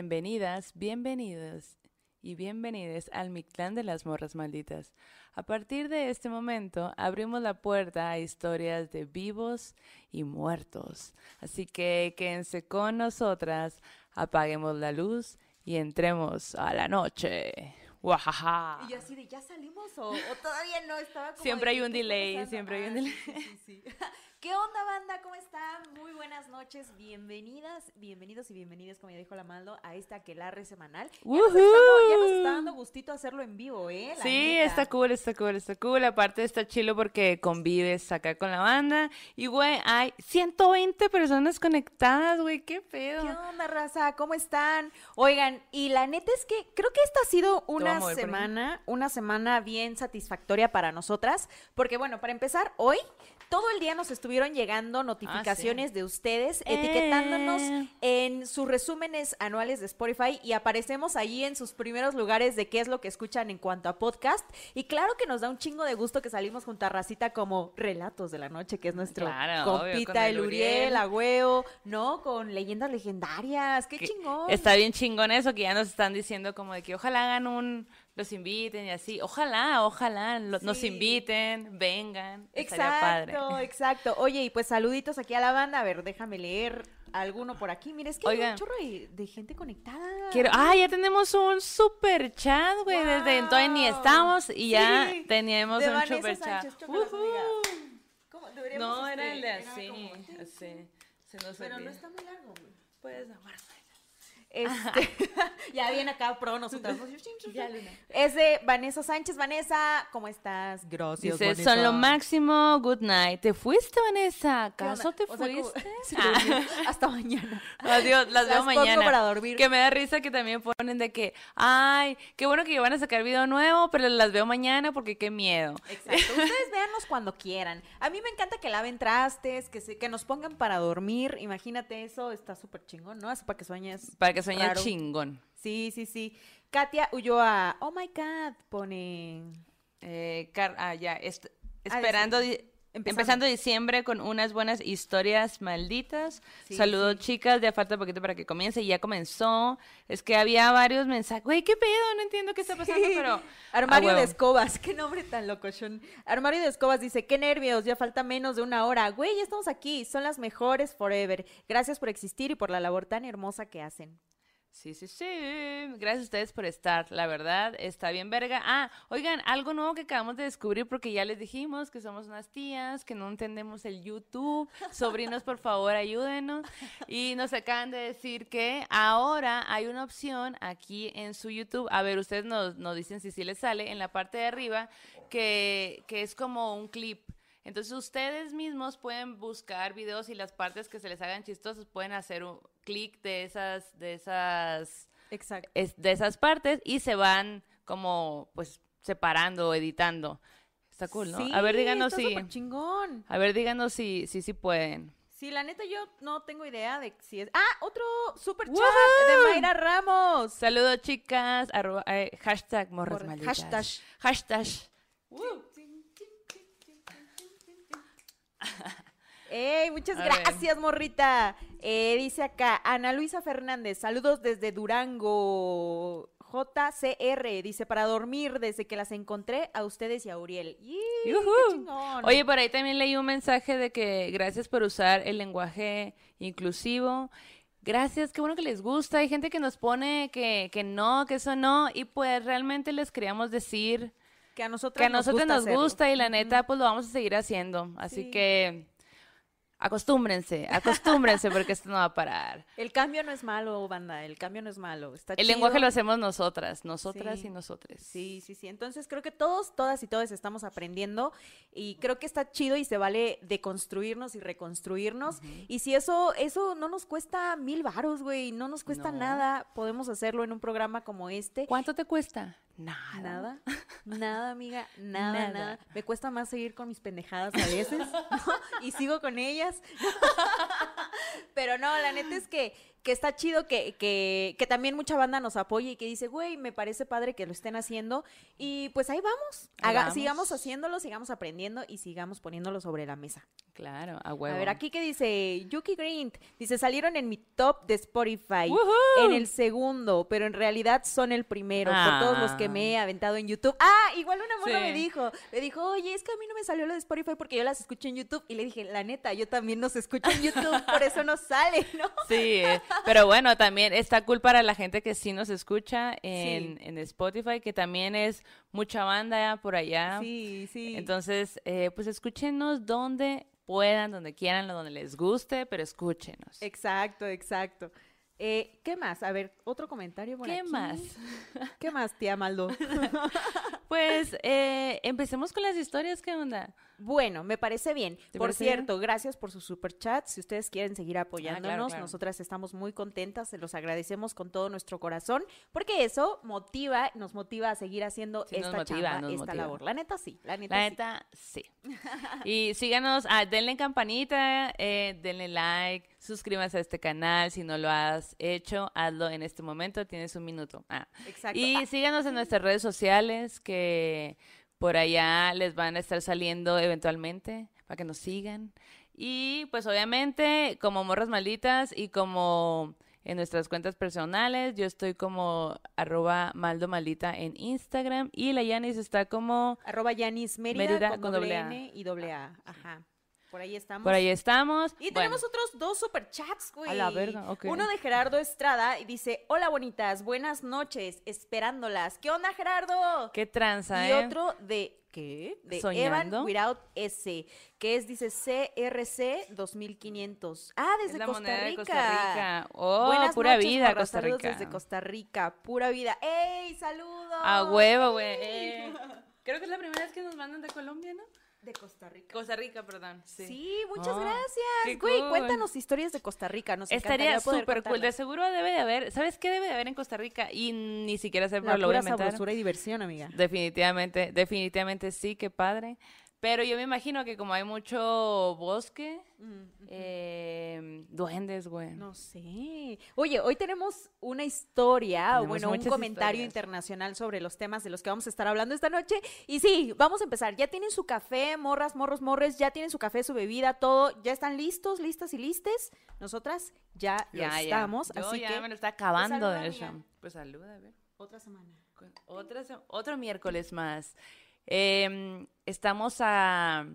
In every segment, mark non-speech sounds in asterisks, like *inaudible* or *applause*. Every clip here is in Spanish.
Bienvenidas, bienvenidos y bienvenidos al Mictlán de las Morras Malditas. A partir de este momento abrimos la puerta a historias de vivos y muertos. Así que quédense con nosotras, apaguemos la luz y entremos a la noche. ¡Wajaja! Y yo así de, ¿ya salimos o, o todavía no? Estaba como Siempre de, hay un ¿qué está delay, siempre hay un Ah, delay. sí, sí, sí. *laughs* ¿Qué onda, banda? ¿Cómo están? Muy buenas noches. Bienvenidas, bienvenidos y bienvenidas, como ya dijo la Maldo, a este aquelarre semanal. Ya nos, estamos- ya nos está dando gustito hacerlo en vivo, ¿eh? La Sí, neta. está cool, está cool, está cool. Aparte está chilo porque convives acá con la banda. Y, güey, hay 120 personas conectadas, güey, qué pedo. ¿Qué onda, raza? ¿Cómo están? Oigan, y la neta es que creo que esta ha sido una semana, una semana bien satisfactoria para nosotras, porque bueno, para empezar, hoy todo el día nos estuvieron llegando notificaciones de ustedes etiquetándonos Eh. en sus resúmenes anuales de Spotify y aparecemos ahí en sus primeros lugares de qué es lo que escuchan en cuanto a podcast. Y claro que nos da un chingo de gusto que salimos junto a Racita como Relatos de la Noche, que es nuestro Claro, obvio, compita, con el el Uriel, Uriel. Agüeo, ¿no? Con leyendas legendarias. ¡Qué Que chingón! Está bien chingón eso que ya nos están diciendo como de que ojalá hagan un, los inviten y así. Ojalá, ojalá lo- nos Sí. inviten, vengan. estaría padre. Exacto, exacto. Oye, y pues saluditos aquí a la banda. A ver, déjame leer alguno por aquí. Mira, es que hay Oigan. un chorro de, de gente conectada. Quiero, ah, ya tenemos un super chat, güey. Desde entonces ni estamos y ya Sí, teníamos de un Vanessa super chat. Sánchez. Ujú. ¿Cómo? No, era este, el de así, así. Se nos Pero no olvida. está muy largo, güey. Puedes amar. Este, *laughs* ya viene acá pro nosotras. *laughs* Ya, Luna. Es de Vanessa Sánchez. Vanessa, ¿cómo estás? Gracias, Dice, son lo máximo, good night. ¿Te fuiste, Vanessa? ¿Acaso te O sea, como- fuiste? *laughs* Sí. Hasta mañana. Adiós, las, veo Las mañana. para dormir. Que me da risa que también ponen de que, ay, qué bueno que ya van a sacar video nuevo, pero las veo mañana porque qué miedo. Exacto. Ustedes véanos cuando quieran. A mí me encanta que laven trastes, que, se, que nos pongan para dormir. Imagínate eso, está súper chingón, ¿no? Así para que sueñes. Para que sueñe Raro. chingón. Sí, sí, sí. Katia Ulloa, oh my god, pone. Eh, Car- ah, ya, est- Ah, esperando, sí. Empezando. empezando. diciembre con unas buenas historias malditas. Sí, Saludos, sí. chicas, ya falta poquito para que comience y ya comenzó. Es que había varios mensajes. Güey, qué pedo, no entiendo qué está pasando, Sí. pero... *laughs* Armario Ah, de escobas, qué nombre tan locochón. Armario de escobas dice, qué nervios, ya falta menos de una hora. Güey, ya estamos aquí, son las mejores forever. Gracias por existir y por la labor tan hermosa que hacen. Sí, sí, sí. Gracias a ustedes por estar. La verdad, está bien verga. Ah, oigan, algo nuevo que acabamos de descubrir porque ya les dijimos que somos unas tías, que no entendemos el YouTube. *laughs* Sobrinos, por favor, ayúdenos. Y nos acaban de decir que ahora hay una opción aquí en su YouTube. A ver, ustedes nos, nos dicen si sí les sale en la parte de arriba que, que es como un clip. Entonces ustedes mismos pueden buscar videos y las partes que se les hagan chistosas pueden hacer un clic de esas de esas Exacto. es- de esas partes y se van como pues separando, editando. Está cool, ¿no? a ver, díganos está si chingón. a ver, díganos si si sí pueden. Sí, la neta yo no tengo idea de si es... Ah, otro super chat de Mayra Ramos. Saludos, chicas. arroba- eh, hashtag morras malditas. hashtag. Hashtag. *laughs* *laughs* ¡Ey, muchas A ver. gracias, morrita! Eh, dice acá, Ana Luisa Fernández, saludos desde Durango. JCR, dice, para dormir desde que las encontré a ustedes y a Uriel. ¡Yee! Oye, por ahí también leí un mensaje de que gracias por usar el lenguaje inclusivo. Gracias, qué bueno que les gusta. Hay gente que nos pone que, que no, que eso no. Y pues realmente les queríamos decir que a nosotros que a nosotros nos gusta y la neta pues lo vamos a seguir haciendo. Así Sí. que acostúmbrense, *laughs* acostúmbrense porque esto no va a parar. El cambio no es malo, banda, el cambio no es malo. Está El chido. lenguaje lo hacemos nosotras, nosotras Sí. y nosotros. Sí, sí, sí. Entonces creo que todos, todas y todos estamos aprendiendo y creo que está chido y se vale deconstruirnos y reconstruirnos. Y si eso, eso no nos cuesta mil varos, güey, no nos cuesta No. nada, podemos hacerlo en un programa como este. ¿Cuánto te cuesta? Nada. Nada, *laughs* nada, amiga, nada, Nada. nada, Me cuesta más seguir con mis pendejadas a veces, *laughs* ¿no? Y sigo con ellas. *laughs* Pero no, la neta es que que está chido que, que, que también mucha banda nos apoye y que dice, güey, me parece padre que lo estén haciendo. Y pues ahí vamos. Ahí Haga- vamos. Sigamos haciéndolo, sigamos aprendiendo y sigamos poniéndolo sobre la mesa. Claro, a huevo. A ver, aquí que dice Yuki Green, dice, salieron en mi top de Spotify, ¡Woohoo! en el segundo, pero en realidad son el primero, por todos los que me he aventado en YouTube. Ah, igual una morra Sí. me dijo, me dijo, oye, es que a mí no me salió lo de Spotify porque yo las escucho en YouTube. Y le dije, la neta, yo también nos escucho en YouTube, por eso no sale, ¿no? Sí, eh, pero bueno, también está cool para la gente que sí nos escucha en, Sí. en Spotify, que también es mucha banda por allá. Sí, sí. Entonces, eh, pues escúchenos donde puedan, donde quieran, donde les guste, pero escúchenos. Exacto, exacto. Eh, ¿Qué más? A ver, otro comentario por ¿Qué aquí. más? ¿Qué más, tía Maldo? *laughs* Pues eh, empecemos con las historias, ¿qué onda? Bueno, me parece bien. ¿Te Por parece bien? cierto, gracias por sus superchats. Si ustedes quieren seguir apoyándonos, claro. nosotras estamos muy contentas, se los agradecemos con todo nuestro corazón, porque eso motiva, nos motiva a seguir haciendo Sí, esta motiva, chamba, esta motiva. labor. La neta sí, la neta, La sí. neta, sí. Y síganos, ah, denle campanita, eh, denle like, suscríbanse a este canal. Si no lo has hecho, hazlo en este momento, tienes un minuto. Ah. Exacto. Y Ah, síganos en nuestras redes sociales que por allá les van a estar saliendo eventualmente para que nos sigan. Y pues obviamente como Morras Malditas y como en nuestras cuentas personales, yo estoy como arroba maldo maldita en Instagram y la Yanis está como arroba Yanis Mérida, Mérida con con doble. N y doble A. Ajá. Por ahí estamos. por ahí estamos. Y Bueno, tenemos otros dos superchats, güey. A la verga, ok. Uno de Gerardo Estrada y dice, hola bonitas, buenas noches, esperándolas. ¿Qué onda, Gerardo? qué tranza, Y ¿eh? otro de, ¿qué? De Soñando. Evan Without S, que es, dice, CRC 2500. Ah, Es desde la Costa moneda Rica. de Costa Rica. Oh, Buenas pura noches, vida, Costa saludos Rica. desde Costa Rica, pura vida. ¡Ey, saludos! A huevo, güey. *laughs* Creo que es la primera vez que nos mandan de Colombia, ¿no? De Costa Rica. Costa Rica, perdón. Sí, muchas Oh, gracias. Güey, cool. cuéntanos historias de Costa Rica. Nos Estaría súper cool. De seguro debe de haber. ¿Sabes qué debe de haber en Costa Rica? Y ni siquiera pero lo voy a sabrosura y diversión, amiga. Definitivamente, definitivamente sí, qué padre. Pero yo me imagino que como hay mucho bosque, eh, duendes, güey. No sé. Oye, hoy tenemos una historia, o bueno, un comentario historias. internacional sobre los temas de los que vamos a estar hablando esta noche. Y sí, vamos a empezar. Ya tienen su café, morras, morros, morres, ya tienen su café, su bebida, todo. ¿Ya están listos, listas y listes? Nosotras ya, lo Ya, ya. estamos, Yo así ya que me lo está acabando saluda, de eso. Pues saluda, a ver. otra semana. Otra, se- otro miércoles más. Em, estamos a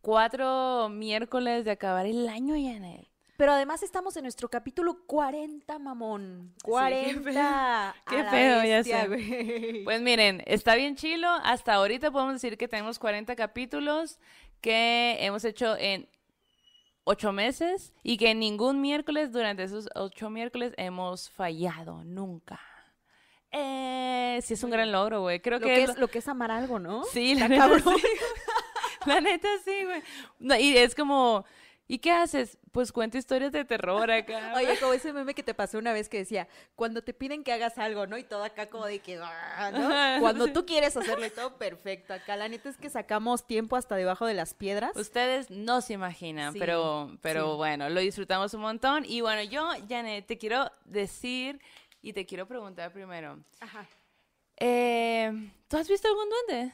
cuatro miércoles de acabar el año, Janet. Pero además estamos en nuestro capítulo 40, mamón. qué 40. Qué a la feo, ya sé. Pues miren, está bien chilo. Hasta ahorita podemos decir que tenemos 40 capítulos que hemos hecho en ocho meses y que ningún miércoles durante esos ocho miércoles hemos fallado, nunca. Eh, sí es un gran logro, güey. Creo lo, que es lo que es amar algo, ¿no? Sí, la neta sí. *laughs* La neta sí, güey. No, y es como, ¿y qué haces? Pues cuento historias de terror acá. *laughs* Oye, como ese meme que te pasó una vez que decía, cuando te piden que hagas algo, ¿no? Y todo acá como de que, "Ah", Cuando tú quieres hacerlo y todo perfecto. Acá la neta es que sacamos tiempo hasta debajo de las piedras. Ustedes no se imaginan, Sí, pero, pero sí. bueno, lo disfrutamos un montón. Y bueno, yo, Janet, te quiero decir y te quiero preguntar primero. Ajá. eh, ¿Tú has visto algún duende?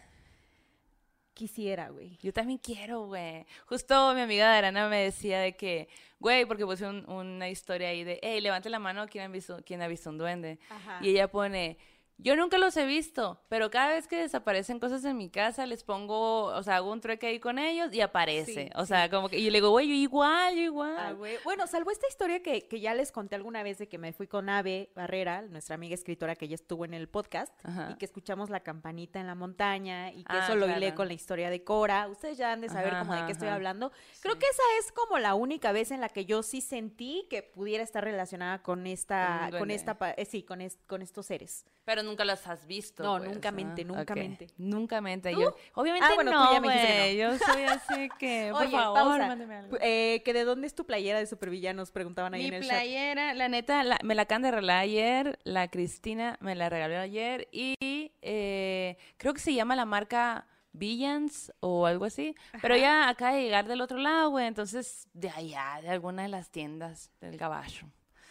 Quisiera, güey. Yo también quiero, güey. Justo mi amiga Darana me decía de que, güey, porque puse un- una historia ahí de, hey, levante la mano quien ha visto, quien ha visto un duende. Ajá. Y ella pone, yo nunca los he visto, pero cada vez que desaparecen cosas en mi casa, les pongo, o sea, hago un trueque ahí con ellos y aparece. Sí, o sea, como que, y le digo, güey, yo igual, yo igual. Ah, güey. Bueno, salvo esta historia que, que ya les conté alguna vez de que me fui con Ave Barrera, nuestra amiga escritora que ya estuvo en el podcast, Ajá. y que escuchamos la campanita en la montaña, y que Ah, eso lo claro. hilé con la historia de Cora. Ustedes ya han de saber Ajá, como de ajá, qué estoy hablando. Creo que esa es como la única vez en la que yo sí sentí que pudiera estar relacionada con esta, Con esta, eh, sí, con, es- con estos seres. Pero nunca los has visto. No, pues, nunca mente, nunca mente. Nunca mente. ¿Tú? Yo, obviamente Ah, bueno, tú no, ya me dijiste que güey. Yo soy así *laughs* que, por Oye, favor, pausa. mándeme algo. Eh, que de dónde es tu playera de supervillanos, preguntaban ahí Mi en el chat. playera, la neta, la- me la acaban de regalar ayer, la Cristina me la regaló ayer y eh, creo que se llama la marca Villans o algo así, pero ya acaba de llegar del otro lado, güey, entonces de allá, de alguna de las tiendas del caballo.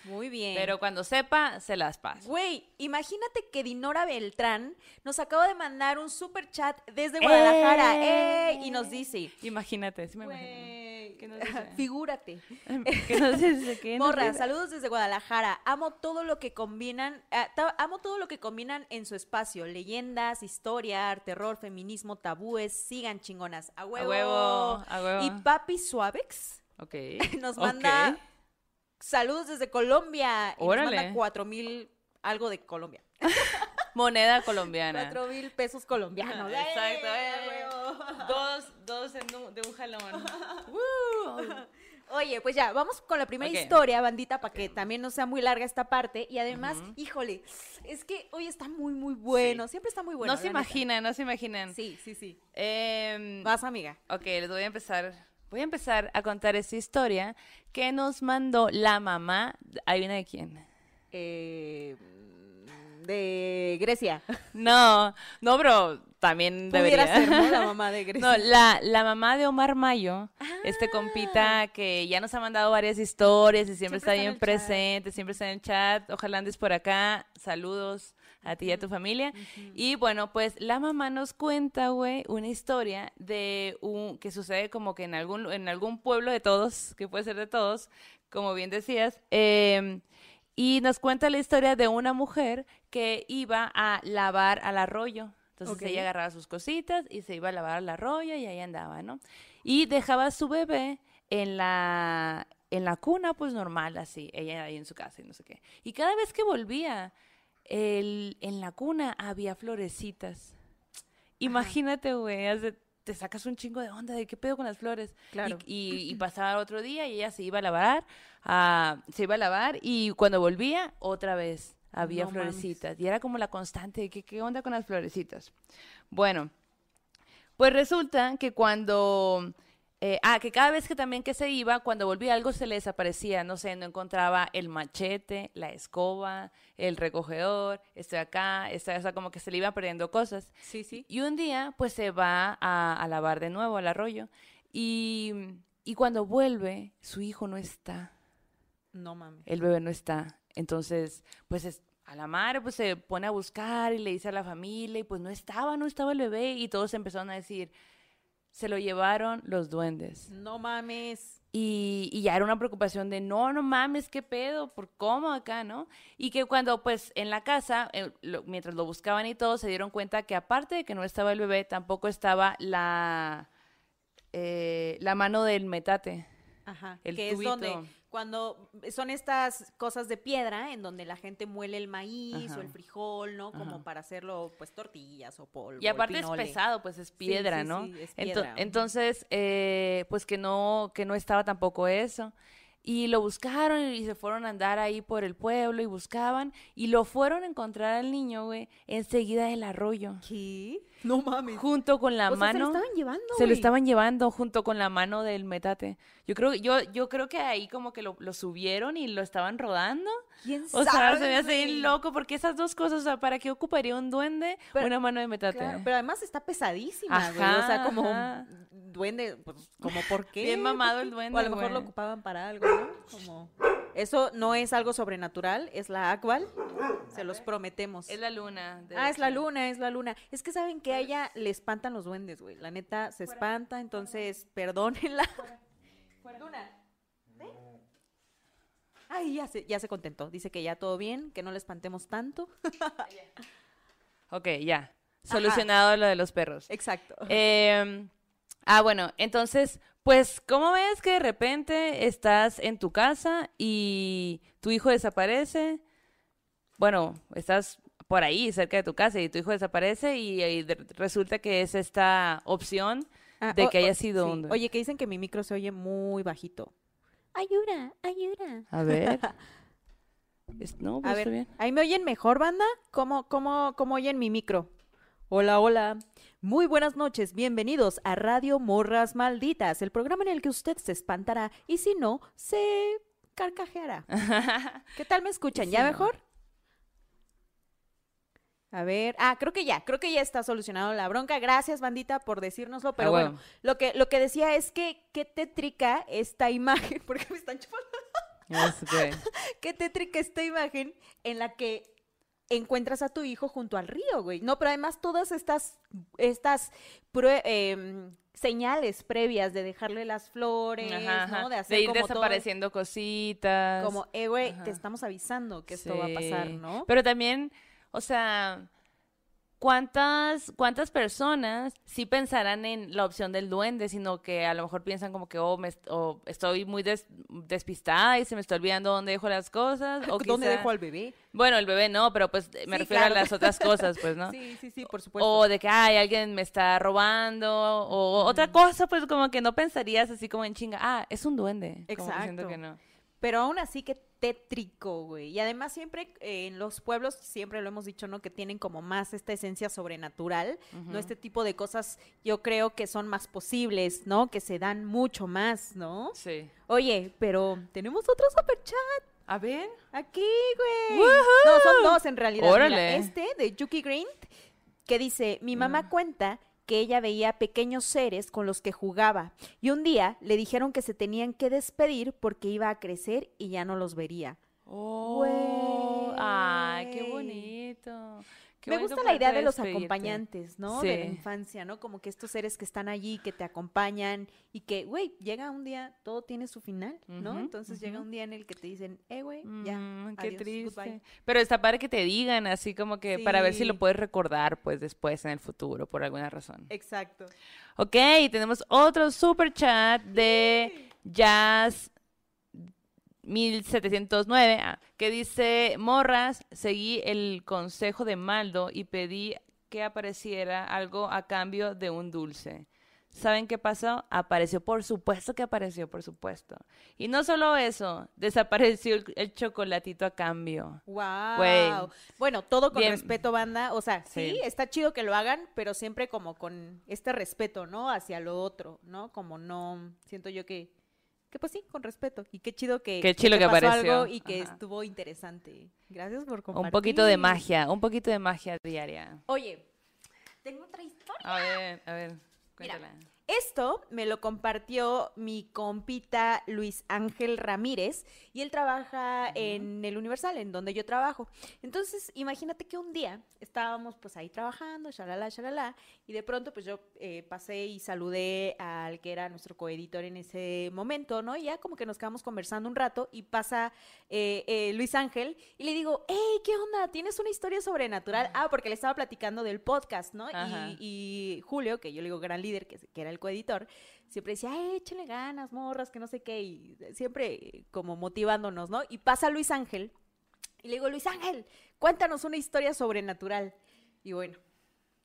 Muy bien. Pero cuando sepa, se las paso. Güey, imagínate que Dinora Beltrán nos acaba de mandar un super chat desde Guadalajara. ¡Eh! Y nos dice. Imagínate, sí me imagino. ¿Qué nos dice? *laughs* Figúrate. *laughs* ¿Qué nos dice? ¿Qué nos Morra, dice? saludos desde Guadalajara. Amo todo lo que combinan, ah, amo todo lo que combinan en su espacio. Leyendas, historia, terror, feminismo, tabúes. Sigan chingonas. A huevo. huevo, a huevo. Y Papi Suavex Ok. *laughs* nos manda saludos desde Colombia. Y Órale. nos manda cuatro mil algo de Colombia. *laughs* Moneda colombiana. Cuatro mil pesos colombianos. Exacto, ¡Eh! Dos, dos en un- de un jalón. *laughs* ¡Woo! Oye, pues ya, vamos con la primera historia, bandita, para que también no sea muy larga esta parte. Y además, híjole, es que hoy está muy, muy bueno. Siempre está muy bueno. no se neta. imaginan, no se imaginan. Sí, sí, sí. Em, Vas, amiga. ok, les voy a empezar. Voy a empezar a contar esta historia que nos mandó la mamá. ¿Adivina de quién? Eh, de Grecia. *laughs* No, no, pero también debería. ser, ¿no? La *laughs* mamá de Grecia. No, la, la mamá de Omar Mayo, este compita que ya nos ha mandado varias historias y Siempre siempre, está está en bien presente, siempre está en el chat. Ojalá andes por acá. Saludos a ti y a tu familia. Y bueno, pues la mamá nos cuenta, güey, una historia de un que sucede como que en algún, en algún pueblo de todos, que puede ser de todos, como bien decías. em, y nos cuenta la historia de una mujer que iba a lavar al arroyo. Entonces ella agarraba sus cositas y se iba a lavar al arroyo y ahí andaba, ¿no? Y dejaba a su bebé en la, en la cuna, pues normal, así, ella ahí en su casa y no sé qué. Y cada vez que volvía, el, en la cuna había florecitas. Imagínate, güey, te sacas un chingo de onda de qué pedo con las flores. Claro. Y, y- y pasaba otro día y ella se iba a lavar, se iba a lavar y cuando volvía, otra vez había No mames. florecitas. Y era como la constante de que, qué onda con las florecitas. Bueno, pues resulta que cuando... eh, ah, que cada vez que también que se iba, cuando volvía algo se le desaparecía, no sé, no encontraba el machete, la escoba, el recogedor, estoy acá, estoy, o sea, como que se le iban perdiendo cosas. Sí, sí. Y un día, pues se va a, a lavar de nuevo al arroyo y, y cuando vuelve, su hijo no está, No mames. el bebé no está. Entonces, pues es- a la madre pues se pone a buscar y le dice a la familia y pues no estaba, no estaba el bebé y todos empezaron a decir, se lo llevaron los duendes. No mames. Y, y ya era una preocupación de, no, no mames, qué pedo, por cómo acá, ¿no? Y que cuando, pues, en la casa, eh, lo- mientras lo buscaban y todo, se dieron cuenta que aparte de que no estaba el bebé, tampoco estaba la, eh, la mano del metate. Ajá. El que es donde. Cuando son estas cosas de piedra en donde la gente muele el maíz Ajá. o el frijol, ¿no? Como Ajá. para hacerlo pues tortillas o polvo. Y aparte es pesado, pues es piedra, sí, ¿no? sí, es Ento- piedra. entonces, eh, pues que no, que no estaba tampoco eso. Y lo buscaron y se fueron a andar ahí por el pueblo y buscaban y lo fueron a encontrar al niño, güey, enseguida del arroyo. ¿Qué? No mames. Junto con la O sea, se lo mano. estaban llevando, se lo estaban llevando junto con la mano del metate. Yo creo, yo, yo creo que ahí como que lo, lo subieron y lo estaban rodando. ¿Quién O sea, sabe, se me hace bien loco porque esas dos cosas, o sea, ¿para qué ocuparía un duende Pero- una mano de metate? Claro, pero además está pesadísima, güey. O Ajá, sea, como ajá. duende, pues, como por qué. Bien mamado el *laughs* O duende, a lo mejor lo ocupaban para algo, ¿no? Como eso no es algo sobrenatural, es la Aqual. Se los prometemos. Es la luna. de Ah, es la luna, es la luna. Es que saben que a ella le espantan los duendes, güey. La neta se espanta, entonces perdónenla. Luna, ¿ven? Ay, ya se, ya se contentó. Dice que ya todo bien, que no le espantemos tanto. *laughs* *laughs* Ok, ya. Solucionado lo de los perros. Exacto. Eh, ah, bueno, entonces, pues, ¿cómo ves que de repente estás en tu casa y tu hijo desaparece? Bueno, estás por ahí, cerca de tu casa, y tu hijo desaparece y, resulta que es esta opción Ah, de o- que haya o- sido sí. un... Oye, que dicen que mi micro se oye muy bajito. Ayuda, ayuda. A ver. *laughs* Es- no, pues A está ver, bien. ¿ahí me oyen mejor, banda? ¿Cómo, cómo, cómo oyen mi micro? Hola, hola. Muy buenas noches, bienvenidos a Radio Morras Malditas, el programa en el que usted se espantará y si no, se carcajeará. *laughs* ¿Qué tal me escuchan? Sí, ¿Ya no. mejor? A ver, ah, creo que ya, creo que ya está solucionado la bronca. Gracias, bandita, por decírnoslo. Pero Ah, bueno, lo que, lo que decía es que qué tétrica esta imagen, *laughs* porque me están chupando. *laughs* Qué tétrica esta imagen en la que encuentras a tu hijo junto al río, güey. No, pero además todas estas, estas em, señales previas de dejarle las flores, Ajá, ajá. ¿no? De hacer ir como todo- desapareciendo cositas. como, eh, güey, Ajá. te estamos avisando que esto va a pasar. ¿no? Pero también, o sea, ¿cuántas, cuántas personas sí pensarán en la opción del duende, sino que a lo mejor piensan como que, oh, me, estoy muy des- despistada y se me está olvidando dónde dejo las cosas? O *laughs* ¿Dónde quizá- dejo al bebé? Bueno, el bebé no, pero pues me Sí, refiero claro. a las otras cosas, pues, ¿no? *laughs* Sí, sí, sí, por supuesto. O de que, ay, alguien me está robando, o otra cosa, pues como que no pensarías así como en chinga, ah, es un duende. Como que Exacto. no. Pero aún así que tétrico, güey. Y además siempre eh, en los pueblos, siempre lo hemos dicho, ¿no? Que tienen como más esta esencia sobrenatural, ¿no? Este tipo de cosas yo creo que son más posibles, ¿no? Que se dan mucho más, ¿no? Sí. Oye, pero tenemos otro superchat A ver. aquí, güey. ¡Woohoo! No, son dos en realidad. Mira, Órale. este de Yuki Green, que dice, mi mamá cuenta que ella veía pequeños seres con los que jugaba y un día le dijeron que se tenían que despedir porque iba a crecer y ya no los vería. Oh, ay, qué bonito. Qué Me gusta la idea de los despedirte. acompañantes, ¿no? De la infancia, ¿no? Como que estos seres que están allí, que te acompañan y que, güey, llega un día, todo tiene su final, ¿no? Entonces llega un día en el que te dicen, eh, güey, ya, Mm, qué adiós, triste. goodbye". Pero está padre que te digan así como que para ver si lo puedes recordar pues después en el futuro por alguna razón. Exacto. Ok, tenemos otro super chat de Jazz 1709 ah, que dice, morras, seguí el consejo de Maldo y pedí que apareciera algo a cambio de un dulce. ¿Saben qué pasó? Apareció, por supuesto que apareció, por supuesto. Y no solo eso, desapareció el, el chocolatito a cambio. Wow. Bueno, todo con Bien. respeto, banda. O sea, sí, Sí. está chido que lo hagan, pero siempre como con este respeto, ¿no? Hacia lo otro, ¿no? Como no, siento yo que, que pues sí, con respeto. Y qué chido que, Qué chido te que pasó apareció. algo y que Ajá. estuvo interesante. Gracias por compartir. Un poquito de magia, un poquito de magia diaria. Oye, tengo otra historia. A ver, a ver, cuéntala. Esto me lo compartió mi compita Luis Ángel Ramírez y él trabaja en el Universal, en donde yo trabajo. Entonces, imagínate que un día estábamos pues ahí trabajando, shalala, shalala, y de pronto pues yo eh, pasé y saludé al que era nuestro coeditor en ese momento, ¿no? Y ya como que nos quedamos conversando un rato y pasa eh, eh, Luis Ángel y le digo, hey, ¿qué onda? ¿Tienes una historia sobrenatural? Ah, porque le estaba platicando del podcast, ¿no? Y, y Julio, que yo le digo gran líder, que, que era el coeditor, siempre decía, "Ay, échenle ganas, morras, que no sé qué, y siempre como motivándonos, ¿no? Y pasa Luis Ángel, y le digo, Luis Ángel, cuéntanos una historia sobrenatural. Y bueno,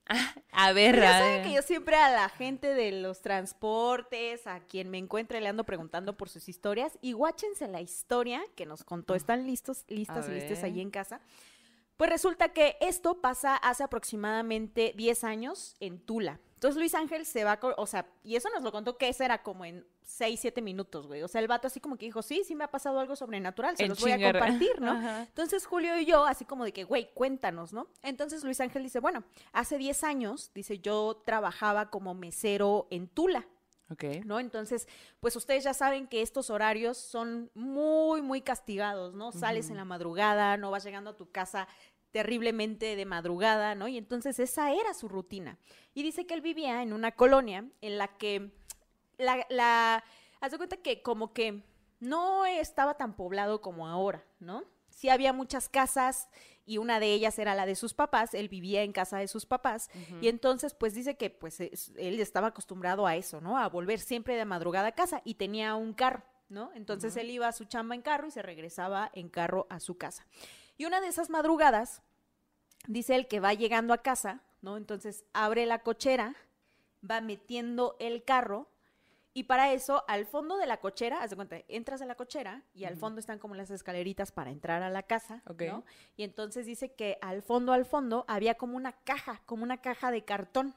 *laughs* A ver, ya saben que yo siempre a la gente de los transportes, a quien me encuentre, le ando preguntando por sus historias. Y guáchense la historia que nos contó. ¿Están listos, listas y listes allí en casa? Pues resulta que esto pasa hace aproximadamente 10 años en Tula. Entonces Luis Ángel se va, o sea, y eso nos lo contó que ese era como en 6, 7 minutos, güey. O sea, el vato así como que dijo, sí, sí me ha pasado algo sobrenatural, se los voy a compartir, ¿no? Ajá. Entonces Julio y yo, así como de que, güey, cuéntanos, ¿no? Entonces Luis Ángel dice, bueno, hace 10 años, dice, yo trabajaba como mesero en Tula, Ok. ¿no? Entonces, pues ustedes ya saben que estos horarios son muy, muy castigados, ¿no? Sales en la madrugada, no vas llegando a tu casa terriblemente de madrugada, ¿no? Y entonces esa era su rutina. Y dice que él vivía en una colonia en la que la, la haz de cuenta que como que no estaba tan poblado como ahora, ¿no? Sí había muchas casas y una de ellas era la de sus papás, él vivía en casa de sus papás y entonces pues dice que pues es- él estaba acostumbrado a eso, ¿no? A volver siempre de madrugada a casa y tenía un carro, ¿no? Entonces él iba a su chamba en carro y se regresaba en carro a su casa. Y una de esas madrugadas, dice él que va llegando a casa, ¿no? Entonces abre la cochera, va metiendo el carro y para eso, al fondo de la cochera, haz de cuenta, entras a la cochera y al fondo están como las escaleritas para entrar a la casa. ¿no? Y entonces dice que al fondo, al fondo, había como una caja, como una caja de cartón.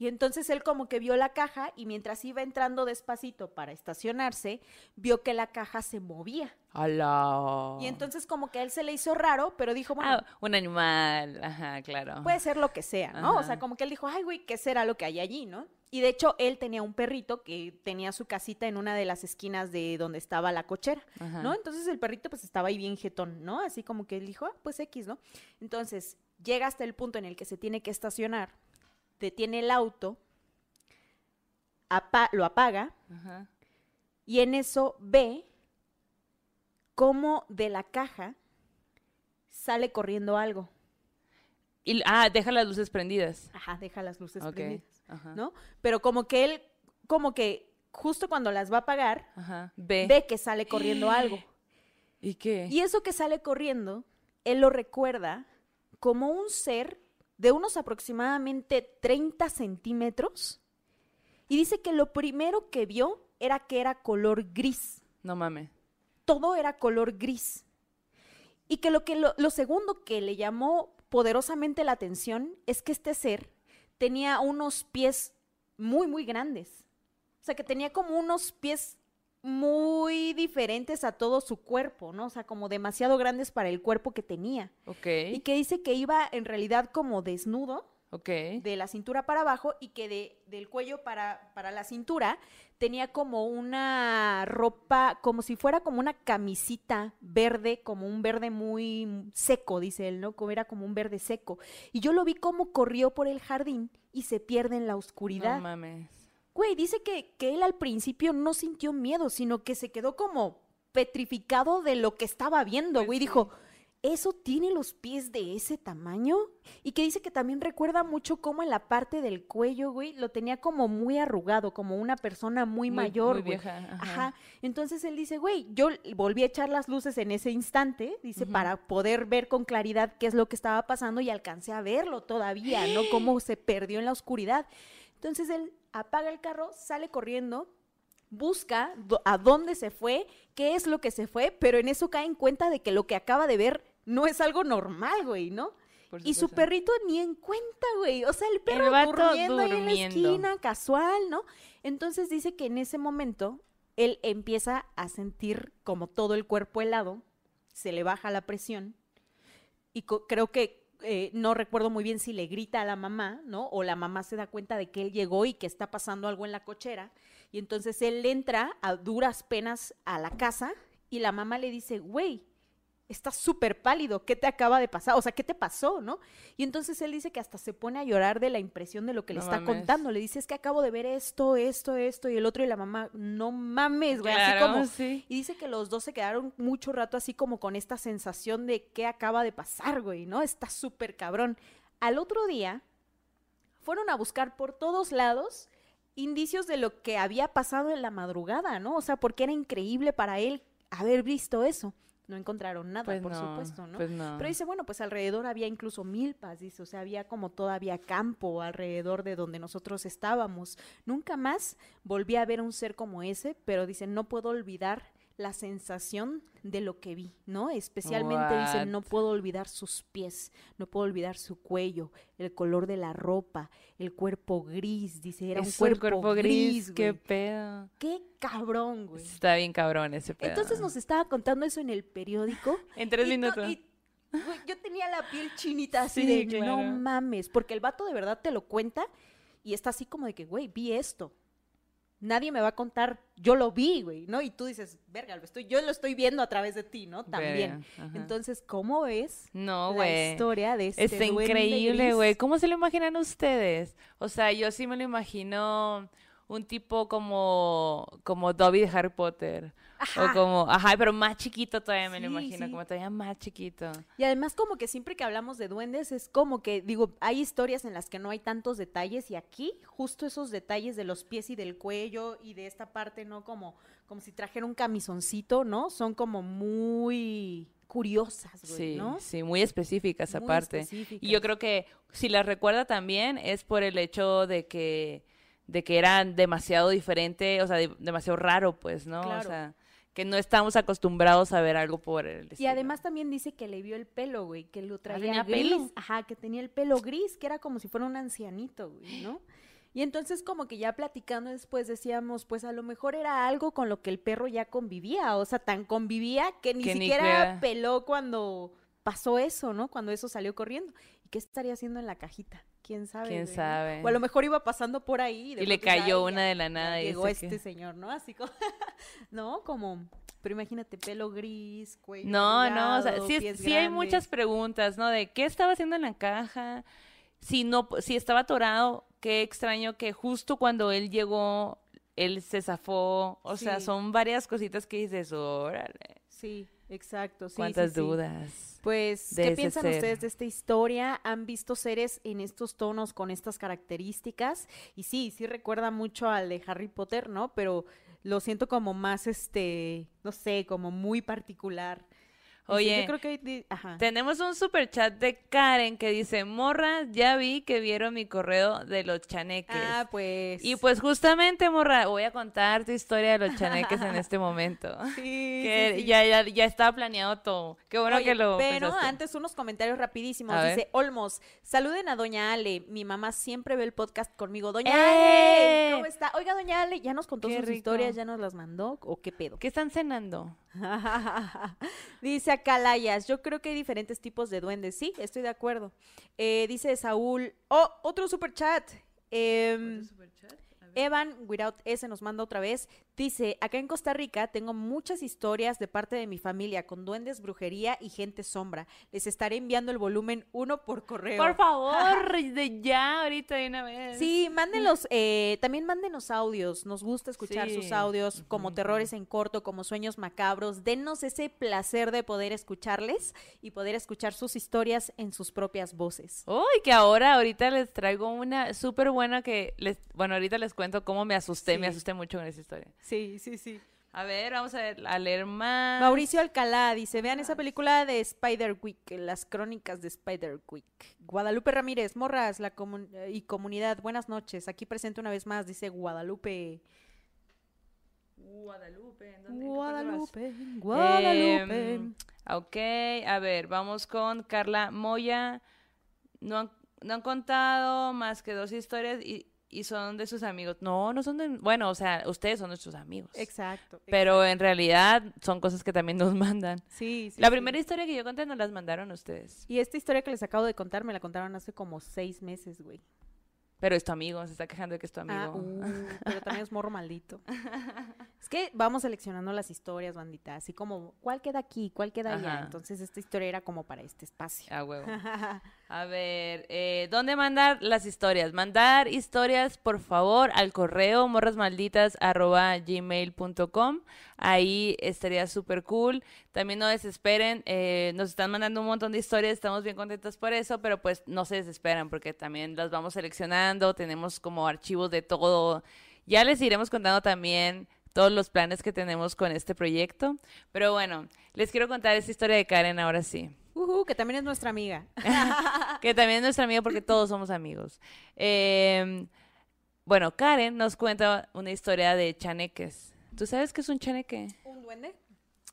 Y entonces él como que vio la caja y mientras iba entrando despacito para estacionarse, vio que la caja se movía. Hola. Y entonces como que a él se le hizo raro, pero dijo, bueno, Ah, un animal. Ajá, claro. puede ser lo que sea, ¿no? O sea, como que él dijo, ay, güey, ¿qué será lo que hay allí, no? Y de hecho, él tenía un perrito que tenía su casita en una de las esquinas de donde estaba la cochera, Ajá. ¿no? Entonces el perrito pues estaba ahí bien jetón, ¿no? Así como que él dijo, ah, pues X, ¿no? Entonces llega hasta el punto en el que se tiene que estacionar, detiene el auto, apa- lo apaga Ajá. y en eso ve cómo de la caja sale corriendo algo. Y, ah, deja las luces prendidas. Ajá, deja las luces prendidas, Ajá. ¿no? Pero como que él, como que justo cuando las va a apagar, Ajá. Ve. ve que sale corriendo *gasps* algo. ¿Y qué? Y eso que sale corriendo, él lo recuerda como un ser de unos aproximadamente 30 centímetros. Y dice que lo primero que vio era que era color gris. No mames. Todo era color gris. Y que lo, que lo, lo segundo que le llamó poderosamente la atención es que este ser tenía unos pies muy, muy grandes. O sea, que tenía como unos pies muy diferentes a todo su cuerpo, ¿no? O sea, como demasiado grandes para el cuerpo que tenía. Ok. Y que dice que iba en realidad como desnudo Ok. de la cintura para abajo y que de, del cuello para, para la cintura tenía como una ropa, como si fuera como una camisita verde, como un verde muy seco, dice él, ¿no? Como era como un verde seco. Y yo lo vi como corrió por el jardín y se pierde en la oscuridad. No mames. Güey, dice que, que él al principio no sintió miedo, sino que se quedó como petrificado de lo que estaba viendo, Pues güey. sí. Dijo, ¿eso tiene los pies de ese tamaño? Y que dice que también recuerda mucho cómo en la parte del cuello, güey, lo tenía como muy arrugado, como una persona muy, mayor, muy güey. vieja. Ajá. Ajá. Entonces él dice, güey, yo volví a echar las luces en ese instante, dice, para poder ver con claridad qué es lo que estaba pasando y alcancé a verlo todavía, ¿no? *gasps* Cómo se perdió en la oscuridad. Entonces él apaga el carro, sale corriendo, busca a dónde se fue, qué es lo que se fue, pero en eso cae en cuenta de que lo que acaba de ver no es algo normal, güey, ¿no? Y su perrito ni en cuenta, güey. O sea, el perro durmiendo, ahí en la esquina, casual, ¿no? Entonces dice que en ese momento él empieza a sentir como todo el cuerpo helado, se le baja la presión y creo que eh, no recuerdo muy bien si le grita a la mamá, ¿no? O la mamá se da cuenta de que él llegó y que está pasando algo en la cochera y entonces él entra a duras penas a la casa y la mamá le dice, güey, estás súper pálido, ¿qué te acaba de pasar? O sea, ¿qué te pasó, no? Y entonces él dice que hasta se pone a llorar de la impresión de lo que le está mames. contando. Le dice, es que acabo de ver esto, esto, esto y el otro y la mamá, no mames, güey, Claro, así como... sí. Y dice que los dos se quedaron mucho rato así como con esta sensación de qué acaba de pasar, güey, ¿no? Está súper cabrón. Al otro día, fueron a buscar por todos lados indicios de lo que había pasado en la madrugada, ¿no? O sea, porque era increíble para él haber visto eso. No encontraron nada, Pues por no, supuesto, ¿no? Pues no. Pero dice, bueno, pues alrededor había incluso milpas, dice, o sea, había como todavía campo alrededor de donde nosotros estábamos. Nunca más volví a ver un ser como ese, pero dice, no puedo olvidar la sensación de lo que vi, ¿no? Especialmente dice, What? no puedo olvidar sus pies, no puedo olvidar su cuello, el color de la ropa, el cuerpo gris, dice, era un cuerpo, gris, qué güey. pedo. Qué cabrón, güey. Está bien cabrón ese pedo. Entonces nos estaba contando eso en el periódico *laughs* En tres y minutos. y, güey, yo tenía la piel chinita así Sí, de no claro. mames, porque el vato de verdad te lo cuenta y está así como de que, güey, vi esto. Nadie me va a contar, yo lo vi, güey, ¿no? Y tú dices, verga, lo estoy, yo lo estoy viendo a través de ti, ¿no? También. Verga. Entonces, ¿cómo ves No, la historia de este duende increíble, güey. ¿Cómo se lo imaginan ustedes? O sea, yo sí me lo imagino un tipo como, como Dobby de Harry Potter. Ajá. O como, ajá, pero más chiquito todavía me lo imagino, sí. como todavía más chiquito. Y además como que siempre que hablamos de duendes es como que, digo, hay historias en las que no hay tantos detalles y aquí justo esos detalles de los pies y del cuello y de esta parte, ¿no? Como, como si trajera un camisoncito, ¿no? Son como muy curiosas, güey, Sí, ¿no? sí, muy específicas Muy aparte. Y yo creo que si las recuerda también es por el hecho de que de que eran demasiado diferente, o sea, de- demasiado raro, pues, ¿no? O Claro. sea, que no estamos acostumbrados a ver algo por el Y además también dice que le vio el pelo, güey, que lo traía ¿tenía gris. pelo? Ajá, que tenía el pelo gris, que era como si fuera un ancianito, güey, ¿no? Y entonces como que ya platicando después decíamos, pues a lo mejor era algo con lo que el perro ya convivía, o sea, tan convivía que ni Que siquiera peló cuando pasó eso, ¿no? Cuando eso salió corriendo. ¿Y qué estaría haciendo en la cajita? ¿Quién sabe? ¿Quién güey, sabe? O a lo mejor iba pasando por ahí. Y le cayó "Ay, una de la nada y Llegó este que- señor, ¿no? Así como, *laughs* ¿no? Como, pero imagínate, pelo gris, cuello No, no, o sea, sí, hay muchas preguntas, ¿no? De qué estaba haciendo en la caja, si no, si estaba atorado, qué extraño que justo cuando él llegó, él se zafó, o sea, son varias cositas que dices, órale, Sí, exacto. Sí, cuántas sí. dudas. Pues, ¿qué piensan ser. ustedes de esta historia? ¿Han visto seres en estos tonos con estas características? Y sí, sí recuerda mucho al de Harry Potter, ¿no? Pero lo siento como más, este, no sé, como muy particular. Oye, yo creo que, ajá. Tenemos un super chat de Karen que dice, morra, ya vi que vieron mi correo de los chaneques. Ah, pues. Y pues justamente, morra, voy a contar tu historia de los chaneques en este momento. *laughs* sí, que sí, sí. Ya, ya, ya estaba planeado todo. Qué bueno Oye, que lo Pero pensaste. antes unos comentarios rapidísimos. A ver. Dice Olmos, saluden a Doña Ale. Mi mamá siempre ve el podcast conmigo. Doña ¡Eh! Ale, ¿cómo está? Oiga, Doña Ale, ¿ya nos contó Qué sus rico. historias? ¿Ya nos las mandó? ¿O qué pedo? ¿Qué están cenando? *laughs* dice acá Layas, yo creo que hay diferentes tipos de duendes. Sí, estoy de acuerdo. Eh, dice Saúl, oh, otro super chat. Em, Evan Without S nos manda otra vez. Dice, acá en Costa Rica tengo muchas historias de parte de mi familia con duendes, brujería y gente sombra. Les estaré enviando el volumen uno por correo. Por favor, *laughs* de ya, ahorita de una vez. Sí, mándenlos, eh, también mándenos audios. Nos gusta escuchar Sí. sus audios como terrores en corto, como sueños macabros. Denos ese placer de poder escucharles y poder escuchar sus historias en sus propias voces. Uy, que ahora, ahorita les traigo una súper buena que les, bueno, ahorita les cuento cómo me asusté, me asusté mucho con esa historia. Sí, sí, sí. A ver, vamos a, ver, a leer más. Mauricio Alcalá dice, vean esa película de Spider-Week, las crónicas de Spider-Week. Guadalupe Ramírez, Morras la comun- y comunidad, buenas noches. Aquí presente una vez más, dice Guadalupe. Guadalupe, ¿en dónde-? Guadalupe, Guadalupe. Em, ok, a ver, vamos con Carla Moya. No han, no han contado más que dos historias y, y son de sus amigos. No, no son de... Bueno, o sea, ustedes son nuestros amigos. Exacto. Pero en realidad son cosas que también nos *laughs* mandan. Sí, sí, La sí. primera historia que yo conté nos las mandaron ustedes. Y esta historia que les acabo de contar me la contaron hace como seis meses, güey. Pero es tu amigo, se está quejando de que es tu amigo. Ah, uh, *laughs* pero también es morro maldito. Es que vamos seleccionando las historias, bandita, así como, ¿cuál queda aquí? ¿Cuál queda allá? Ajá. Entonces esta historia era como para este espacio. A huevo. *laughs* A ver, eh, ¿dónde mandar las historias? Mandar historias, por favor, al correo morrasmalditas.gmail.com. Ahí estaría súper cool. También no desesperen. eh, nos están mandando un montón de historias. Estamos bien contentos por eso, pero pues no se desesperan porque también las vamos seleccionando. Tenemos como archivos de todo. Ya les iremos contando también todos los planes que tenemos con este proyecto. Pero bueno, les quiero contar esta historia de Karen ahora sí Que también es nuestra amiga. *laughs* que también es nuestra amiga porque todos somos amigos. Eh, bueno, Karen nos cuenta una historia de chaneques. ¿Tú sabes qué es un chaneque? ¿Un duende?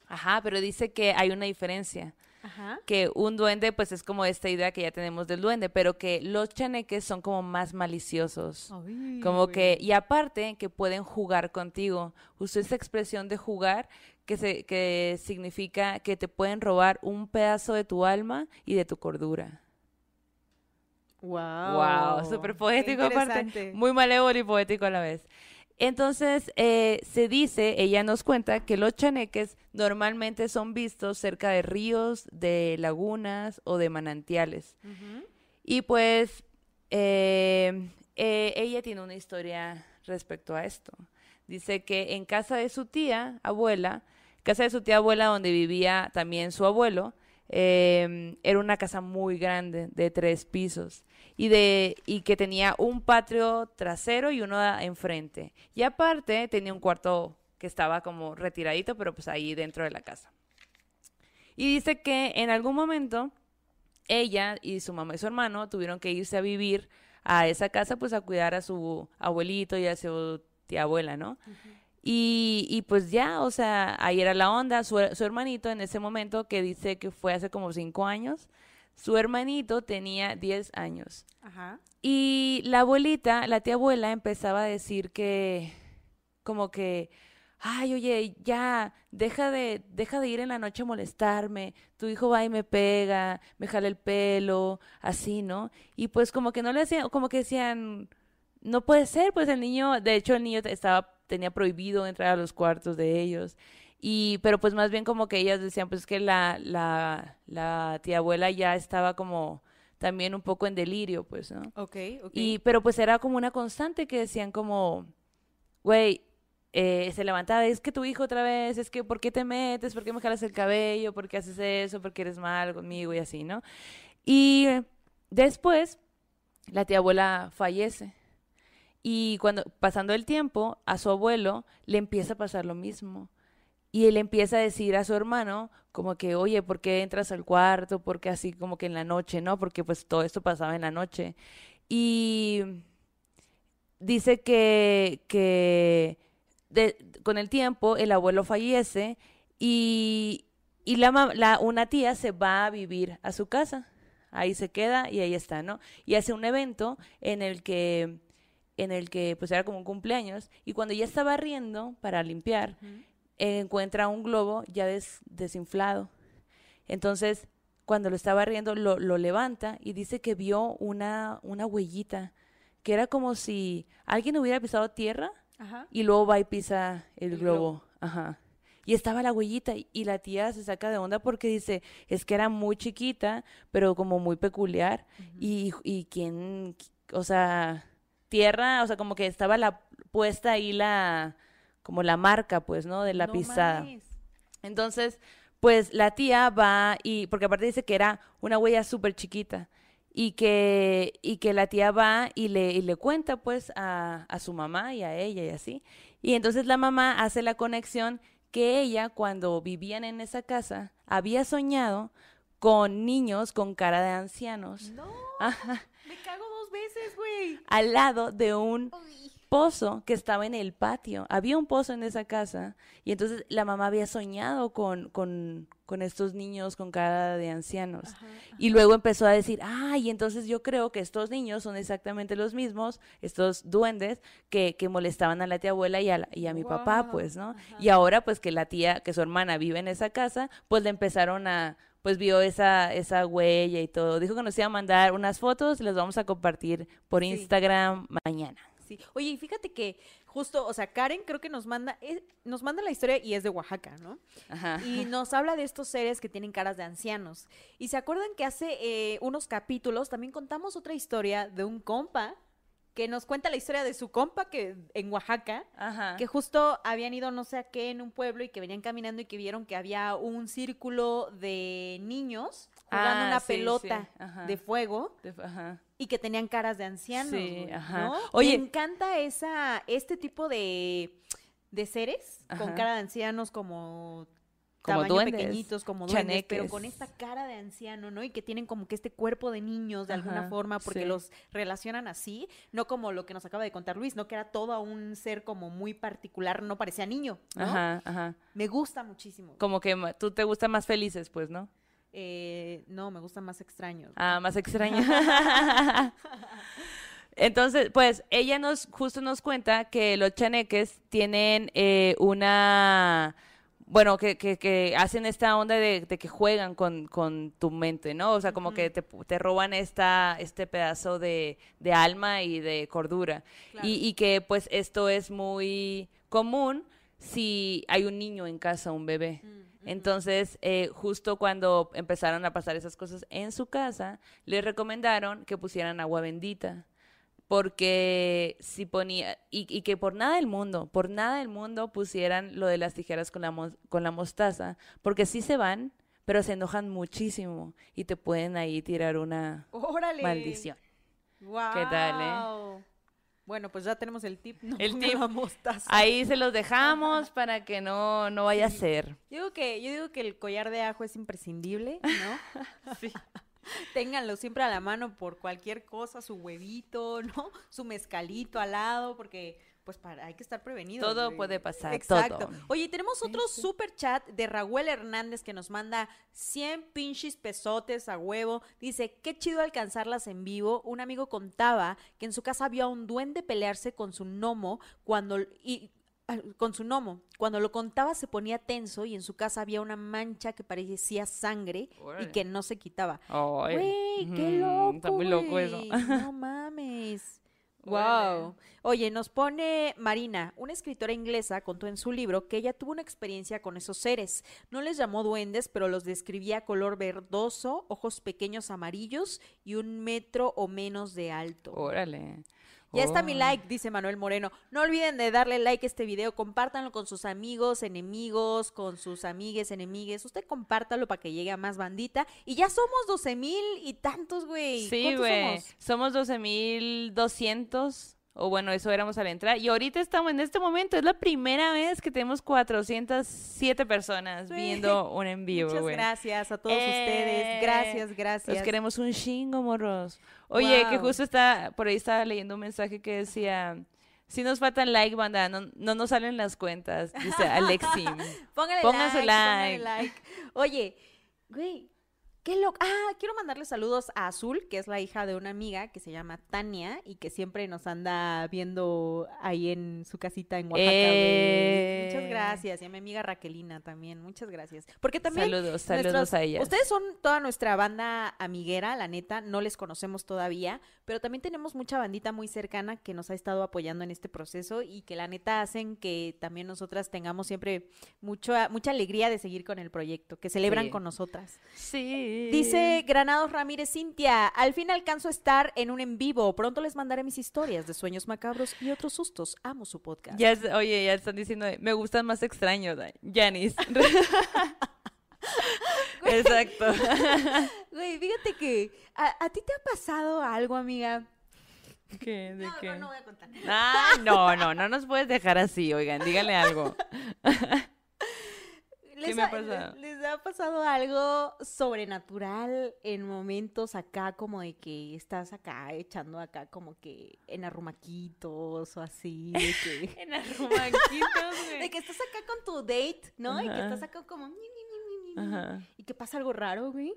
Ajá, pero dice que hay una diferencia. Ajá. Que un duende, pues es como esta idea que ya tenemos del duende, pero que los chaneques son como más maliciosos. Ay, Como que, y aparte que pueden jugar contigo. Usó esta expresión de jugar que, se, que significa que te pueden robar un pedazo de tu alma y de tu cordura. Wow. Wow, súper poético aparte. Muy malévolo y poético a la vez. Entonces, eh, se dice, ella nos cuenta, que los chaneques normalmente son vistos cerca de ríos, de lagunas o de manantiales. Y pues, eh, eh, ella tiene una historia respecto a esto. Dice que en casa de su tía, abuela, casa de su tía abuela donde vivía también su abuelo, eh, era una casa muy grande, de tres pisos, y, de, y que tenía un patio trasero y uno enfrente. Y aparte tenía un cuarto que estaba como retiradito, pero pues ahí dentro de la casa. Y dice que en algún momento ella y su mamá y su hermano tuvieron que irse a vivir a esa casa, pues a cuidar a su abuelito y a su tía abuela, ¿no? Y, y pues ya, o sea, ahí era la onda. Su, su hermanito en ese momento, que dice que fue hace como cinco años, su hermanito tenía 10 años. Ajá. Y la abuelita, la tía abuela, empezaba a decir que, como que, ay, oye, ya, deja de, deja de ir en la noche a molestarme, tu hijo va y me pega, me jala el pelo, así, ¿no? Y pues como que no le hacían, como que decían, no puede ser, pues el niño, de hecho el niño estaba, tenía prohibido entrar a los cuartos de ellos. Y, pero pues más bien como que ellas decían, pues que la, la, la tía abuela ya estaba como también un poco en delirio, pues, ¿no? Ok, ok. Y, pero pues era como una constante que decían como, güey, eh, se levantaba, es que tu hijo otra vez, es que ¿por qué te metes? ¿Por qué me jalas el cabello? ¿Por qué haces eso? ¿Por qué eres mal conmigo? Y así, ¿no? Y después, la tía abuela fallece. Y cuando, pasando el tiempo, a su abuelo le empieza a pasar lo mismo. Y él empieza a decir a su hermano como que, oye, ¿por qué entras al cuarto? ¿Por qué así como que en la noche, no? Porque pues todo esto pasaba en la noche. Y dice que, que con el tiempo el abuelo fallece y, y la, la, una tía se va a vivir a su casa. Ahí se queda y ahí está, ¿no? Y hace un evento en el que, en el que pues era como un cumpleaños y cuando ya estaba riendo para limpiar, encuentra un globo ya desinflado. Entonces, cuando lo estaba riendo, lo, lo, levanta y dice que vio una, una huellita, que era como si alguien hubiera pisado tierra y luego va y pisa el, globo. Ajá. Y estaba la huellita y, la tía se saca de onda porque dice, es que era muy chiquita, pero como muy peculiar. y, y quién, o sea, tierra, o sea, como que estaba la puesta ahí la, como la marca, pues, ¿no? De la pisada. Entonces, pues la tía va y, porque aparte dice que era una huella súper chiquita y que, y que la tía va y le, y le cuenta pues a, a, su mamá y a ella y así. Y entonces la mamá hace la conexión que ella cuando vivían en esa casa había soñado con niños con cara de ancianos. No. Me cago veces, güey. Al lado de un pozo que estaba en el patio. Había un pozo en esa casa y entonces la mamá había soñado con, con, con estos niños con cara de ancianos. Y luego empezó a decir, ay, entonces yo creo que estos niños son exactamente los mismos, estos duendes que, que molestaban a la tía abuela y a, y a mi papá, pues, ¿no? Y ahora pues que la tía, que su hermana vive en esa casa, pues le empezaron a pues vio esa, esa huella y todo. Dijo que nos iba a mandar unas fotos, las vamos a compartir por Instagram mañana. Oye, y fíjate que justo, o sea, Karen creo que nos manda, nos manda la historia y es de Oaxaca, ¿no? Ajá. Y nos habla de estos seres que tienen caras de ancianos. Y se acuerdan que hace eh, unos capítulos también contamos otra historia de un compa que nos cuenta la historia de su compa que en Oaxaca, que justo habían ido no sé a qué en un pueblo y que venían caminando y que vieron que había un círculo de niños jugando ah, una pelota de fuego y que tenían caras de ancianos. Sí, ajá. Oye, me encanta esa este tipo de de seres con cara de ancianos como como tamaño pequeñitos, como duendes, pero con esta cara de anciano, ¿no? Y que tienen como que este cuerpo de niños de alguna forma, porque los relacionan así, no como lo que nos acaba de contar Luis, ¿no? Que era todo un ser como muy particular, no parecía niño, ¿no? Ajá, ajá. Me gusta muchísimo. Como que tú te gustan más felices, pues, ¿no? Eh, no, me gustan más extraños. Ah, más extraños. *laughs* Entonces, pues ella nos justo nos cuenta que los chaneques tienen eh, una bueno, que, que, que, hacen esta onda de, que juegan con, con, tu mente, ¿no? O sea, como que te, te, roban esta, este pedazo de, de alma y de cordura. Y, y, que pues esto es muy común si hay un niño en casa, un bebé. Mm, Entonces, eh, justo cuando empezaron a pasar esas cosas en su casa, les recomendaron que pusieran agua bendita porque si ponía, y, que por nada del mundo, por nada del mundo pusieran lo de las tijeras con la, con la mostaza, porque sí se van, pero se enojan muchísimo y te pueden ahí tirar una maldición. ¿Qué tal, eh? Bueno, pues ya tenemos el tip. No el *laughs* tip. mostaza. Ahí se los dejamos para que no, no vaya a ser. Yo digo, que, yo digo que el collar de ajo es imprescindible, ¿no? *laughs* sí. *laughs* Ténganlo siempre a la mano por cualquier cosa, su huevito, ¿no? Su mezcalito al lado, porque pues para, hay que estar prevenidos. Todo puede pasar. Exacto. Oye, tenemos otro super chat de Raúl Hernández que nos manda 100 pinches pesotes a huevo. Dice, qué chido alcanzarlas en vivo. Un amigo contaba que en su casa vio a un duende pelearse con su gnomo cuando... Y con su gnomo. Cuando lo contaba se ponía tenso y en su casa había una mancha que parecía sangre y que no se quitaba. Qué loco. Está muy loco eso. No *laughs* mames. Wow. Oye, nos pone Marina, una escritora inglesa, contó en su libro que ella tuvo una experiencia con esos seres. No les llamó duendes, pero los describía color verdoso, ojos pequeños amarillos y un metro o menos de alto. Órale. Ya está mi Oh. like, dice Manuel Moreno. No olviden de darle like a este video, compártanlo con sus amigos, enemigos, con sus amigues, enemigues. Usted compártalo para que llegue a más bandita. Y ya somos 12 mil y tantos, güey. Sí, ¿Cuántos güey. somos? Somos 12.200. O bueno, eso éramos al entrar. Y ahorita estamos en este momento. Es la primera vez que tenemos 407 personas viendo un en vivo, Muchas gracias a todos Eh, ustedes. Gracias, gracias. Los queremos un chingo, morros. Oye, que justo está, por ahí estaba leyendo un mensaje que decía, si nos faltan like, banda, no, no nos salen las cuentas, dice *laughs* Alexim. Póngale like, póngale like. like. Oye, güey, qué loco. Ah, quiero mandarle saludos a Azul, que es la hija de una amiga que se llama Tania y que siempre nos anda viendo ahí en su casita en Oaxaca. Eh. Muchas gracias. Y a mi amiga Raquelina también, muchas gracias. Porque también saludos, saludos nuestros- a ellas. Ustedes son toda nuestra banda amiguera, la neta, no les conocemos todavía, pero también tenemos mucha bandita muy cercana que nos ha estado apoyando en este proceso y que la neta hacen que también nosotras tengamos siempre mucha mucha alegría de seguir con el proyecto, que celebran Sí. con nosotras. Sí. Dice Granados Ramírez Cintia, al fin alcanzo a estar en un en vivo, pronto les mandaré mis historias de sueños macabros y otros sustos. Amo su podcast. Ya, oye, ya están diciendo, me gustan más extraños, Janis. *laughs* *laughs* Exacto. *laughs* Güey, fíjate que a, a ti te ha pasado algo, amiga. ¿Qué? ¿De No, qué? no, no voy a contar. Ah, no, no, no nos puedes dejar así, oigan, díganle algo. ¿Les me ha pasado? ¿Les, les ha pasado algo sobrenatural en momentos acá como de que estás acá echando acá como que en arrumaquitos o así? De *laughs* que, En arrumaquitos, *laughs* de que estás acá con tu date, ¿no? Y que estás acá como... Ajá. Y que pasa algo raro, güey.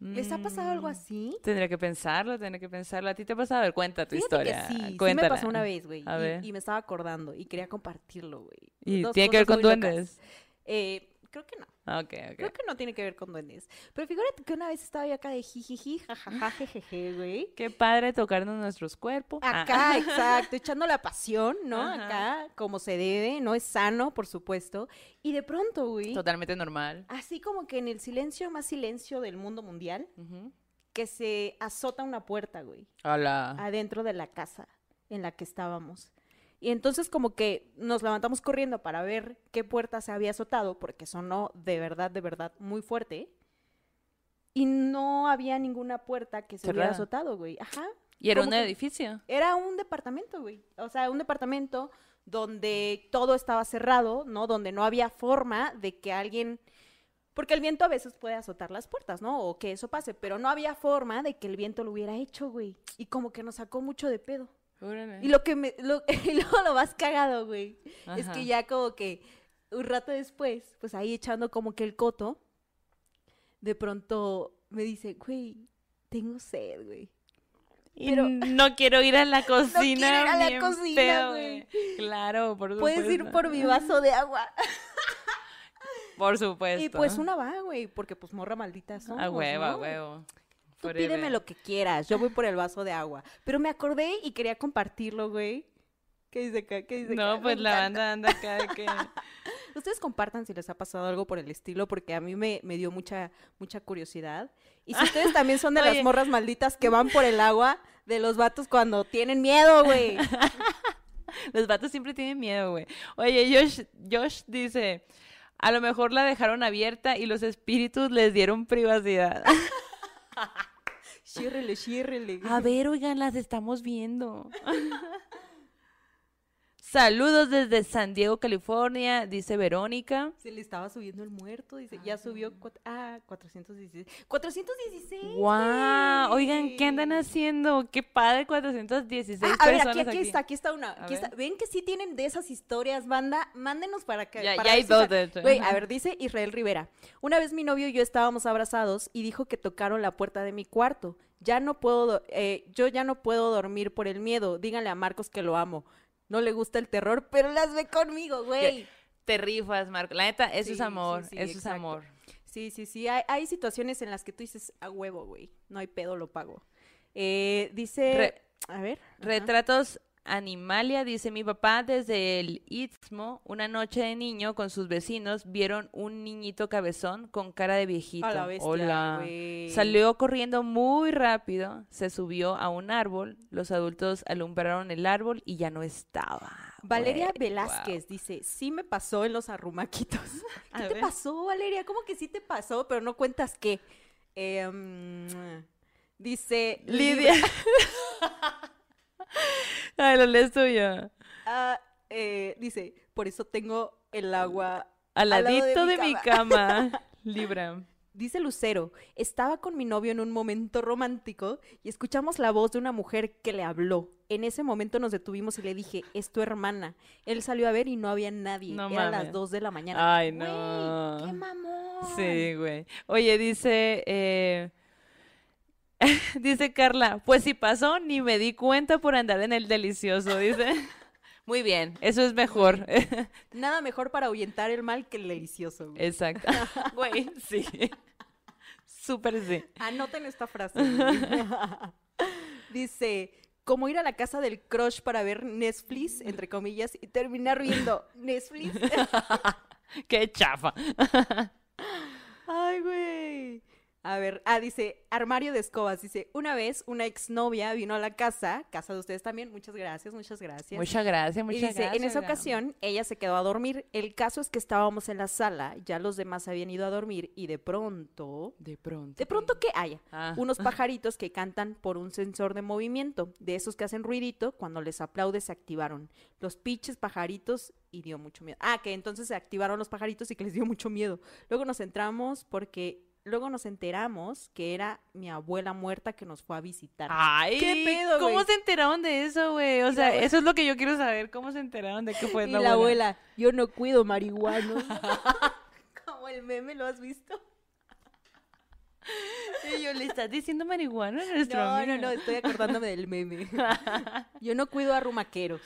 ¿Les ha pasado algo Mm, así? Tendría que pensarlo, tendría que pensarlo. ¿A ti te ha pasado? A ver, cuenta tu Fíjate historia. que sí, sí me pasó una vez, güey. Y-. Y, me estaba acordando y quería compartirlo, güey. ¿Y Dos tiene que ver con duendes? Eh, creo que no. Ah, Ok, Creo que no tiene que ver con duendes. Pero fíjate que una vez estaba yo acá de jijiji, jajaja, jejeje, güey. Qué padre tocarnos nuestros cuerpos. Ah. Acá, *laughs* exacto, echando la pasión, ¿no? Ajá. Acá, como se debe, no es sano, por supuesto. Y de pronto, güey, Totalmente normal. así como que en el silencio más silencio del mundo mundial, que se azota una puerta, güey, Hola. adentro de la casa en la que estábamos. Y entonces como que nos levantamos corriendo para ver qué puerta se había azotado, porque sonó de verdad, de verdad muy fuerte. Y no había ninguna puerta que se hubiera azotado, güey. Ajá. ¿Y era un edificio? Era un departamento, güey. O sea, un departamento donde todo estaba cerrado, ¿no? Donde no había forma de que alguien... Porque el viento a veces puede azotar las puertas, ¿no? O que eso pase, pero no había forma de que el viento lo hubiera hecho, güey. Y como que nos sacó mucho de pedo. Órale. Y lo que me... Lo, *laughs* y luego lo más cagado, güey. Es que ya como que un rato después, pues ahí echando como que el coto, de pronto me dice, güey, tengo sed, güey. Y pero- no quiero ir a la *laughs* cocina. quiero ir a la cocina, pedo, güey. Claro, por supuesto. Puedes ir por mi vaso de agua. *laughs* Por supuesto. Y pues una va, güey, porque pues morra maldita somos, A huevo, a ¿no? huevo. Tú Forever. pídeme lo que quieras, yo voy por el vaso de agua. Pero me acordé y quería compartirlo, güey. ¿Qué dice acá? ¿Qué dice acá? No, Me pues la banda anda acá de que... *laughs* Ustedes compartan si les ha pasado algo por el estilo, porque a mí me, me dio mucha, mucha curiosidad. Y si ustedes también son de *laughs* Oye. las morras malditas que van por el agua, de los vatos cuando tienen miedo, güey. *laughs* Los vatos siempre tienen miedo, güey. Oye, Josh, Josh dice, a lo mejor la dejaron abierta y los espíritus les dieron privacidad. Ciérrele, ciérrele. A ver, oigan, las estamos viendo. *laughs* Saludos desde San Diego, California, dice Verónica. Se le estaba subiendo el muerto, dice, ya subió, cuat- ah, 416. 416. ¡Wow! Oigan, ¿qué andan haciendo? ¡Qué padre! 416 Ah, a ver, personas aquí, aquí, está, aquí está una. A aquí está. ver. Ven que sí tienen de esas historias, banda. Mándenos para que. Ya- para ya hay ver dos, de hecho. A ver, dice Israel Rivera. Una vez mi novio y yo estábamos abrazados y dijo que tocaron la puerta de mi cuarto. Ya no puedo, do- eh, yo ya no puedo dormir por el miedo. Díganle a Marcos que lo amo. No le gusta el terror, pero las ve conmigo, güey. Te rifas, Marco. La neta, eso Sí, es sí, amor, sí, eso es amor. Sí, sí, sí. Hay, hay situaciones en las que tú dices, a huevo, güey. No hay pedo, lo pago. Eh, dice. Re- a ver. ajá. Animalia dice, mi papá desde el Istmo, una noche de niño con sus vecinos, vieron un niñito cabezón con cara de viejito. A la bestia, Hola. Salió corriendo muy rápido, se subió a un árbol, los adultos alumbraron el árbol y ya no estaba. Valeria Velázquez dice, sí me pasó en los arrumaquitos. *laughs* A ¿Qué te ver. pasó, Valeria? ¿Cómo que sí te pasó, pero no cuentas qué? Eh, mm, dice Lidia. *laughs* *laughs* Ay, lo lees tú yo. Ah, eh, dice, por eso tengo el agua Al lado de ladito mi de mi cama. *laughs* Libra. Dice Lucero, estaba con mi novio en un momento romántico y escuchamos la voz de una mujer que le habló. En ese momento nos detuvimos y le dije, es tu hermana. Él salió a ver y no había nadie. No Era las 2 de la mañana. Ay, no. ¡Qué mamón! Sí, güey. Oye, dice, eh, *laughs* dice Carla, pues si pasó, ni me di cuenta por andar en el delicioso, dice. *laughs* Muy bien, eso es mejor. *laughs* Nada mejor para ahuyentar el mal que el delicioso. güey. Exacto. Güey, sí. Súper sí. Anoten esta frase. Dice, como ir a la casa del crush para ver Netflix, entre comillas, y terminar viendo Netflix. Qué chafa. Ay, güey. A ver, ah, dice, armario de escobas. Dice, una vez una exnovia vino a la casa, casa de ustedes también, muchas gracias, muchas gracias. Muchas gracias, y muchas dice, gracias. en esa ocasión ella se quedó a dormir. El caso es que estábamos en la sala, ya los demás habían ido a dormir y de pronto, De pronto. de pronto que haya Ah. unos *laughs* pajaritos que cantan por un sensor de movimiento, de esos que hacen ruidito, cuando les aplaude se activaron. Los pinches pajaritos y dio mucho miedo. Ah, que entonces se activaron los pajaritos y que les dio mucho miedo. Luego nos entramos porque luego nos enteramos que era mi abuela muerta que nos fue a visitar. Ay, ¿Qué pedo, ¿Cómo se enteraron de eso, güey? O Y sea, abuela- eso es lo que yo quiero saber. ¿Cómo se enteraron de que fue y la la abuela? abuela, yo no cuido marihuanos. *laughs* Como el meme, ¿lo has visto? Y yo, ¿le estás diciendo marihuana a nuestro No, no, amigo? no, estoy acordándome del meme. *laughs* Yo no cuido a rumaqueros.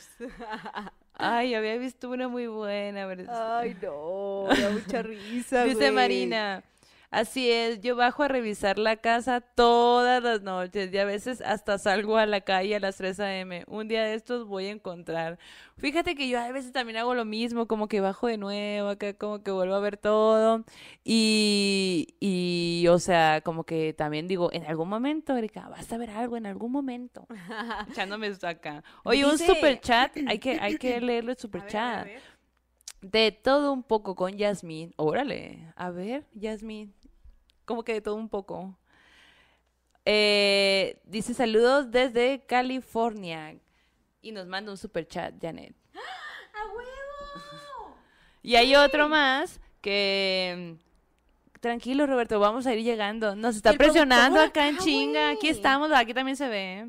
Ay, había visto una muy buena. pero- Ay, no, me da mucha risa, Dice. Marina, así es, yo bajo a revisar la casa todas las noches y a veces hasta salgo a la calle a las 3 a.m. Un día de estos voy a encontrar. Fíjate que yo a veces también hago lo mismo, como que bajo de nuevo, acá como que vuelvo a ver todo y, y o sea, como que también digo, en algún momento, Erika, vas a ver algo en algún momento. *laughs* Echándome esto acá. Oye, un super chat, hay que, hay *clears throat* que leerlo el super chat. De todo un poco con Yasmín. Órale, a ver, Yasmín. Como que de todo un poco. Eh, dice saludos desde California. Y nos manda un super chat, Janet. ¡A huevo! *laughs* Y hay otro más que... Tranquilo, Roberto, vamos a ir llegando. Nos está presionando acá en acá, chinga. Aquí estamos, aquí también se ve. ¿eh?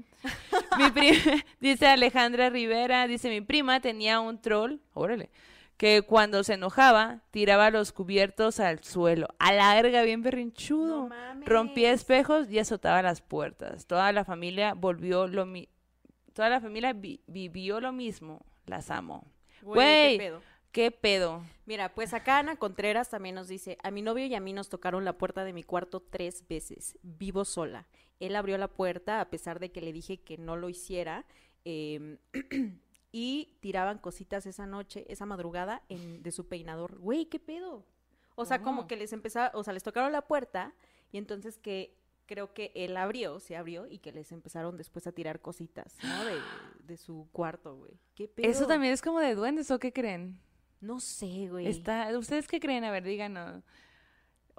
Mi *laughs* pri- *laughs* dice Alejandra Rivera, dice mi prima tenía un troll, órale, que cuando se enojaba tiraba los cubiertos al suelo. A la verga, bien berrinchudo. No mames. Rompía espejos y azotaba las puertas. Toda la familia volvió lo mi- Toda la familia vi- vivió lo mismo. Las amo. Güey, qué pedo. ¿Qué pedo? Mira, pues acá Ana Contreras también nos dice, a mi novio y a mí nos tocaron la puerta de mi cuarto tres veces, vivo sola. Él abrió la puerta a pesar de que le dije que no lo hiciera em, *clears throat* y tiraban cositas esa noche, esa madrugada en- de su peinador. Güey, ¿qué pedo? O sea, como Oh. que les empezaba, o sea, les tocaron la puerta y entonces que creo que él abrió, se abrió y que les empezaron después a tirar cositas, ¿no? De, de su cuarto, güey. ¿Qué pedo? ¿Eso también es como de duendes o qué creen? No sé, güey. Está, ¿Ustedes qué creen? A ver, díganos.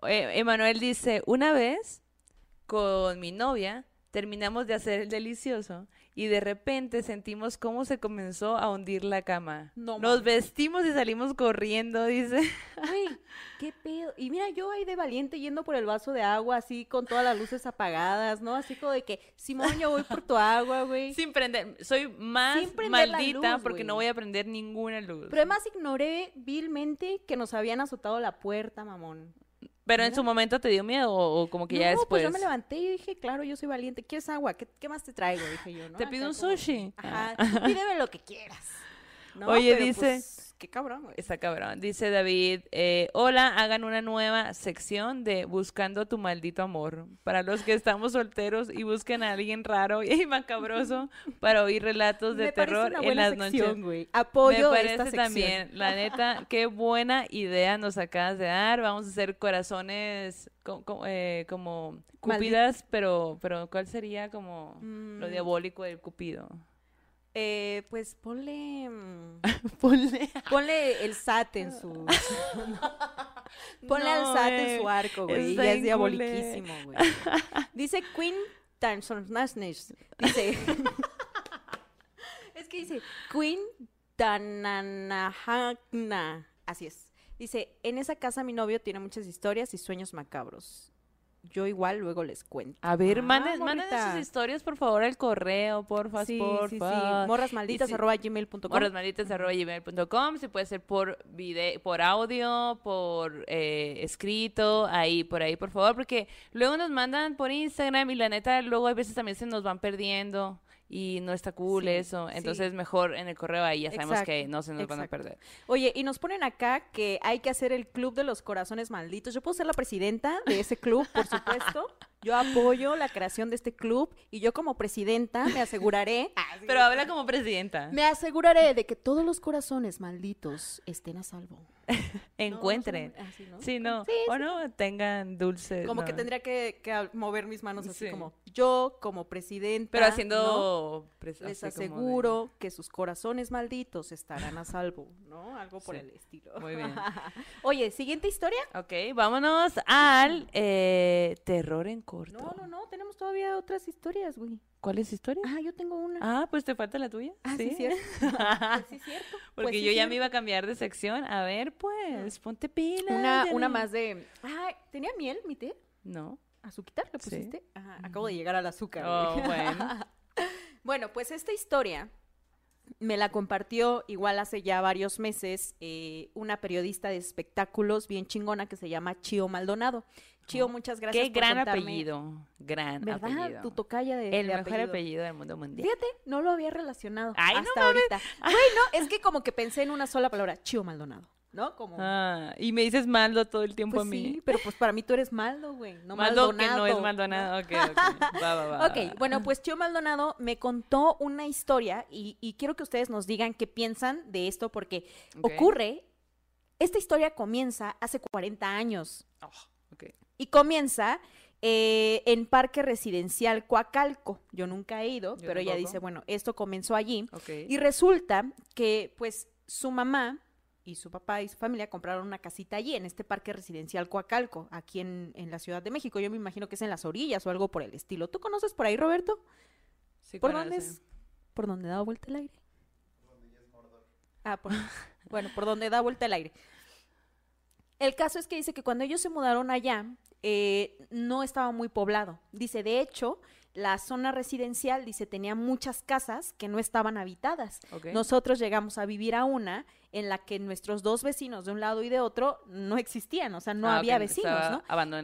Eh, Emanuel dice, una vez con mi novia terminamos de hacer el delicioso y de repente sentimos cómo se comenzó a hundir la cama. No Nos vestimos y salimos corriendo, dice. Güey, qué pedo. Y mira, yo ahí de valiente yendo por el vaso de agua, así con todas las luces apagadas, ¿no? Así como de que, Simón, yo voy por tu agua, güey. Sin prender, soy más maldita luz, porque no voy a prender ninguna luz. Pero además ignoré vilmente que nos habían azotado la puerta, mamón. Pero en su momento te dio miedo o, o como que ya no, después. pues yo me levanté y dije, claro, yo soy valiente. ¿Quieres agua? ¿Qué, qué más te traigo? Dije yo, ¿no? Te pido Acá un como- sushi. Ajá, pídeme lo que quieras. ¿No? Oye, Pero, dice- pues, qué cabrón, güey. Está cabrón. Dice David, eh, hola, hagan una nueva sección de Buscando tu maldito amor. Para los que estamos solteros y busquen a alguien raro y *laughs* macabroso para oír relatos de Me terror una en buena las sección, noches. güey. Apoyo Me parece esta sección. también, la *laughs* neta, qué buena idea nos acabas de dar. Vamos a hacer corazones co- co- eh, como cupidas, pero, pero ¿cuál sería como lo Mm. diabólico del cupido? Eh, pues ponle... mm, *laughs* Ponle. Ponle el SAT en su... *laughs* *laughs* Ponle al No, SAT en su arco, güey. Ya es diaboliquísimo, güey. Dice Queen Tansonasnes. Dice... es que dice Queen Tananahagna. Así es. Dice, en esa casa mi novio tiene muchas historias y sueños macabros. Yo igual luego les cuento. A ver, Ah, manden, manden sus historias, por favor, al correo, porfa, Sí, porfa. sí, sí. Morrasmalditas si- arroba gmail.com. morrasmalditas.gmail.com, si puede ser por video, por audio, por eh, escrito, ahí, por ahí, por favor, porque luego nos mandan por Instagram y la neta, luego a veces también se nos van perdiendo y no está cool Sí, eso, sí. entonces mejor en el correo ahí ya sabemos que no se nos van a perder. Oye, y nos ponen acá que hay que hacer el club de los corazones malditos. Yo puedo ser la presidenta de ese club, por supuesto. *laughs* Yo apoyo la creación de este club y yo como presidenta me aseguraré. *laughs* Pero habla como presidenta. Me aseguraré de que todos los corazones malditos estén a salvo. *laughs* Encuentren. No, no así, ¿no? Sí, no. Sí, o no, tengan dulces. Como que tendría que, que mover mis manos así Sí. como yo como presidenta. Pero ¿no? haciendo... pres- Les de- aseguro que sus corazones malditos estarán a salvo, ¿no? Algo por Sí. el estilo. Muy bien. *laughs* Oye, siguiente historia. Ok, vámonos al eh, terror en corto. No, no, no, tenemos todavía otras historias, güey. ¿Cuál es historia? Ah, yo tengo una. Ah, pues te falta la tuya. Ah, sí, cierto. *laughs* Pues sí, cierto. Porque Pues sí, yo ya me iba a cambiar de sección. A ver, pues, ponte pila. Una, una más de. Ay, ¿tenía miel, mi té? No. ¿Azuquitar le Sí. pusiste? Ajá, acabo de llegar al azúcar. Oh, güey. bueno. *laughs* Bueno, pues esta historia me la compartió igual hace ya varios meses eh, una periodista de espectáculos bien chingona que se llama Chio Maldonado. Chio, muchas gracias Qué por gran contarme- apellido. Gran ¿Verdad? apellido. Tu tocaya de El de mejor apellido. del mundo mundial. Fíjate, no lo había relacionado Ay, no hasta ahorita. Bueno, es que como que pensé en una sola palabra, Chio Maldonado, ¿no? Como Ah, y me dices Maldo todo el tiempo pues a mí. sí, pero pues para mí tú eres Maldo, güey, no Maldo Maldonado. que no es Maldonado. Ok, ok. *laughs* Va, va, va. Ok, bueno, pues Chio Maldonado me contó una historia y, y quiero que ustedes nos digan qué piensan de esto porque ocurre, esta historia comienza hace 40 años Oh. Y comienza eh, en Parque Residencial Coacalco. Yo nunca he ido, Yo pero ella dice, bueno, esto comenzó allí. Y resulta que pues su mamá y su papá y su familia compraron una casita allí, en este parque residencial Coacalco, aquí en, en la Ciudad de México. Yo me imagino que es en las orillas o algo por el estilo. ¿Tú conoces por ahí, Roberto? Sí, ¿Por dónde es? ¿Por dónde da vuelta el aire? Ah, por- *laughs* bueno, por donde da vuelta el aire. El caso es que dice que cuando ellos se mudaron allá, eh, no estaba muy poblado. Dice, de hecho, la zona residencial, dice, tenía muchas casas que no estaban habitadas. Nosotros llegamos a vivir a una en la que nuestros dos vecinos de un lado y de otro no existían, o sea, no Ah, había vecinos, estaba ¿no?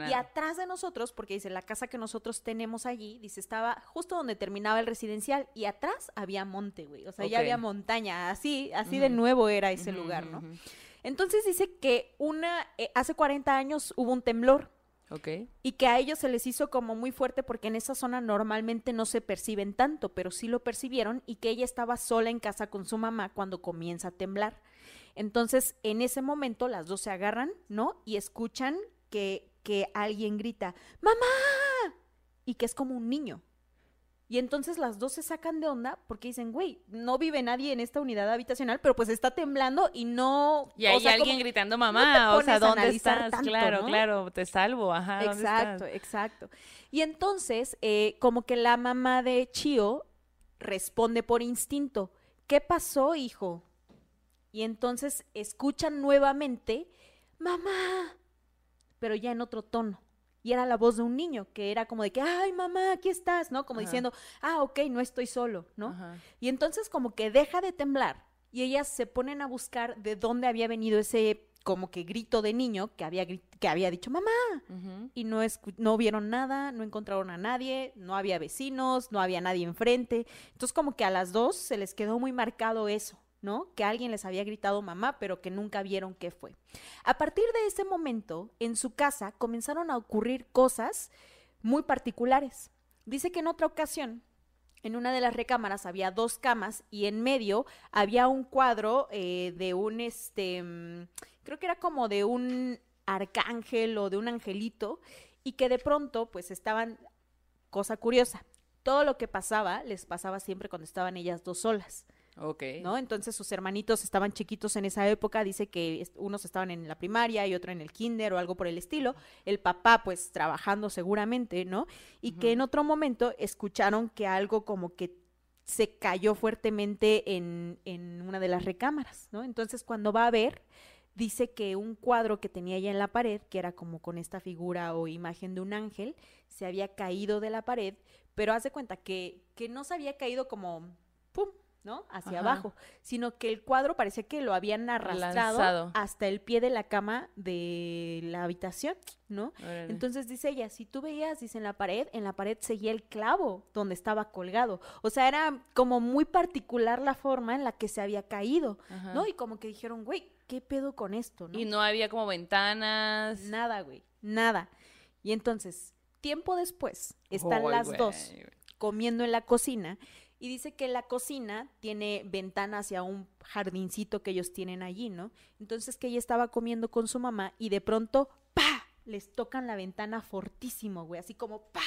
Y atrás de nosotros, porque dice, la casa que nosotros tenemos allí, dice, estaba justo donde terminaba el residencial y atrás había monte, güey. O sea, ya había montaña, así, así de nuevo era ese lugar, ¿no? Entonces dice que una, eh, hace 40 años hubo un temblor Ok. y que a ellos se les hizo como muy fuerte porque en esa zona normalmente no se perciben tanto, pero sí lo percibieron y que ella estaba sola en casa con su mamá cuando comienza a temblar. Entonces, en ese momento las dos se agarran, ¿no? Y escuchan que, que alguien grita, ¡Mamá! Y que es como un niño. Y entonces las dos se sacan de onda porque dicen, güey, no vive nadie en esta unidad habitacional, pero pues está temblando y no... Y o hay como- alguien gritando, mamá, o sea, ¿dónde estás? tanto, claro, ¿no? claro, te salvo, ajá. ¿dónde Exacto, estás? exacto. Y entonces, eh, como que la mamá de Chio responde por instinto, ¿qué pasó, hijo? Y entonces escuchan nuevamente, mamá, pero ya en otro tono. Y era la voz de un niño, que era como de que, ay, mamá, aquí estás, ¿no? Como Ajá. diciendo, ah, ok, no estoy solo, ¿no? Ajá. Y entonces como que deja de temblar y ellas se ponen a buscar de dónde había venido ese como que grito de niño que había, que había dicho mamá y no, no vieron nada, no encontraron a nadie, no había vecinos, no había nadie enfrente. Entonces como que a las dos se les quedó muy marcado eso, ¿no? Que alguien les había gritado mamá, pero que nunca vieron qué fue. A partir de ese momento, en su casa comenzaron a ocurrir cosas muy particulares. Dice que en otra ocasión, en una de las recámaras había dos camas y en medio había un cuadro eh, de un, este, mm, creo que era como de un arcángel o de un angelito y que de pronto pues estaban, cosa curiosa, todo lo que pasaba les pasaba siempre cuando estaban ellas dos solas. Ok. ¿no? Entonces sus hermanitos estaban chiquitos en esa época, dice que unos estaban en la primaria y otro en el kinder o algo por el estilo, el papá pues trabajando seguramente, ¿no? Y que en otro momento escucharon que algo como que se cayó fuertemente en, en una de las recámaras, ¿no? Entonces cuando va a ver, dice que un cuadro que tenía ella en la pared, que era como con esta figura o imagen de un ángel, se había caído de la pared, pero haz de cuenta que, que no se había caído como, ¡pum!, ¿no? Hacia Ajá. abajo, sino que el cuadro parecía que lo habían arrastrado Lanzado. hasta el pie de la cama de la habitación, ¿no? Órale. Entonces dice ella, si tú veías, dice en la pared, en la pared seguía el clavo donde estaba colgado. O sea, era como muy particular la forma en la que se había caído, Ajá. ¿no? Y como que dijeron, güey, ¿qué pedo con esto, no? Y no había como ventanas. Nada, güey, nada. Y entonces, tiempo después, están las dos comiendo en la cocina y dice que la cocina tiene ventana hacia un jardincito que ellos tienen allí, ¿no? Entonces que ella estaba comiendo con su mamá y de pronto, ¡pa! Les tocan la ventana fortísimo, güey, así como ¡pa!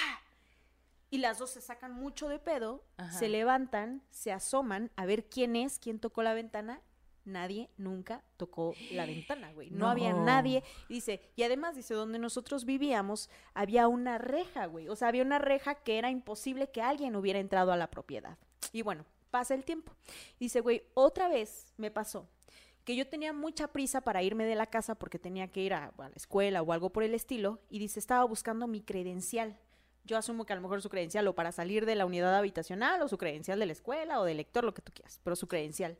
Y las dos se sacan mucho de pedo, Ajá. se levantan, se asoman a ver quién es, quién tocó la ventana. Nadie nunca tocó la ventana, güey. No, había nadie. Dice, y además dice, donde nosotros vivíamos había una reja, güey. O sea, había una reja que era imposible que alguien hubiera entrado a la propiedad. Y bueno, pasa el tiempo. Dice, güey, otra vez me pasó que yo tenía mucha prisa para irme de la casa porque tenía que ir a, a la escuela o algo por el estilo. Y dice, estaba buscando mi credencial. Yo asumo que a lo mejor su credencial o para salir de la unidad habitacional o su credencial de la escuela o de lector, lo que tú quieras, pero su credencial.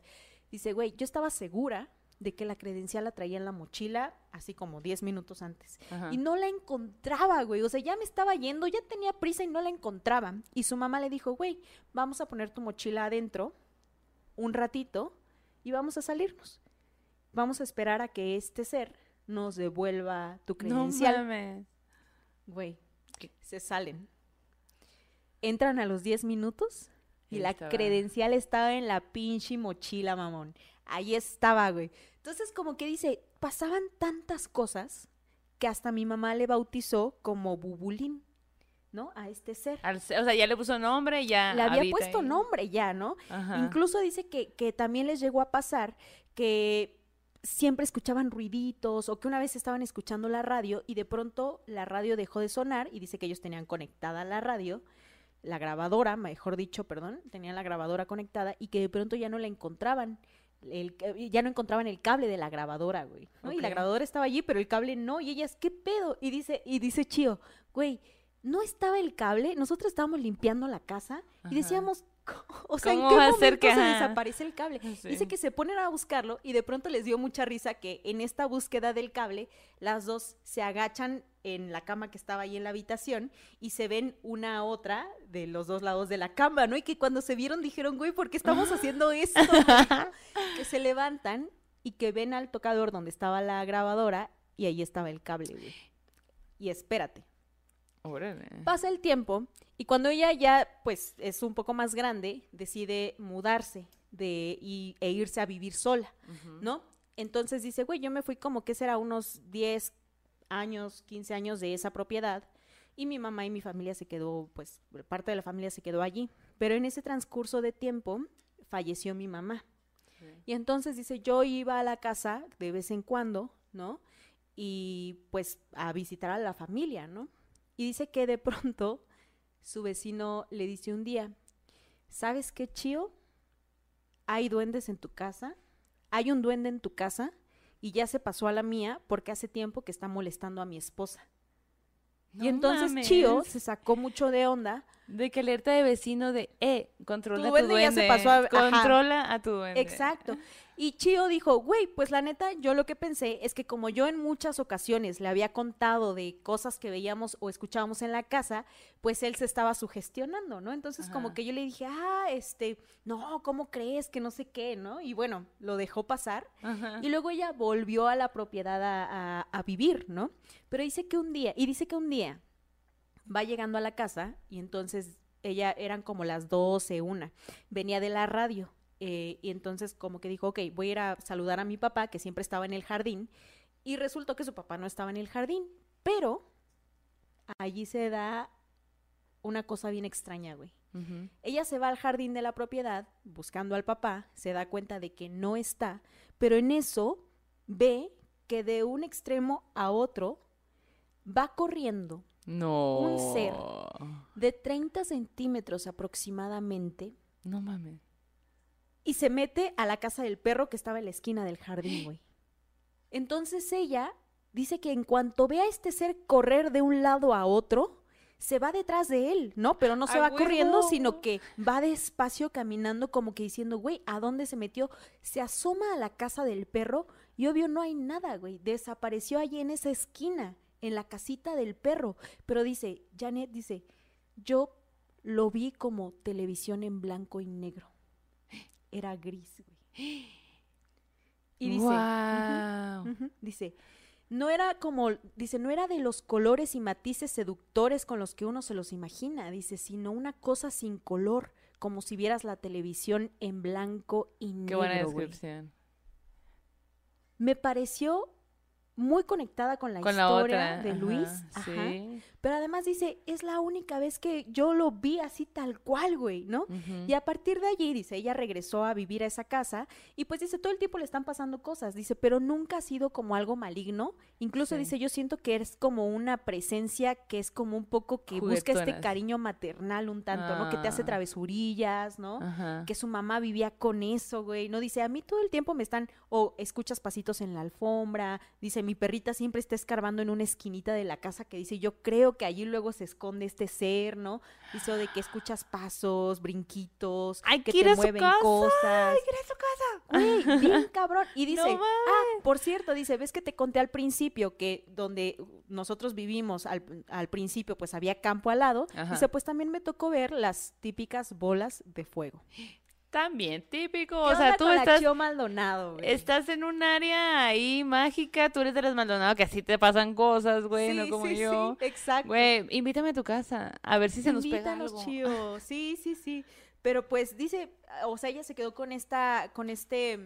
Dice, güey, yo estaba segura de que la credencial la traía en la mochila así como 10 minutos antes. Ajá. Y no la encontraba, güey. O sea, ya me estaba yendo, ya tenía prisa y no la encontraba. Y su mamá le dijo, güey, vamos a poner tu mochila adentro un ratito y vamos a salirnos. Vamos a esperar a que este ser nos devuelva tu No credencial. mames. Güey, se salen. Entran a los 10 minutos y Ahí la estaba. credencial estaba en la pinche mochila, mamón. Ahí estaba, güey. Entonces, como que dice, pasaban tantas cosas que hasta mi mamá le bautizó como Bubulín, ¿no? A este ser. Al o sea, ya le puso nombre, ya. Le había puesto ahí. nombre ya, ¿no? Ajá. Incluso dice que, que también les llegó a pasar que siempre escuchaban ruiditos o que una vez estaban escuchando la radio y de pronto la radio dejó de sonar y dice que ellos tenían conectada la radio, la grabadora, mejor dicho, perdón, tenían la grabadora conectada y que de pronto ya no la encontraban. El, ya no encontraban el cable de la grabadora, güey. ¿no? Y la grabadora estaba allí, pero el cable no. Y ellas, ¿qué pedo? Y dice, y dice Chío, güey, ¿no estaba el cable? Nosotros estábamos limpiando la casa Ajá. y decíamos, *laughs* o sea, ¿en ¿Cómo qué momento ser que- se desaparece el cable? *laughs* Sí. Dice que se ponen a buscarlo y de pronto les dio mucha risa que en esta búsqueda del cable, las dos se agachan en la cama que estaba ahí en la habitación y se ven una a otra de los dos lados de la cama, ¿no? Y que cuando se vieron dijeron, güey, ¿por qué estamos *laughs* haciendo esto? güey?" que se levantan y que ven al tocador donde estaba la grabadora y ahí estaba el cable, güey. Y espérate. Órale. Pasa el tiempo y cuando ella ya pues es un poco más grande, decide mudarse de, y, e irse a vivir sola. ¿no? Entonces dice, güey, yo me fui como que será unos 10 años, 15 años de esa propiedad y mi mamá y mi familia se quedó, pues parte de la familia se quedó allí. Pero en ese transcurso de tiempo falleció mi mamá. Y entonces dice, yo iba a la casa de vez en cuando, ¿no? Y pues a visitar a la familia, ¿no? Y dice que de pronto su vecino le dice un día, ¿sabes qué, Chío? Hay duendes en tu casa, hay un duende en tu casa y ya se pasó a la mía porque hace tiempo que está molestando a mi esposa. No y entonces mames. Chío se sacó mucho de onda. De que alerta de vecino de, eh, controla Tu tu duende duende. ya se pasó a- ajá. Controla a tu duende. Exacto. Y Chio dijo, güey, pues la neta, yo lo que pensé es que como yo en muchas ocasiones le había contado de cosas que veíamos o escuchábamos en la casa, pues él se estaba sugestionando, ¿no? Entonces como que yo le dije, ah, este, no, ¿cómo crees? Que no sé qué, ¿no? Y bueno, lo dejó pasar. Ajá. Y luego ella volvió a la propiedad a, a- a vivir, ¿no? Pero dice que un día, y dice que un día va llegando a la casa y entonces ella eran como las 12, una, venía de la radio eh, y entonces como que dijo, ok, voy a ir a saludar a mi papá que siempre estaba en el jardín y resultó que su papá no estaba en el jardín, pero allí se da una cosa bien extraña, güey. Ella se va al jardín de la propiedad buscando al papá, se da cuenta de que no está, pero en eso ve que de un extremo a otro va corriendo No. Un ser. de 30 centímetros aproximadamente No mames. Y se mete a la casa del perro que estaba en la esquina del jardín, güey. Entonces ella dice que en cuanto ve a este ser correr de un lado a otro, se va detrás de él, ¿no? Pero no se ¡A va corriendo, sino que va despacio caminando como que diciendo, güey, ¿a dónde se metió? Se asoma a la casa del perro y obvio no hay nada, güey. Desapareció allí en esa esquina, en la casita del perro. Pero dice, Janet dice, yo lo vi como televisión en blanco y negro. Era gris, güey. Y dice, dice, no era como, dice, no era de los colores y matices seductores con los que uno se los imagina, dice, sino una cosa sin color, como si vieras la televisión en blanco y Qué negro. buena güey. descripción. Me pareció muy conectada con la Con historia de ajá, Luis, ajá, Sí. Pero además dice, es la única vez que yo lo vi así tal cual, güey, ¿no? Y a partir de allí, dice, ella regresó a vivir a esa casa y pues dice, todo el tiempo le están pasando cosas, dice, pero nunca ha sido como algo maligno. Incluso Sí. dice, yo siento que es como una presencia que es como un poco que busca este cariño maternal un tanto, ¿no? Que te hace Ah. travesurillas, ¿no? Ajá. Que su mamá vivía con eso, güey. No dice, a mí todo el tiempo me están, o escuchas pasitos en la alfombra. Dice, mi perrita siempre está escarbando en una esquinita de la casa que dice, yo creo que allí luego se esconde este ser, ¿no? Dice, o de que escuchas pasos, brinquitos, Ay, que te mueven casa, cosas. quiero su casa. Güey, *laughs* bien cabrón. Y dice, No ah, por cierto, dice, ves que te conté al principio que donde nosotros vivimos al, al principio, pues había campo al lado. Ajá. Dice, pues también me tocó ver las típicas bolas de fuego. *gasps* También típico. ¿Qué O sea, tú con la estás, Chio Maldonado, güey? estás en un área ahí mágica. Tú eres de las Maldonados que así te pasan cosas, güey, no Sí, como sí, yo. sí, exacto. Güey, invítame a tu casa. A ver si se nos pega Invítanos, algo. Chio. Sí, sí, sí. Pero pues dice, o sea, ella se quedó con esta, con este,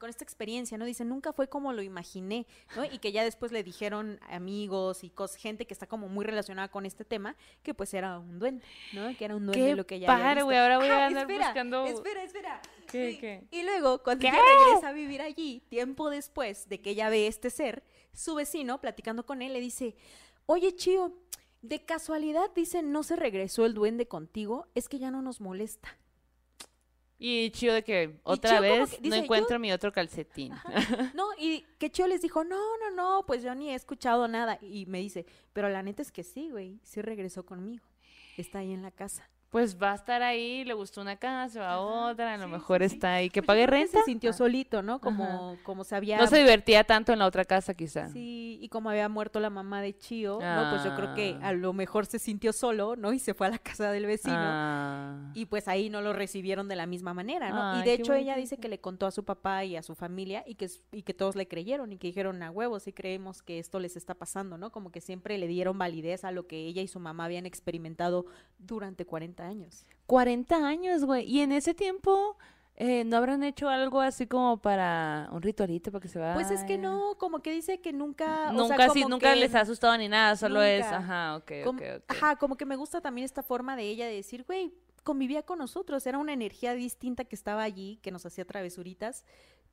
con esta experiencia, ¿no? Dice, nunca fue como lo imaginé, ¿no? Y que ya después le dijeron amigos y cos, gente que está como muy relacionada con este tema, que pues era un duende, ¿no? Que era un duende Qué lo que ella había padre, güey. Ahora voy a andar espera, buscando. Espera, espera. ¿Qué, Sí. qué? Y luego, cuando ¿Qué? ella regresa a vivir allí, tiempo después de que ella ve este ser, su vecino, platicando con él, le dice, oye, Chío, de casualidad, dice, no se regresó el duende contigo, es que ya no nos molesta. Y chido de que otra Chio vez que no yo- encuentro mi otro calcetín. *laughs* No, y que Chío les dijo, no, no, no, pues yo ni he escuchado nada. Y me dice, pero la neta es que sí, güey, sí regresó conmigo. Está ahí en la casa. Pues va a estar ahí, le gustó una casa, va a otra, a lo sí, mejor sí, está ahí. Que Pues pague que renta. Se sintió Ah. solito, ¿no? Como, como se había No se divertía tanto en la otra casa, quizá. Sí, y como había muerto la mamá de Chío, no, pues yo creo que Ah. a lo mejor se sintió solo, ¿no? Y se fue a la casa del vecino. Ah. Y pues ahí no lo recibieron de la misma manera, ¿no? Y de hecho ella dice que le contó a su papá y a su familia y que, y que todos le creyeron y que dijeron a huevos y creemos que esto les está pasando, ¿no? Como que siempre le dieron validez a lo que ella y su mamá habían experimentado durante 40 años. 40 años, güey. Y en ese tiempo, eh, ¿no habrán hecho algo así como para un ritualito para que se vaya? Pues es que no, como que dice que nunca... o sea, Nunca, sí, como nunca que- les ha asustado ni nada, solo es, Nunca. ajá, ok, Como- ok, ok. Ajá, como que me gusta también esta forma de ella de decir, güey, convivía con nosotros, era una energía distinta que estaba allí, que nos hacía travesuritas,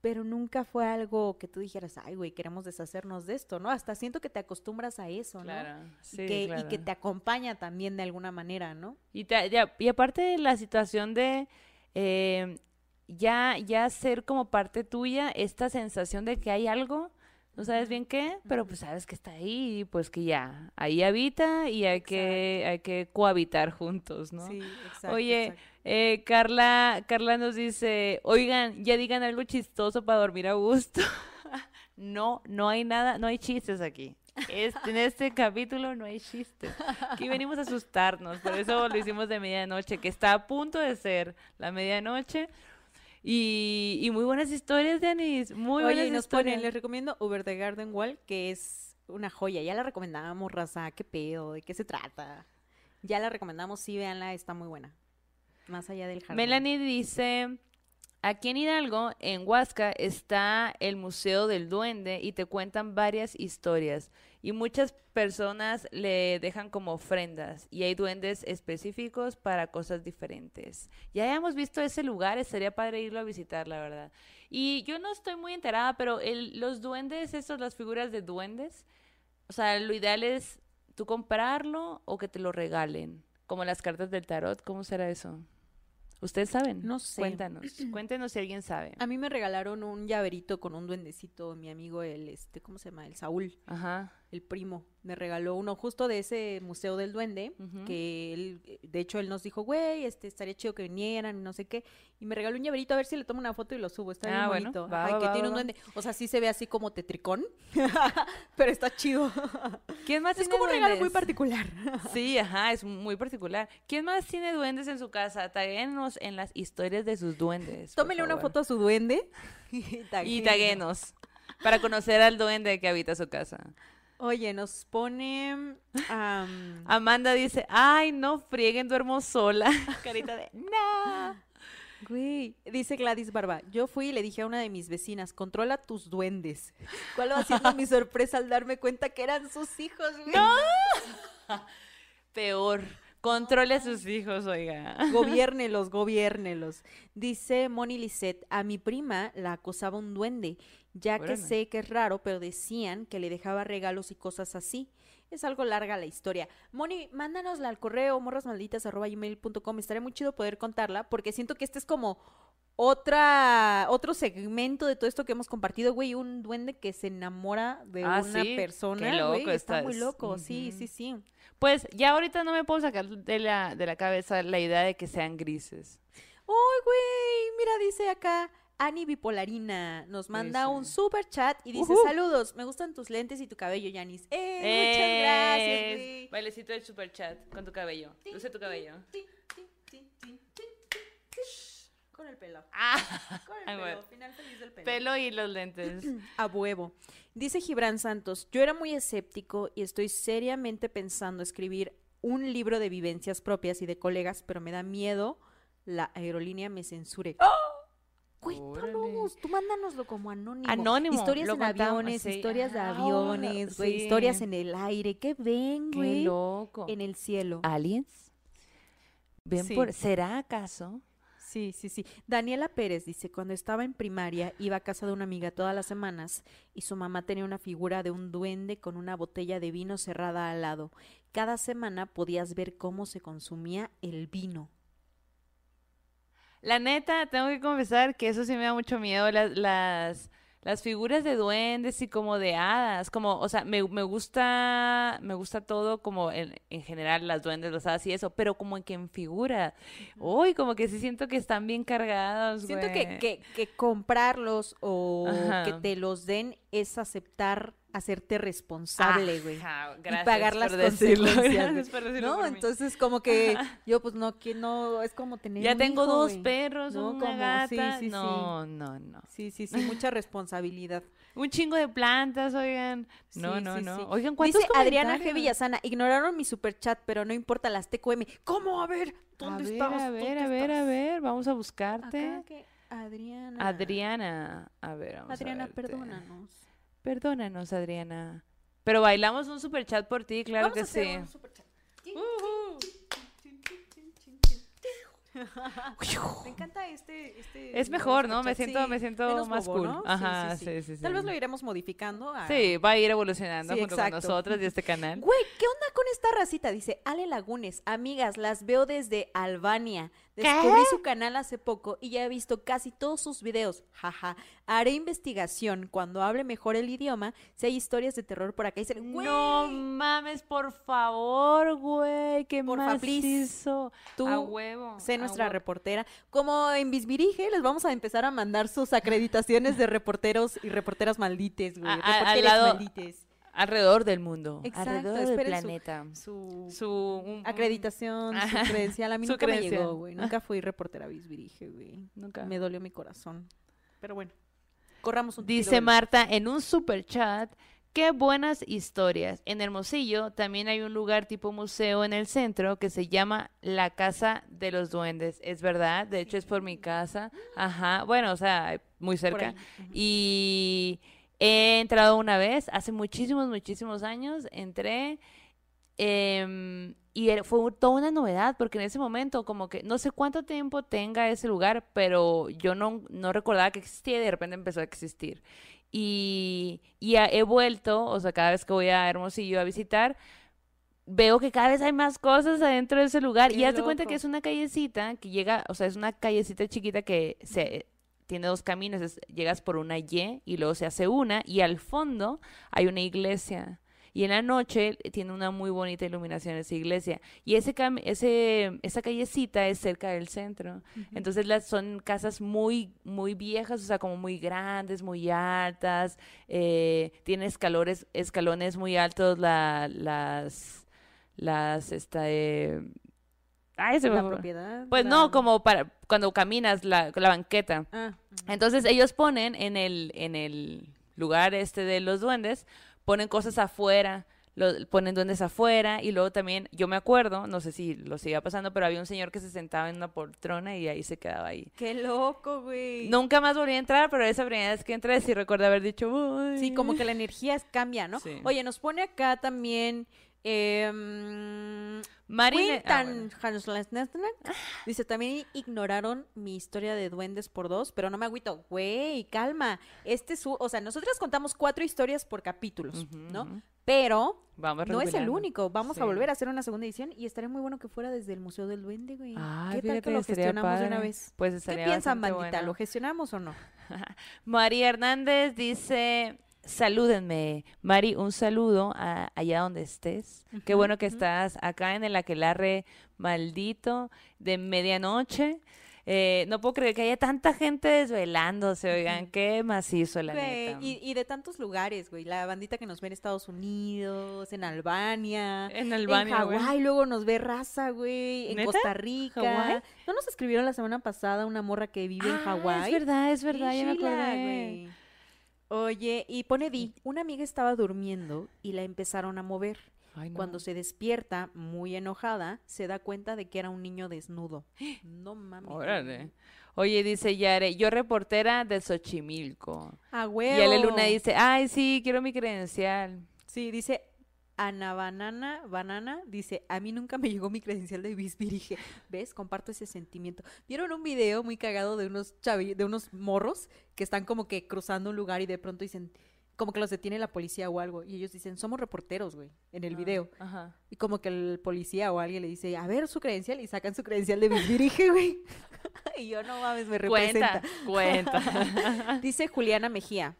pero nunca fue algo que tú dijeras, ay, güey, queremos deshacernos de esto, ¿no? Hasta siento que te acostumbras a eso, ¿no? Sí, y, que, y claro. que te acompaña también de alguna manera, ¿no? Y, te- ya- y aparte de la situación de eh, ya, ya ser como parte tuya, esta sensación de que hay algo no sabes bien qué, pero pues sabes que está ahí y pues que ya, ahí habita y hay que, hay que cohabitar juntos, ¿no? Sí, exacto. Oye, exacto. Eh, Carla, Carla nos dice, oigan, ya digan algo chistoso para dormir a gusto. *laughs* no, no hay nada, no hay chistes aquí. Este- en este *laughs* capítulo no hay chistes. Aquí venimos a asustarnos, por eso lo hicimos de medianoche, que está a punto de ser la medianoche. Y, y muy buenas historias, Denis, muy Oye, buenas y nos historias. ponen, les recomiendo Uber the Garden Wall, que es una joya. Ya la recomendamos, raza. ¿Qué pedo? ¿De qué se trata? Ya la recomendamos, sí, véanla, está muy buena. Más allá del jardín. Melanie dice, aquí en Hidalgo, en Huasca, está el Museo del Duende y te cuentan varias historias y muchas personas le dejan como ofrendas y hay duendes específicos para cosas diferentes. Ya hemos visto ese lugar, estaría padre irlo a visitar, la verdad. Y yo no estoy muy enterada, pero el, los duendes, estos, las figuras de duendes, o sea, lo ideal es tú comprarlo o que te lo regalen, como las cartas del tarot, ¿cómo será eso? ¿Ustedes saben? No sé. Cuéntanos, *clears throat* cuéntenos si alguien sabe. A mí me regalaron un llaverito con un duendecito, mi amigo, el, este, ¿cómo se llama? El Saúl, Ajá. El primo. Me regaló uno justo de ese Museo del Duende, que él, de hecho, él nos dijo, güey, este, estaría chido que vinieran, y no sé qué. Y me regaló un llaverito, a ver si le tomo una foto y lo subo. Está bien Ah, bueno, bonito. va, Ajá, y va, que va, tiene un duende. O sea, sí se ve así como tetricón, *laughs* pero está chido. ¿Quién más Es tiene como un regalo muy particular. Sí, ajá, es muy particular. ¿Quién más tiene duendes en su casa? Taguenos en las historias de sus duendes. Tómele una foto a su duende *laughs* y Y taguéenos. taguenos para conocer al duende que habita su casa. Oye, nos pone... am, Amanda dice, ay, no frieguen, duermo sola. *laughs* Carita de, no. Güey, dice Gladys Barba, yo fui y le dije a una de mis vecinas, controla tus duendes. ¿Cuál va siendo mi sorpresa al darme cuenta que eran sus hijos, güey? *laughs* Peor, controle a sus hijos, oiga. Gobiérnelos, gobiérnelos. Dice Moni Lisette, a mi prima la acosaba un duende, ya que sé que es raro, pero decían que le dejaba regalos y cosas así. Es algo larga la historia. Moni, mándanosla al correo morrasmalditas.gmail.com. Estaría muy chido poder contarla, porque siento que este es como otra otro segmento de todo esto que hemos compartido, güey, un duende que se enamora de Ah, una sí, persona, qué güey, loco está muy loco, sí, sí, sí. Pues ya ahorita no me puedo sacar de la, de la cabeza la idea de que sean grises. ¡Ay, güey! Mira, dice acá Ani Bipolarina. Nos manda Eso. un super chat y dice. Saludos, me gustan tus lentes y tu cabello, Yanis. ¡Eh! Muchas gracias, güey. Bailecito del super chat con tu cabello. Luce tu cabello. Con el pelo. Ah, Con el pelo. bueno. Final feliz del pelo. pelo y los lentes. *clears throat* A huevo. Dice Gibran Santos, yo era muy escéptico y estoy seriamente pensando escribir un libro de vivencias propias y de colegas, pero me da miedo la aerolínea me censure. Cuéntanos, tú mándanoslo como anónimo. Anónimo, Historias en aviones, sí. historias de Ah, aviones, güey, sí. historias en el aire. ¿Qué ven, Qué güey? loco. En el cielo. ¿Aliens? ¿Ven Sí. por... ¿Será acaso? Sí, sí, sí. Daniela Pérez dice, cuando estaba en primaria iba a casa de una amiga todas las semanas y su mamá tenía una figura de un duende con una botella de vino cerrada al lado. Cada semana podías ver cómo se consumía el vino. La neta, tengo que confesar que eso sí me da mucho miedo, las, las, las figuras de duendes y como de hadas, como, o sea, me, me gusta, me gusta todo como en, en general las duendes, las hadas y eso, pero como en que en figura, uy, como que sí siento que están bien cargados, Siento que, que, que comprarlos o Ajá. que te los den es aceptar hacerte responsable, güey. Y gracias pagar las por decirlo, consecuencias. *laughs* gracias por decirlo ¿No? por. Entonces como que yo pues no, que no, es como tener ya un tengo hijo, dos güey. perros, No, una como- gata, sí, sí, sí. no, no, no. Sí, sí, sí, mucha responsabilidad. *laughs* Un chingo de plantas, oigan. No, Sí, no, sí, no. sí. Oigan, ¿cuántos Dice Adriana G. Villasana, ignoraron mi superchat, pero no importa las TQM. ¿Cómo? A ver, ¿dónde a ver, estás? A ver, ¿Dónde a ver, a ver, vamos a buscarte. Acá Adriana. Adriana, a ver, vamos Adriana, a perdónanos. Perdónanos, Adriana. Pero bailamos un super chat por ti, claro Vamos que a hacer sí. un. Ujú. Me encanta este, este Es modo mejor, ¿no? Me siento, sí, me siento más bobo, cool. Ajá, sí, sí, sí, sí. Tal vez lo iremos modificando. a- Sí, va a ir evolucionando junto exacto. con nosotros y este canal. Güey, ¿qué onda con esta racita? Dice Ale Lagunes, amigas, las veo desde Albania. Descubrí su canal hace poco y ya he visto casi todos sus videos. Jaja. Haré investigación cuando hable mejor el idioma. Si hay historias de terror por acá. Güey, No mames, por favor, güey. Qué macizo. tú a huevo. sé a nuestra huevo. reportera. Como en Bisbirige, les vamos a empezar a mandar sus acreditaciones de reporteros y reporteras maldites, güey. A- a- al Reporteres lado- maldites. Alrededor del mundo. Exacto, alrededor del su- planeta. Su, Su, un- acreditación, su credencial. A mí Su nunca me credencial. llegó, güey. Nunca fui reportera Bisbirige, güey. Nunca. Me dolió mi corazón. Pero bueno, corramos un Dice tiro. Marta en un super chat. Qué buenas historias. En Hermosillo también hay un lugar tipo museo en el centro que se llama La Casa de los Duendes. Es verdad, de hecho es por mi casa. Ajá, bueno, o sea, muy cerca. Y he entrado una vez, hace muchísimos, muchísimos años, entré em, y fue toda una novedad porque en ese momento como que no sé cuánto tiempo tenga ese lugar, pero yo no, no recordaba que existía y de repente empezó a existir. Y, y he vuelto, o sea, cada vez que voy a Hermosillo a visitar, veo que cada vez hay más cosas adentro de ese lugar. Qué y haz de cuenta que es una callecita que llega, o sea, es una callecita chiquita que se tiene dos caminos, es- llegas por una Y y luego se hace una y al fondo hay una iglesia. Y en la noche eh, tiene una muy bonita iluminación esa iglesia. Y ese, cam- ese esa callecita es cerca del centro. Entonces las son casas muy, muy viejas, o sea, como muy grandes, muy altas. eh, tiene escalones, escalones muy altos la, las, las, esta, eh, ay, se me La fue. propiedad. Pues la- no, como para cuando caminas la, la banqueta. Ah, Entonces ellos ponen en el, en el lugar este de los duendes, ponen cosas afuera, lo- ponen duendes afuera y luego también, yo me acuerdo, no sé si lo siga pasando, pero había un señor que se sentaba en una poltrona y ahí se quedaba ahí. qué loco, güey. Nunca más volví a entrar, pero esa primera vez que entré sí recuerdo haber dicho, "Uy". Sí, como que la energía cambia, ¿no? Sí. Oye, nos pone acá también. Eh, Marine- ah, bueno. Hanslasnesnak dice, también ignoraron mi historia de duendes por dos, pero no me agüito. Güey, calma. Este es su... O sea, nosotros contamos cuatro historias por capítulos, ¿no? Pero Vamos no es el único. Vamos Sí. a volver a hacer una segunda edición y estaría muy bueno que fuera desde el Museo del Duende, güey. Ay, ¿Qué tal que lo gestionamos de una vez? Pues ¿Qué piensan, bandita? bueno. ¿Lo gestionamos o no? *laughs* María Hernández dice, salúdenme. Mari, un saludo a- allá donde estés. Qué bueno que estás acá en el aquelarre maldito de medianoche. Eh, no puedo creer que haya tanta gente desvelándose, oigan, qué macizo, la Güey, neta. y, y de tantos lugares, güey. La bandita que nos ve en Estados Unidos, en Albania, En en Albania, güey. Hawái, luego nos ve raza, güey, en ¿Neta? Costa Rica. ¿Hawái? ¿No nos escribieron la semana pasada una morra que vive en Ah, Hawái? Es verdad, es verdad, ya me acordé. güey. Oye, y pone Di, una amiga estaba durmiendo y la empezaron a mover. Ay, no. Cuando se despierta, muy enojada, se da cuenta de que era un niño desnudo. *gasps* No mames. Órale. Oye, dice Yare, yo reportera de Xochimilco. A Y huevo. Ale Luna dice, ay, sí, quiero mi credencial. Sí, dice Ana Banana, Banana, dice, a mí nunca me llegó mi credencial de Bisbirige. ¿Ves? Comparto ese sentimiento. ¿Vieron un video muy cagado de unos chavi- de unos morros que están como que cruzando un lugar y de pronto dicen, como que los detiene la policía o algo, y ellos dicen, somos reporteros, güey, en el video. Ajá. Y como que el policía o alguien le dice, a ver su credencial, y sacan su credencial de Bisbirige, güey. *laughs* y yo, no mames, me representa. Cuenta, cuenta. *laughs* Dice Juliana Mejía.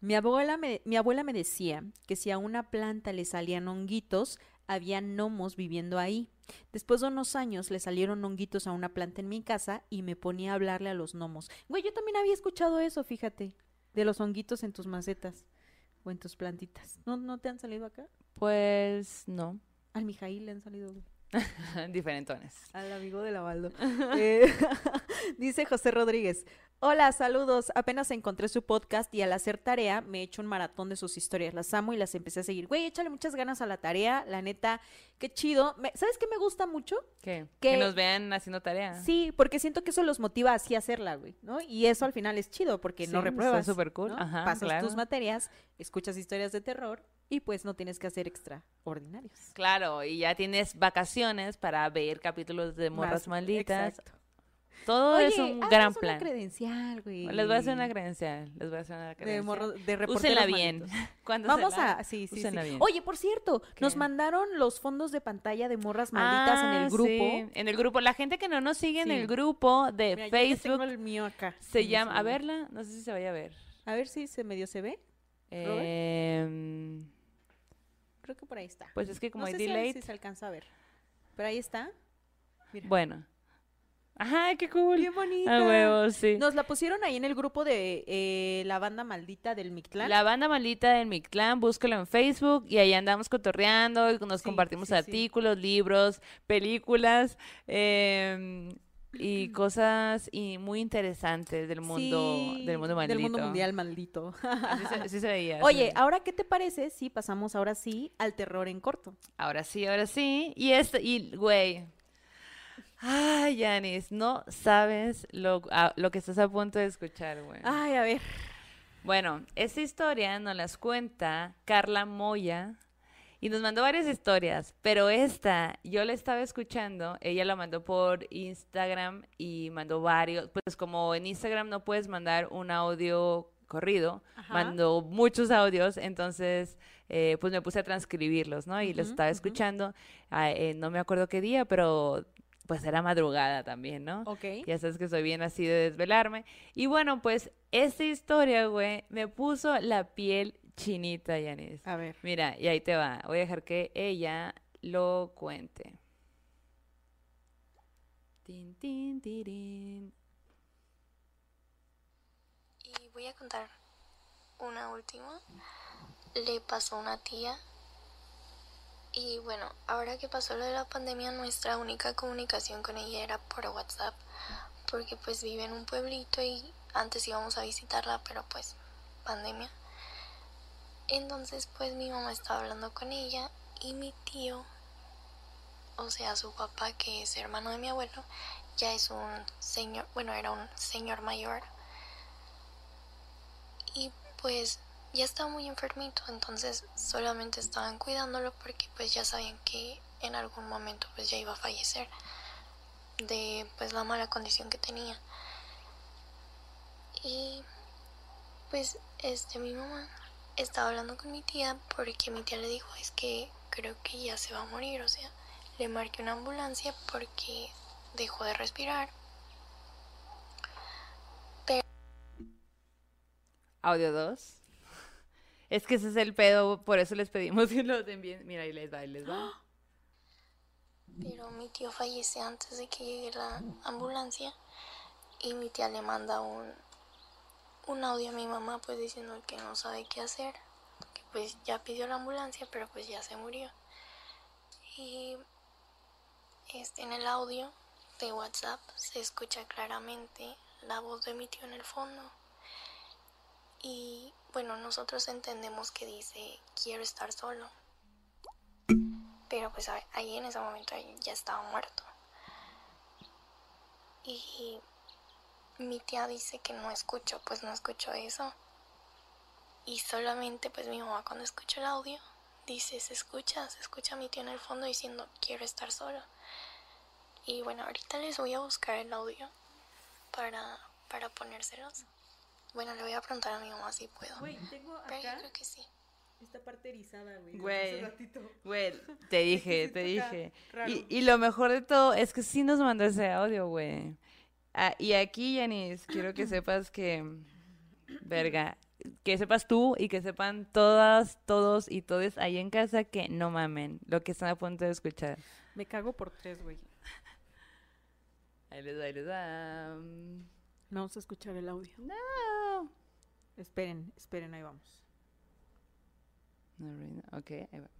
Mi abuela, me, mi abuela me decía que si a una planta le salían honguitos, había gnomos viviendo ahí. Después de unos años le salieron honguitos a una planta en mi casa y me ponía a hablarle a los gnomos. Güey, yo también había escuchado eso, fíjate, de los honguitos en tus macetas o en tus plantitas. ¿No, no te han salido acá? Pues no, Al Mijail le han salido, *laughs* diferentones. Al amigo de Lavaldo. *laughs* Eh, *laughs* dice José Rodríguez. Hola, saludos. Apenas encontré su podcast y al hacer tarea me he hecho un maratón de sus historias. Las amo y las empecé a seguir. Güey, échale muchas ganas a la tarea. La neta, qué chido. Me- ¿Sabes qué me gusta mucho? ¿Qué? Que- Que nos vean haciendo tarea. Sí, porque siento que eso los motiva así a hacerla, güey, ¿no? Y eso al final es chido porque Sí, no está repruebas. súper cool. ¿no? Ajá, Pasas claro. tus materias, escuchas historias de terror y pues no tienes que hacer extraordinarios. Claro, y ya tienes vacaciones para ver capítulos de morras Más- malditas. exacto. Todo Oye, es un haznos gran una plan. credencial, güey. Les voy a hacer una credencial. Les voy a hacer una de, credencial. morro, de Úsenla bien. *laughs* Vamos la- a, sí, sí, sí. bien. Oye, por cierto, nos mandaron los fondos de pantalla de morras malditas en Ah, el grupo. sí, En el grupo. La gente que no nos sigue en el grupo de Mira, yo tengo Facebook el mío acá. se llama. A verla, no sé si se vaya a ver. A ver si se medio se ve. Em, Creo que por ahí está. pues es que como no hay sé delay. si se alcanza a ver. Pero ahí está. Mira. Bueno. Ajá, qué cool. Bien bonita. A huevo, sí. Nos la pusieron ahí en el grupo de eh, la banda maldita del Mictlán. La banda malita del Mictlán, búscalo en Facebook y ahí andamos cotorreando y nos Sí, compartimos sí, sí. artículos, libros, películas em, y cosas y muy interesantes del mundo, Sí, del mundo maldito. Del mundo mundial maldito. Así se, sí se veía. *laughs* Oye, ahora, ¿qué te parece si pasamos ahora sí al terror en corto? ahora sí, ahora sí. Y esto, y güey. Ay, Yanis, no sabes lo, a- lo que estás a punto de escuchar, güey. Ay, a ver. Bueno, esta historia nos las cuenta Carla Moya y nos mandó varias historias, pero esta yo la estaba escuchando, ella la mandó por Instagram y mandó varios, pues como en Instagram no puedes mandar un audio corrido, Ajá. mandó muchos audios, entonces eh, pues me puse a transcribirlos, ¿no? Y los estaba escuchando, ah, eh, no me acuerdo qué día, pero pues era madrugada también, ¿no? Ok. Ya sabes que soy bien así de desvelarme. Y bueno, pues esta historia, güey, me puso la piel chinita, Yanis. A ver. Mira, y ahí te va. Voy a dejar que ella lo cuente. Tin, tin, tirin. Y voy a contar una última. Le pasó a una tía. Y bueno, ahora que pasó lo de la pandemia, nuestra única comunicación con ella era por WhatsApp. Porque pues vive en un pueblito y antes íbamos a visitarla, pero pues pandemia. Entonces pues mi mamá estaba hablando con ella y mi tío, o sea su papá que es hermano de mi abuelo, ya es un señor, bueno era un señor mayor y pues ya estaba muy enfermito, entonces solamente estaban cuidándolo porque pues ya sabían que en algún momento pues ya iba a fallecer de pues la mala condición que tenía. Y pues este mi mamá estaba hablando con mi tía porque mi tía le dijo es que creo que ya se va a morir, o sea, le marqué una ambulancia porque dejó de respirar. Audio 2. Es que ese es el pedo, por eso les pedimos que los envíen. Mira, ahí les va, ahí les va. Pero mi tío fallece antes de que llegue la ambulancia y mi tía le manda un, un audio a mi mamá pues diciendo que no sabe qué hacer, que pues ya pidió la ambulancia pero pues ya se murió. Y este, en el audio de WhatsApp se escucha claramente la voz de mi tío en el fondo. Y bueno, nosotros entendemos que dice quiero estar solo. Pero pues ahí en ese momento ya estaba muerto. Y mi tía dice que no escuchó, pues no escuchó eso. Y solamente pues mi mamá cuando escucha el audio dice, se escucha, se escucha a mi tío en el fondo diciendo quiero estar solo. Y bueno, ahorita les voy a buscar el audio para, para ponérselos. Bueno, le voy a preguntar a mi mamá si puedo. Güey, tengo Pero yo acá creo que sí. esta parte erizada, güey. Güey. Güey, *laughs* te dije, te dije. y lo mejor de todo es que sí nos mandó ese audio, güey. Ah, y aquí, Yanis, quiero que *clears throat* sepas que, verga, que sepas tú y que sepan todas, todos y todes ahí en casa que no mamen lo que están a punto de escuchar. Me cago por tres, güey. *laughs* Ahí les da, ahí les da. Vamos a escuchar el audio. No. Esperen, esperen, ahí vamos. Ok, ahí va.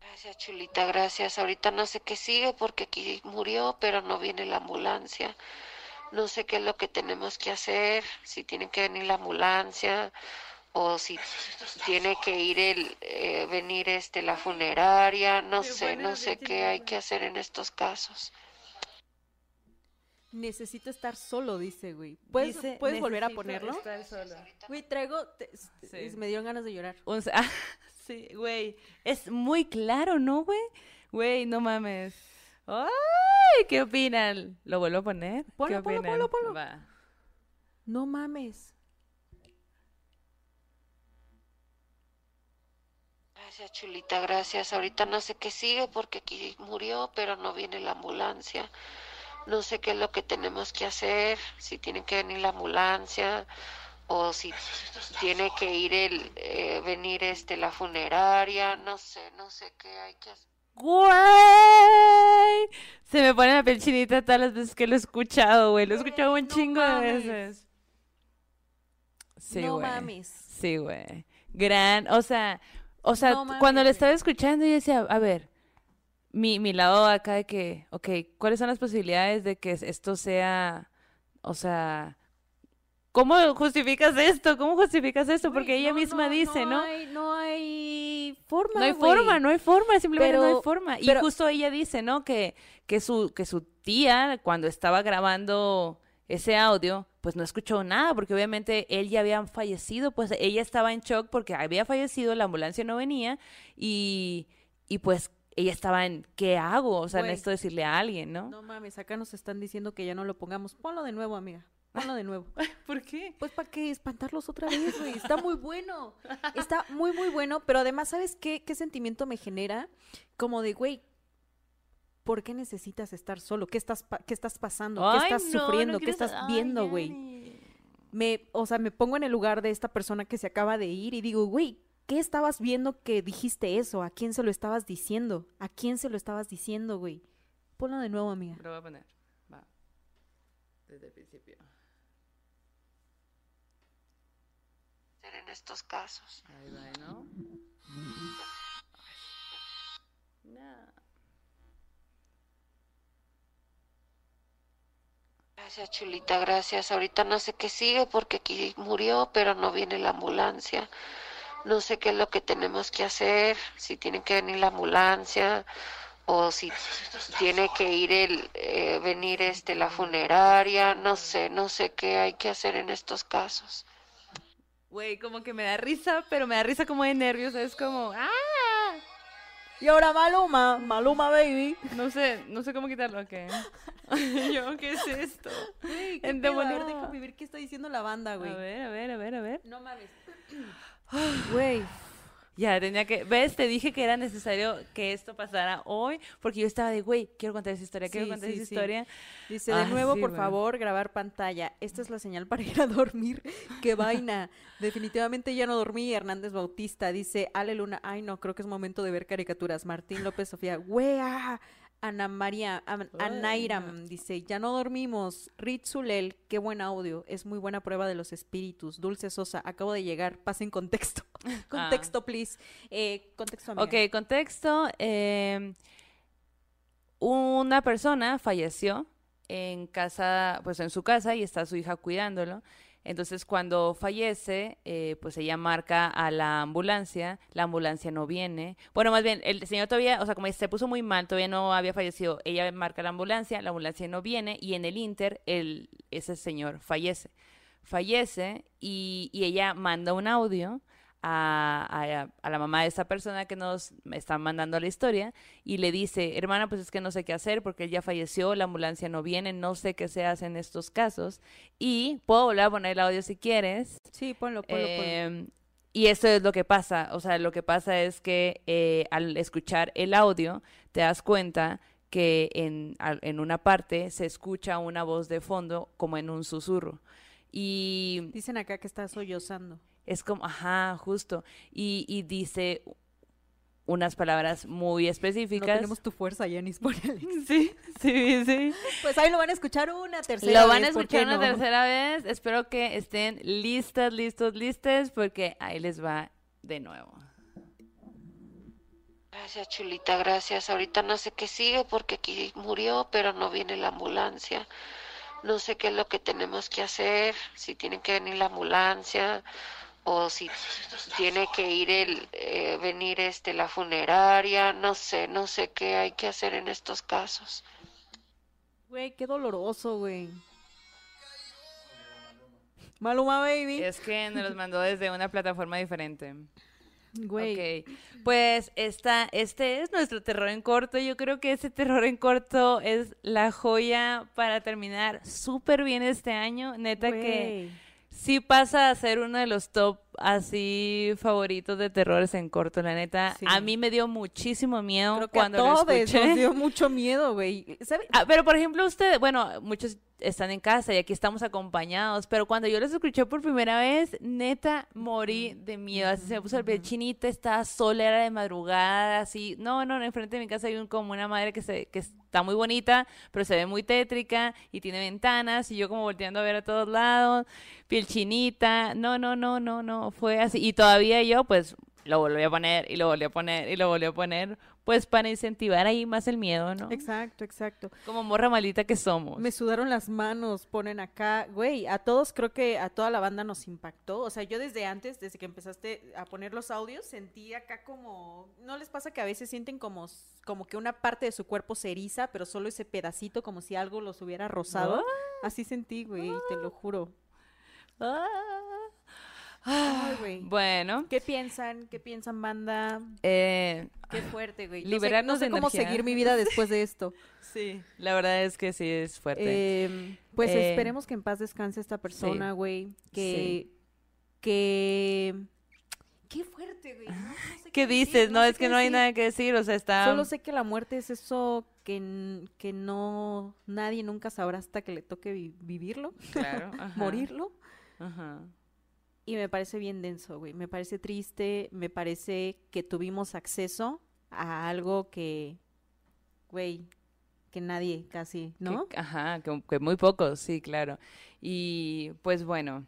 Gracias, Chulita, gracias. Ahorita no sé qué sigue porque aquí murió, pero no viene la ambulancia. No sé qué es lo que tenemos que hacer, si tiene que venir la ambulancia o si tiene que ir el eh, venir este la funeraria, no sé, no sé qué hay que hacer en estos casos. Necesito estar solo, dice, güey. ¿Puedes, Dice, ¿puedes volver a "Necesito ponerlo? estar solo". Güey, traigo... te- Sí. Me dieron ganas de llorar. Un se- ah, *laughs* sí, güey. Es muy claro, ¿no, güey? Güey, no mames. ¡Ay! ¿Qué opinan? ¿Lo vuelvo a poner? Ponlo, ¿Qué ponlo, ponlo, ponlo. Va. No mames. Gracias, Chulita, gracias. Ahorita no sé qué sigue porque aquí murió, pero no viene la ambulancia. No sé qué es lo que tenemos que hacer, si tiene que venir la ambulancia o si tiene que ir el, eh, venir este la funeraria, no sé, no sé qué hay que hacer. ¡Güey! Se me pone la piel chinita todas las veces que lo he escuchado, güey. Lo he escuchado un no chingo de veces. Sí, no güey. mames. Sí, güey. Gran, o sea, o sea, No mames, cuando lo güey. estaba escuchando yo decía, a ver, mi, mi lado acá de que, ok, ¿cuáles son las posibilidades de que esto sea, o sea, ¿cómo justificas esto? ¿Cómo justificas esto? Porque ella no, misma no, dice, ¿no? Hay, no hay forma. No hay güey. forma, no hay forma, simplemente no hay Pero- forma. Y pero- justo ella dice, ¿no? Que, que, su, que su tía, cuando estaba grabando ese audio, pues no escuchó nada, porque obviamente él ya había fallecido, pues ella estaba en shock porque había fallecido, la ambulancia no venía, y, y pues ella estaba en, ¿qué hago? O sea, Güey. necesito decirle a alguien, ¿no? No mames, acá nos están diciendo que ya no lo pongamos. Ponlo de nuevo, amiga. Ponlo de nuevo. *laughs* ¿Por qué? Pues para que espantarlos otra vez, güey. Está muy bueno. Está muy, muy bueno. Pero además, ¿sabes qué, qué sentimiento me genera? Como de, güey, ¿por qué necesitas estar solo? ¿Qué estás, pa- qué estás pasando? ¿Qué estás no, sufriendo? no ¿Qué estás Ay, viendo, güey? Me, o sea, me pongo en el lugar de esta persona que se acaba de ir y digo, güey, ¿qué estabas viendo que dijiste eso? ¿A quién se lo estabas diciendo? ¿A quién se lo estabas diciendo, güey? Ponlo de nuevo, amiga. Lo voy a poner. Va. Desde el principio. en estos casos. Ahí va, ¿no? No. Gracias, Chulita, gracias. Ahorita no sé qué sigue porque aquí murió, pero no viene la ambulancia. No sé qué es lo que tenemos que hacer, si tiene que venir la ambulancia o si tiene que ir el, eh, venir este la funeraria, no sé, no sé qué hay que hacer en estos casos. Güey, como que me da risa, pero me da risa como de nervios. Es como, ¡ah! Y ahora Maluma, Maluma Baby. No sé, no sé cómo quitarlo, ¿ok? *laughs* Yo, ¿qué es esto? Güey, qué En pedo. A ver, demonio. déjame ver qué está diciendo la banda, A güey. ver, a ver, a ver, a ver. No mames. Güey, Ya, tenía que... ¿Ves? Te dije que era necesario que esto pasara hoy, porque yo estaba de, güey, quiero contar esa historia, quiero Sí, contar sí, esa sí. historia. dice de Ah, nuevo, por güey. favor, grabar pantalla. Esta es la señal para ir a dormir. *laughs* Qué vaina. Definitivamente ya no dormí. Hernández Bautista dice, Ale Luna, ay no, creo que es momento de ver caricaturas. Martín López Sofía, wea. Ana María, Am- Anairam dice, ya no dormimos. Ritzulel, qué buen audio. Es muy buena prueba de los espíritus. Dulce Sosa, acabo de llegar. Pasen contexto. *laughs* contexto, please. Eh, contexto, amiga. Ok, contexto. eh, una persona falleció en casa, pues en su casa y está su hija cuidándolo. Entonces cuando fallece, eh, pues ella marca a la ambulancia, la ambulancia no viene. Bueno, más bien, el señor todavía, o sea, como se puso muy mal, todavía no había fallecido, ella marca la ambulancia, la ambulancia no viene y en el Inter, el, ese señor fallece. Fallece y, y ella manda un audio a, a- a la mamá de esta persona que nos está mandando la historia y le dice, hermana, pues es que no sé qué hacer porque él ya falleció, la ambulancia no viene, no sé qué se hace en estos casos y puedo volver a poner el audio si quieres. Sí, ponlo, ponlo, ponlo. Em, y esto es lo que pasa, o sea, lo que pasa es que eh, al escuchar el audio te das cuenta que en, en una parte se escucha una voz de fondo como en un susurro. Y Dicen acá que está sollozando. Es como, ajá, justo. Y, y dice unas palabras muy No específicas. tenemos tu fuerza, Yanis, ponele. *laughs* Sí, sí, sí. Pues ahí lo van a escuchar una tercera Lo van a vez, ¿por escuchar una no? tercera vez. Espero que estén listas, listos, listes, porque ahí les va de nuevo. Gracias, Chulita, gracias. Ahorita no sé qué sigue porque aquí murió, pero no viene la ambulancia. No sé qué es lo que tenemos que hacer, si tiene que venir la ambulancia o si tiene que ir el, eh, venir este la funeraria, no sé, no sé qué hay que hacer en estos casos. Güey, qué doloroso, güey. Maluma Baby. Es que nos los mandó desde una plataforma diferente. Güey. Ok, pues esta, este es nuestro terror en corto. Yo creo que ese terror en corto es la joya para terminar súper bien este año. Neta que. Sí pasa a ser uno de los top así favoritos de terrores en corto, la neta. Sí. A mí me dio muchísimo miedo Creo que cuando a lo todos escuché. nos *laughs* dio mucho miedo, güey. Ah, pero por ejemplo, usted, bueno, muchos están en casa y aquí estamos acompañados, pero cuando yo los escuché por primera vez, neta, morí de miedo. Así se me puso el pie chinita, estaba sola, era de madrugada, así. No, no, enfrente de mi casa hay un, como una madre que, se, que está muy bonita, pero se ve muy tétrica y tiene ventanas y yo como volteando a ver a todos lados, piel chinita. No, no, no, no, no, fue así. Y todavía yo, pues, lo volví a poner y lo volví a poner y lo volví a poner, pues para incentivar ahí más el miedo, ¿no? Exacto, exacto. Como morra maldita que somos. Me sudaron las manos, ponen acá, güey, a todos creo que a toda la banda nos impactó, o sea, yo desde antes, desde que empezaste a poner los audios, sentí acá como, ¿no les pasa que a veces sienten como, como que una parte de su cuerpo se eriza, pero solo ese pedacito, como si algo los hubiera rozado? Así sentí, güey, te lo juro. Ah. Ay, güey. Bueno, ¿Qué piensan? ¿Qué piensan, banda? eh, Qué fuerte, güey. No sé- Liberarnos no sé, de cómo energía. seguir mi vida después de esto. *laughs* sí, la verdad es que sí es fuerte. Eh, pues Eh, esperemos que en paz descanse esta persona, güey. Que, Sí. que, qué fuerte, güey. No, sé ¿Qué decir, dices? No, es qué que no hay decir. nada que decir, o sea, está... Solo sé que la muerte es eso que, que no nadie nunca sabrá hasta que le toque vi- vivirlo, Claro, *laughs* morirlo. Ajá. Y me parece bien denso, güey. Me parece triste, me parece que tuvimos acceso a algo que, güey, que nadie casi, ¿no? Que- ajá, que, que muy pocos, sí, claro. Y pues bueno,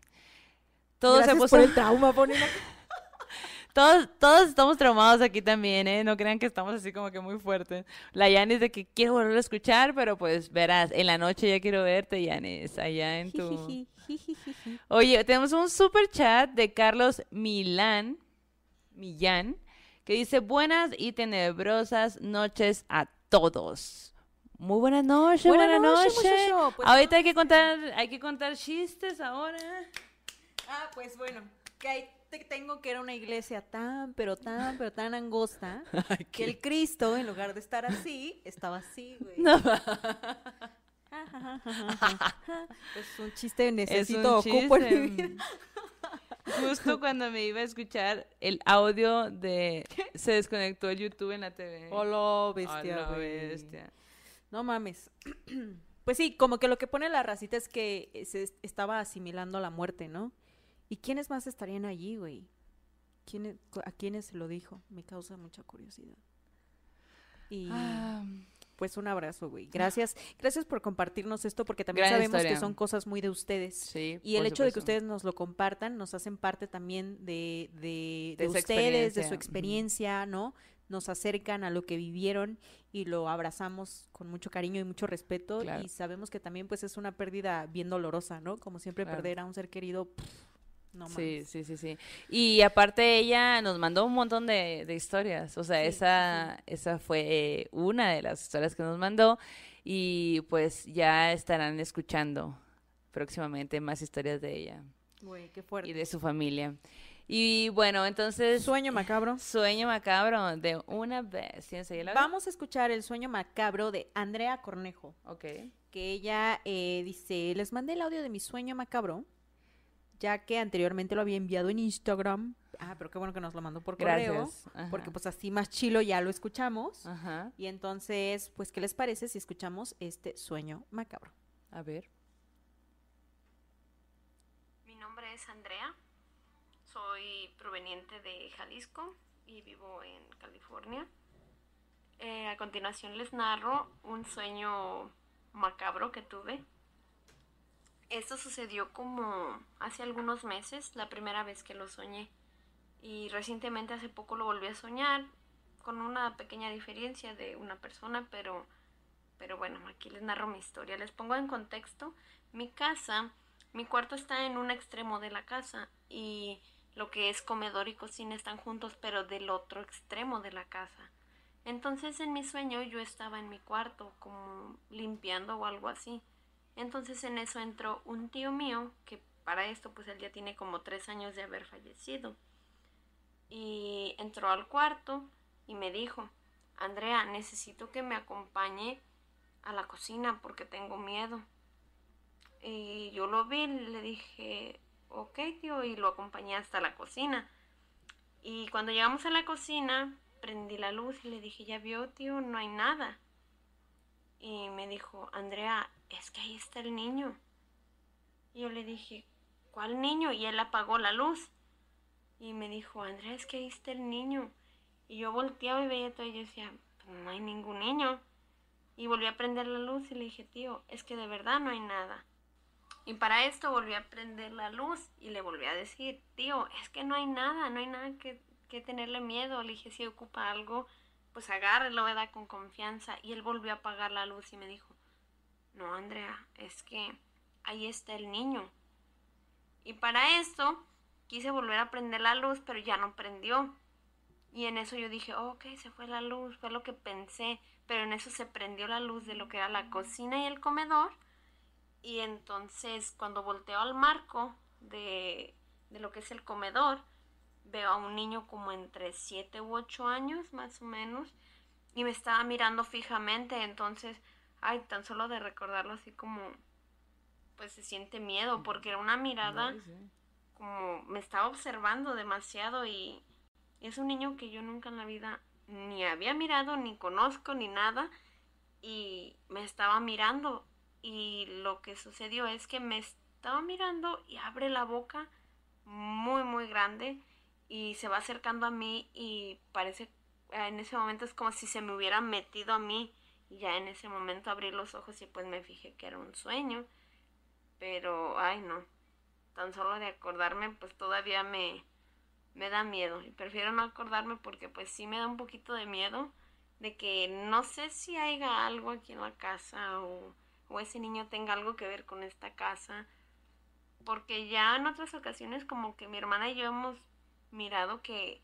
todo se Gracias puso... por el trauma, ponen acá. *laughs* Todos, todos estamos traumados aquí también, ¿eh? No crean que estamos así como que muy fuertes. La Yanis de que quiero volver a escuchar, pero pues verás, en la noche ya quiero verte, Yanis, allá en tu... *laughs* Oye, tenemos un super chat de Carlos Milán, Millán, que dice buenas y tenebrosas noches a todos. Muy buenas noches, Buenas buenas noches. Pues, Ahorita hay que contar, hay que contar chistes ahora. Ah, pues bueno, que ahí te tengo que era una iglesia tan, pero tan, pero tan angosta, *laughs* que el Cristo, en lugar de estar así, estaba así, güey. *laughs* No, Es un chiste es necesito, un ocupo en mi chiste. vida. Justo cuando me iba a escuchar el audio de se desconectó el YouTube en la TV. Hola, A bestia, la güey. bestia. No mames. *clears throat* Pues sí, como que lo que pone la racita es que se est- estaba asimilando la muerte, ¿no? ¿Y quiénes más estarían allí, güey? ¿Quiénes- ¿A quiénes se lo dijo? Me causa mucha curiosidad. Y Ah, pues un abrazo, güey. Gracias, gracias por compartirnos esto porque también Gran sabemos que son cosas muy de ustedes. sí, Y el hecho de que ustedes nos lo compartan nos hacen parte también de, de, De ustedes, de experiencia, su experiencia, ¿no? Nos acercan a lo que vivieron y lo abrazamos con mucho cariño y mucho respeto. Claro. Y sabemos que también pues es una pérdida bien dolorosa, ¿no? Como siempre Claro. perder a un ser querido, pff, no Sí, sí, sí, sí. Y aparte ella nos mandó un montón de, de historias. O sea, Sí, esa, esa fue una de las historias que nos mandó. Y pues ya estarán escuchando próximamente más historias de ella qué y fuerte. de su familia. Y bueno, entonces... Sueño macabro. *laughs* Sueño macabro de una vez. Vamos a escuchar el sueño macabro de Andrea Cornejo. Ok. que ella eh, dice, les mandé el audio de mi sueño macabro, ya que anteriormente lo había enviado en Instagram. Ah, pero qué bueno que nos lo mandó por correo, porque pues así más chilo ya lo escuchamos. Ajá. Y entonces, pues, ¿qué les parece si escuchamos este sueño macabro? A ver. Mi nombre es Andrea, soy proveniente de Jalisco y vivo en California. Eh, a continuación les narro un sueño macabro que tuve. Esto sucedió como hace algunos meses, la primera vez que lo soñé. Y recientemente hace poco lo volví a soñar con una pequeña diferencia de una persona, pero, pero bueno, aquí les narro mi historia. Les pongo en contexto. Mi casa mi cuarto está en un extremo de la casa y lo que es comedor y cocina están juntos, pero del otro extremo de la casa. Entonces en mi sueño yo estaba en mi cuarto como limpiando o algo así. Entonces en eso entró un tío mío, que para esto pues él ya tiene como tres años de haber fallecido. y entró al cuarto y me dijo, Andrea, necesito que me acompañe a la cocina porque tengo miedo. Y yo lo vi, le dije, ok, tío, y lo acompañé hasta la cocina. Y cuando llegamos a la cocina, prendí la luz y le dije, ya vio, tío, no hay nada. Y me dijo, Andrea, es que ahí está el niño. Y yo le dije, ¿cuál niño? Y él apagó la luz. Y me dijo, Andrea, es que ahí está el niño. Y yo volteaba y veía todo y yo decía, pues no hay ningún niño. Y volví a prender la luz y le dije, tío, es que de verdad no hay nada. Y para esto volví a prender la luz y le volví a decir, tío, es que no hay nada, no hay nada que, que tenerle miedo. Le dije, si ocupa algo, pues agárrelo, ¿verdad? Con confianza. Y él volvió a apagar la luz y me dijo, no, Andrea, es que ahí está el niño. Y para esto quise volver a prender la luz, pero ya no prendió. Y en eso yo dije, ok, se fue la luz, fue lo que pensé, pero en eso se prendió la luz de lo que era la cocina y el comedor. Y entonces cuando volteo al marco de, de lo que es el comedor, veo a un niño como entre 7 u 8 años más o menos y me estaba mirando fijamente, entonces, ay, tan solo de recordarlo así como, pues se siente miedo, porque era una mirada como me estaba observando demasiado y es un niño que yo nunca en la vida ni había mirado, ni conozco, ni nada, y me estaba mirando. Y lo que sucedió es que me estaba mirando y abre la boca muy, muy grande y se va acercando a mí y parece en ese momento es como si se me hubiera metido a mí y ya en ese momento abrí los ojos y pues me fijé que era un sueño pero ay no tan solo de acordarme pues todavía me me da miedo y prefiero no acordarme porque pues sí me da un poquito de miedo de que no sé si haya algo aquí en la casa o, o ese niño tenga algo que ver con esta casa porque ya en otras ocasiones como que mi hermana y yo hemos mirado que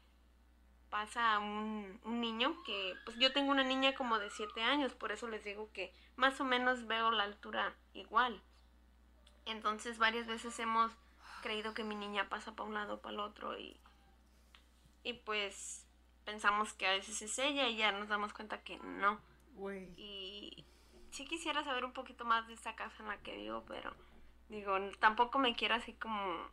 pasa un, un niño que, pues yo tengo una niña como de 7 años, por eso les digo que más o menos veo la altura igual. Entonces varias veces hemos creído que mi niña pasa para un lado para el otro y, y pues pensamos que a veces es ella y ya nos damos cuenta que no. Y sí quisiera saber un poquito más de esta casa en la que vivo, pero digo, tampoco me quiero así como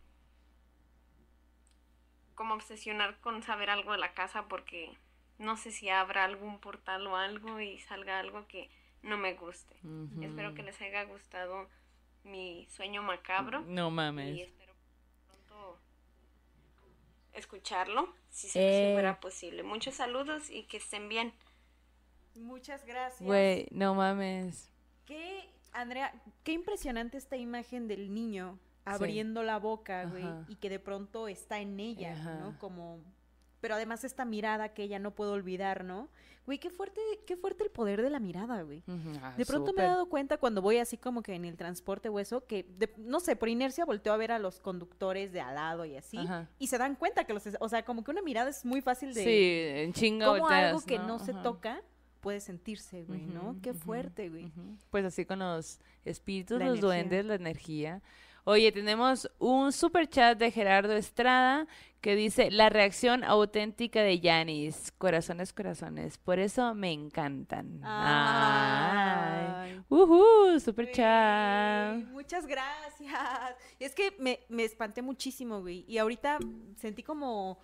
como obsesionar con saber algo de la casa porque no sé si habrá algún portal o algo y salga algo que no me guste. Espero que les haya gustado mi sueño macabro. No mames. Y espero pronto escucharlo, si, se, Eh. si fuera posible. Muchos saludos y que estén bien. Muchas gracias. Güey, no mames. Qué, Andrea, qué impresionante esta imagen del niño abriendo la boca, güey, y que de pronto está en ella, Ajá. ¿no? Como pero además esta mirada que ella no puede olvidar, ¿no? Güey, qué fuerte, qué fuerte el poder de la mirada, güey. Ah, De pronto me he dado cuenta cuando voy así como que en el transporte o eso, que de- no sé, por inercia volteo a ver a los conductores de al lado y así, Ajá. y se dan cuenta que los, o sea, como que una mirada es muy fácil de Sí, en chinga como volteas, algo que no, ¿no? se toca puede sentirse, güey, ¿no? Qué fuerte, güey. Pues así con los espíritus, La los energía. duendes, la energía. Oye, tenemos un super chat de Gerardo Estrada que dice la reacción auténtica de Yanis. Corazones, corazones. Por eso me encantan. Ay. Ay. Super chat. Muchas gracias. Es que me, me espanté muchísimo, güey. Y ahorita sentí como...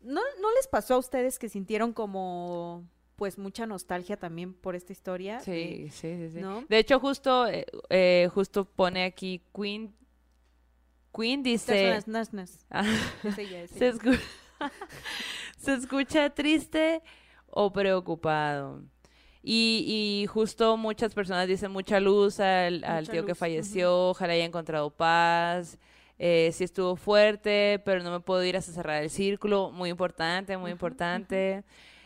¿No, ¿No les pasó a ustedes que sintieron como, pues, mucha nostalgia también por esta historia? Sí, sí, sí, sí. ¿No? De hecho, justo, eh, eh, justo pone aquí Queen. Queen dice. Ah. Es ella, es *laughs* se, ella. escu- *laughs* se escucha triste o preocupado. Y, y justo muchas personas dicen mucha luz al, al Mucha tío que falleció, ojalá haya encontrado paz. Eh, sí estuvo fuerte, pero no me puedo ir hasta cerrar el círculo. Muy importante, muy importante.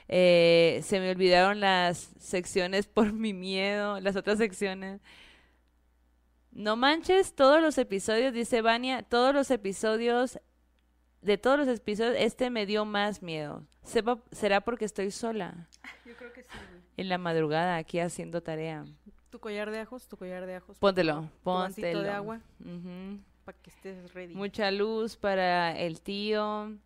Eh, se me olvidaron las secciones por mi miedo, las otras secciones. No manches todos los episodios, dice Vania, todos los episodios, de todos los episodios, este me dio más miedo. Sepa- será porque estoy sola Yo creo que sí, en la madrugada aquí haciendo tarea. Tu collar de ajos, tu collar de ajos. Póntelo, favor. Tu póntelo. de agua para que estés ready. Mucha luz para el tío.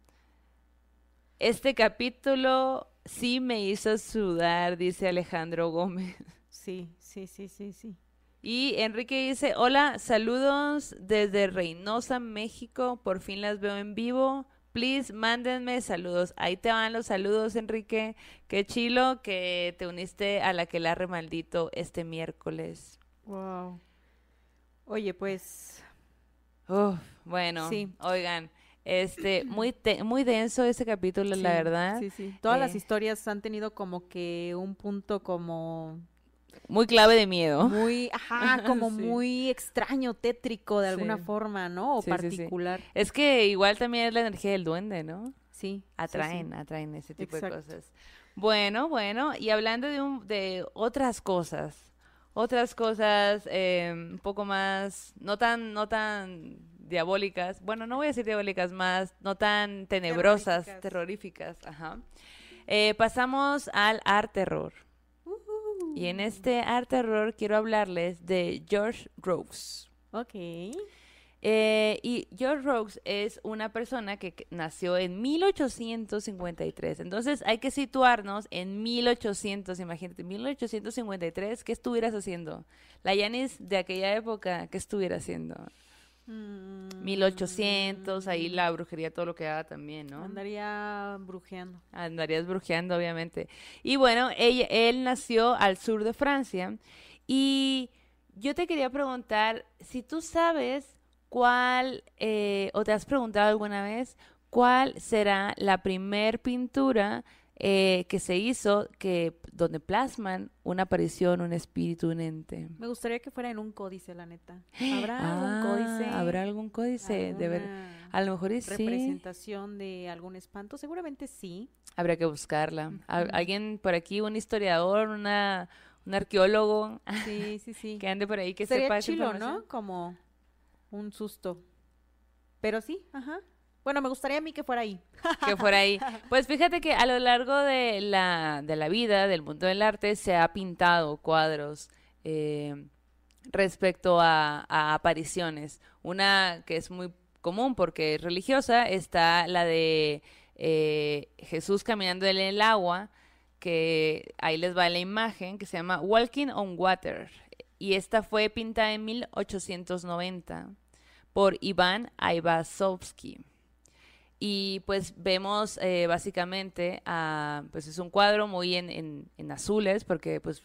Este capítulo sí me hizo sudar, dice Alejandro Gómez. Sí, sí, sí, sí, sí. Y Enrique dice, hola, saludos desde Reynosa, México. Por fin las veo en vivo. Please, mándenme saludos. Ahí te van los saludos, Enrique. Qué chilo que te uniste a la que la maldito este miércoles. Wow. Oye, pues Uf, bueno, Sí. oigan, este, muy, te- muy denso ese capítulo, la verdad. Sí, sí. Todas las Eh. historias han tenido como que un punto como Muy clave de miedo. muy, ajá, *laughs* como Sí. muy extraño, tétrico de alguna Sí. forma, ¿no? O Sí, particular. Es que igual también es la energía del duende, ¿no? Sí. Atraen, atraen ese tipo Exacto. de cosas. Bueno, bueno, y hablando de, un, de otras cosas, otras cosas eh, un poco más, no tan, no tan diabólicas, bueno, no voy a decir diabólicas, más, no tan tenebrosas, Terroríficas. terroríficas, ajá. Eh, pasamos al art terror. Y en este art terror quiero hablarles de George Rose. Ok. Eh, y George Rose es una persona que nació en 1853. Entonces hay que situarnos en 1800, imagínate, 1853, ¿qué estuvieras haciendo? La Yanis de aquella época, ¿qué estuviera haciendo? Mm, 1800, ahí la brujería, todo lo que haga también, ¿no? Andaría brujeando. Andarías brujeando, obviamente. Y bueno, ella, él nació al sur de Francia. Y yo te quería preguntar si tú sabes cuál, eh, o te has preguntado alguna vez, cuál será la primer pintura eh, que se hizo que donde plasman una aparición, un espíritu, un ente. Me gustaría que fuera en un códice, la neta. *gasps* ¿Habrá Ah, algún códice? ¿Habrá algún códice? De ver, ¿Alguna a lo mejor sí. representación de algún espanto? Seguramente sí. Habría que buscarla. Al- Ujú. alguien por aquí, un historiador, una, un arqueólogo Sí, sí, sí. *laughs* que ande por ahí que Sería sepa chilo. ¿no? Como un susto. Pero sí, ajá. Bueno, me gustaría a mí que fuera ahí. que fuera ahí. *laughs* Pues fíjate que a lo largo de la, de la vida, del mundo del arte, se ha pintado cuadros eh, respecto a, a apariciones. Una que es muy común porque es religiosa está la de eh, Jesús caminando en el agua, que ahí les va la imagen, que se llama Walking on Water. Y esta fue pintada en 1890 por Iván Aivazovsky. Y pues vemos eh, básicamente, pues es un cuadro muy en, en- azules porque pues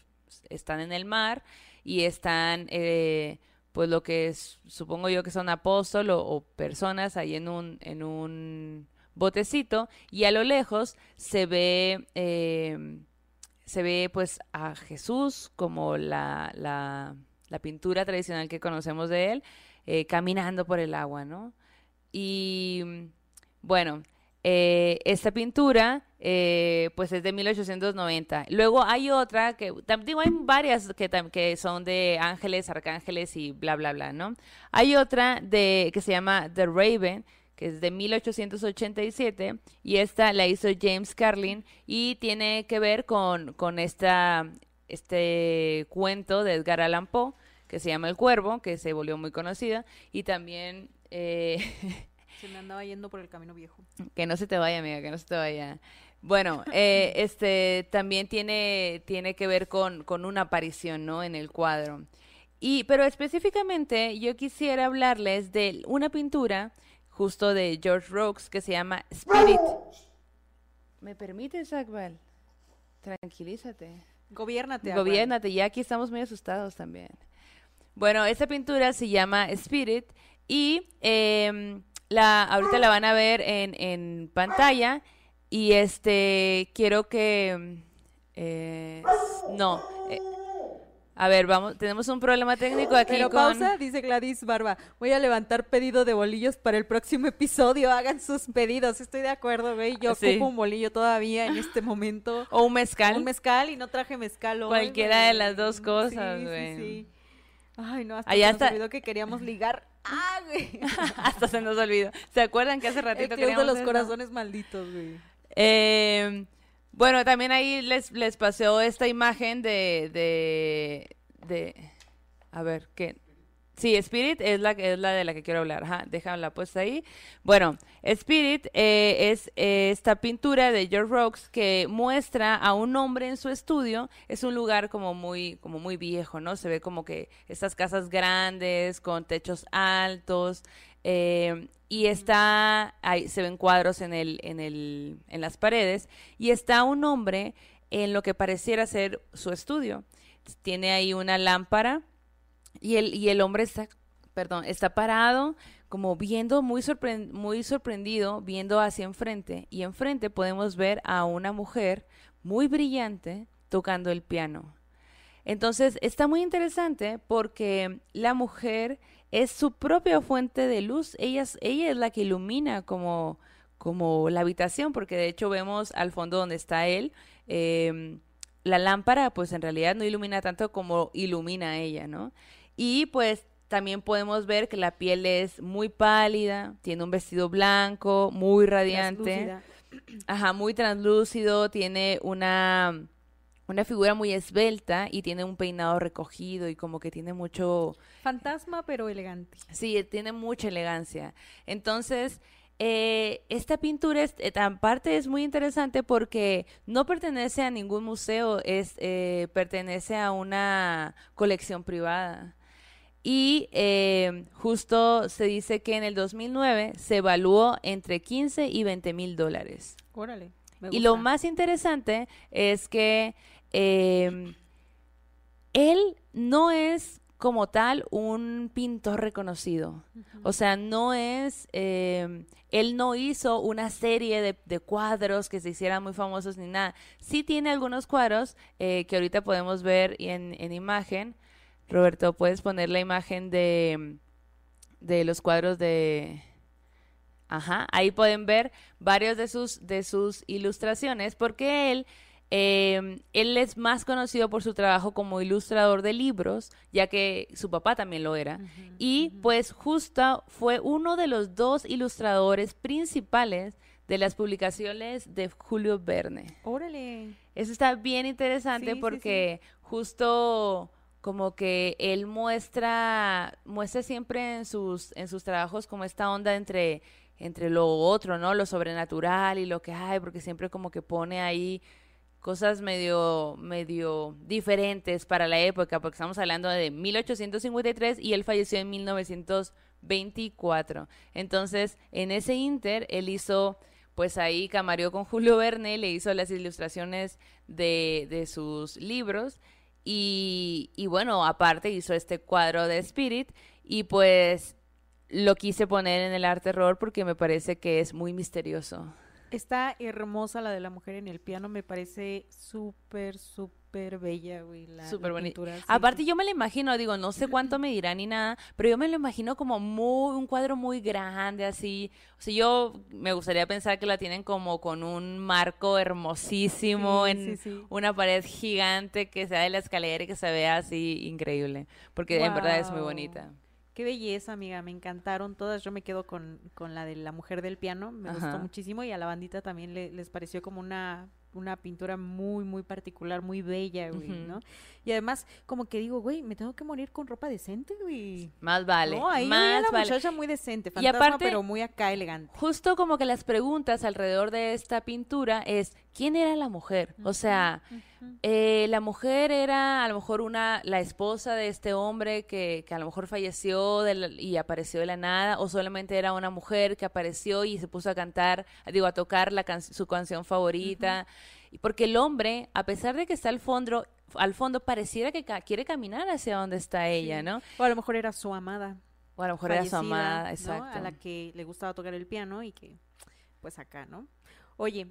están en el mar y están eh, pues lo que supongo yo que son apóstolos o, personas ahí en un, en un botecito y a lo lejos se ve, eh, se ve pues a Jesús como la, la, la pintura tradicional que conocemos de él caminando por el agua, ¿no? Y bueno, eh, esta pintura, eh, pues es de 1890. Luego hay otra que, digo, hay varias que son de ángeles, arcángeles y bla, bla, bla, ¿no? Hay otra de, que se llama The Raven, que es de 1887, y esta la hizo James Carlin y tiene que ver con, con esta, este cuento de Edgar Allan Poe, que se llama El Cuervo, que se volvió muy conocida, y también... eh, *laughs* Se me andaba yendo por el camino viejo. Que no se te vaya, amiga, que no se te vaya. Bueno, eh, *laughs* este también tiene, tiene que ver con, con una aparición, ¿no? En el cuadro. Y, pero específicamente yo quisiera hablarles de una pintura justo de George Rokes que se llama Spirit. ¿Me permites, Akbal? Tranquilízate. Gobiérnate. Gobiérnate, ya aquí estamos muy asustados también. Bueno, esta pintura se llama Spirit y em, la, ahorita la van a ver en, en pantalla y este, quiero que... eh, no. eh, a ver, vamos, tenemos un problema técnico aquí Pero con... pausa, dice Gladys Barba. Voy a levantar pedido de bolillos para el próximo episodio. Hagan sus pedidos. Estoy de acuerdo, güey. Yo Sí. ocupo un bolillo todavía en este momento. O un mezcal. Un mezcal y no traje mezcal hoy, Cualquiera de las dos cosas, Sí, sí, güey. sí. Ay, no, hasta Allá se nos está- olvidó que queríamos ligar. Ah, güey. *laughs* Hasta se nos olvidó. ¿Se acuerdan que hace El ratito club de los eso? corazones malditos, güey. Eh, bueno, también ahí les, les pasó esta imagen de, de, de, a ver, ¿qué? Sí, Spirit es la, es la de la que quiero hablar. Ajá, déjala puesta ahí. Bueno, Spirit eh, es eh, esta pintura de George Rocks que muestra a un hombre en su estudio. Es un lugar como muy, como muy viejo, ¿no? Se ve como que estas casas grandes con techos altos. eh, y está, ahí se ven cuadros en, el, en, el, en las paredes. Y está un hombre en lo que pareciera ser su estudio. Tiene ahí una lámpara y el, y el hombre está, perdón, está parado como viendo muy, muy sorprendido, viendo hacia enfrente. Y enfrente podemos ver a una mujer muy brillante tocando el piano. Entonces está muy interesante porque la mujer es su propia fuente de luz. Ella es, ella es la que ilumina como, como la habitación, porque de hecho vemos al fondo donde está él. em, la lámpara, pues en realidad no ilumina tanto como ilumina ella, ¿no? Y pues también podemos ver que la piel es muy pálida, tiene un vestido blanco, muy radiante. Translúcida. Ajá, muy translúcido, tiene una, una figura muy esbelta y tiene un peinado recogido y como que tiene mucho, Fantasma, pero elegante. sí, tiene mucha elegancia. Entonces, eh, esta pintura, es, eh, aparte es muy interesante porque no pertenece a ningún museo, es, eh, pertenece a una colección privada. Y eh, justo se dice que en el 2009 se evaluó entre 15 y 20 mil dólares. Órale. me Y lo más interesante es que em, él no es como tal un pintor reconocido. O sea, no es, em, él no hizo una serie de, de cuadros que se hicieran muy famosos ni nada. Sí tiene algunos cuadros eh, que ahorita podemos ver en, en imagen. Roberto, ¿puedes poner la imagen de, de los cuadros de... Ajá, ahí pueden ver varios de sus, de sus ilustraciones, porque él, eh, él es más conocido por su trabajo como ilustrador de libros, ya que su papá también lo era. Y pues justo fue uno de los dos ilustradores principales de las publicaciones de Julio Verne. Órale. Eso está bien interesante Sí, sí, porque justo como que él muestra, muestra siempre en sus, en sus trabajos como esta onda entre, entre lo otro, ¿no? Lo sobrenatural y lo que hay, porque siempre como que pone ahí cosas medio, medio diferentes para la época, porque estamos hablando de 1853 y él falleció en 1924. Entonces, en ese inter, él hizo, pues ahí camareó con Julio Verne, le hizo las ilustraciones de, de sus libros y, y bueno, aparte hizo este cuadro de Spirit y pues lo quise poner en el arte horror porque me parece que es muy misterioso. Está hermosa la de la mujer en el piano, me parece súper, súper bella, güey. La, Súper la sí, Aparte yo me lo imagino, digo, no sé cuánto me dirá ni nada, pero yo me lo imagino como muy, un cuadro muy grande así. O sea, yo me gustaría pensar que la tienen como con un marco hermosísimo Sí, en sí, sí. una pared gigante que sea de la escalera y que se vea así increíble, porque en verdad es muy bonita. Qué belleza, amiga, me encantaron todas. Yo me quedo con, con la de la mujer del piano, me Ajá. gustó muchísimo y a la bandita también le- les pareció como una, una pintura muy, muy particular, muy bella, güey. ¿no? Y además, como que digo, güey, me tengo que morir con ropa decente, güey. Más vale, no, ahí más la vale. muchacha muy decente, fantasma, aparte- pero muy acá elegante. Justo como que las preguntas alrededor de esta pintura es, ¿quién era la mujer? O sea, eh, la mujer era a lo mejor una, la esposa de este hombre que, que a lo mejor falleció la- y apareció de la nada, o solamente era una mujer que apareció y se puso a cantar, digo, a tocar la can- su canción favorita. Y Porque el hombre, a pesar de que está al fondo, al fondo pareciera que ca- quiere caminar hacia donde está ella, ¿no? O a lo mejor era su amada. O a lo mejor era su amada, ¿no? exacto. A la que le gustaba tocar el piano y que, pues acá, ¿no? Oye,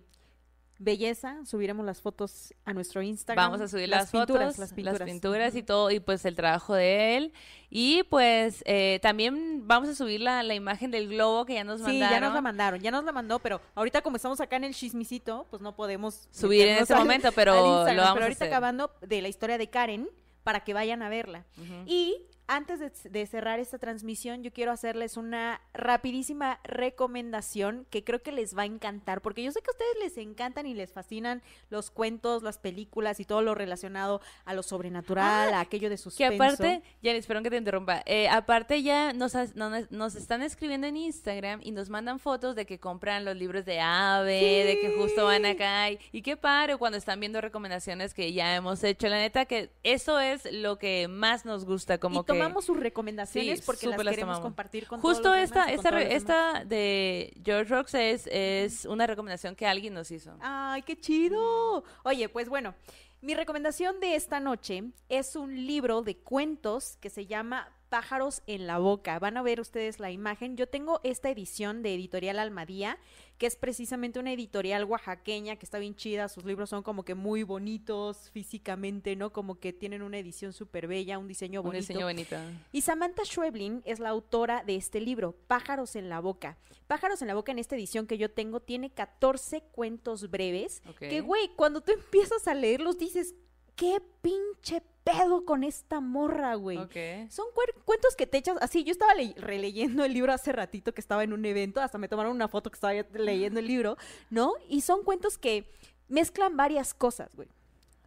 belleza, subiremos las fotos a nuestro Instagram. Vamos a subir las, pinturas, fotos, las pinturas. pinturas y todo, y pues el trabajo de él. Y pues eh, también vamos a subir la, la imagen del globo que ya nos Sí, mandaron. ya nos la mandaron, ya nos la mandó, pero ahorita como estamos acá en el chismicito, pues no podemos Subir en ese al- momento, pero lo vamos pero a ahorita hacer. acabando de la historia de Karen para que vayan a verla. Ujú. Y antes de, de cerrar esta transmisión, yo quiero hacerles una rapidísima recomendación que creo que les va a encantar, porque yo sé que a ustedes les encantan y les fascinan los cuentos, las películas y todo lo relacionado a lo sobrenatural, a aquello de Que suspenso. aparte, ya espero que te interrumpa. eh, aparte ya nos, has- no- nos están escribiendo en Instagram y nos mandan fotos de que compran los libros de Ave, de que justo van acá y, y qué padre cuando están viendo recomendaciones que ya hemos hecho. La neta que eso es lo que más nos gusta, como y que tomamos sus recomendaciones Sí, porque las queremos compartir con justo todos los esta demás y con esta todos demás. esta de George Rocks es es una recomendación que alguien nos hizo. ¡Ay, qué chido! Oye, pues bueno, mi recomendación de esta noche es un libro de cuentos que se llama Pájaros en la Boca. Van a ver ustedes la imagen. Yo tengo esta edición de Editorial Almadía, que es precisamente una editorial oaxaqueña que está bien chida. Sus libros son como que muy bonitos físicamente, ¿no? Como que tienen una edición súper bella, un diseño Un bonito. diseño bonito. Y Samantha Schweblin es la autora de este libro, Pájaros en la Boca. Pájaros en la Boca en esta edición que yo tengo tiene 14 cuentos breves. Que, güey, cuando tú *laughs* empiezas a leerlos dices, qué pinche pedo con esta morra, güey. Ok. Son cuentos que te echas así. Yo estaba le- releyendo el libro hace ratito que estaba en un evento, hasta me tomaron una foto que estaba leyendo el libro, ¿no? Y son cuentos que mezclan varias cosas, güey.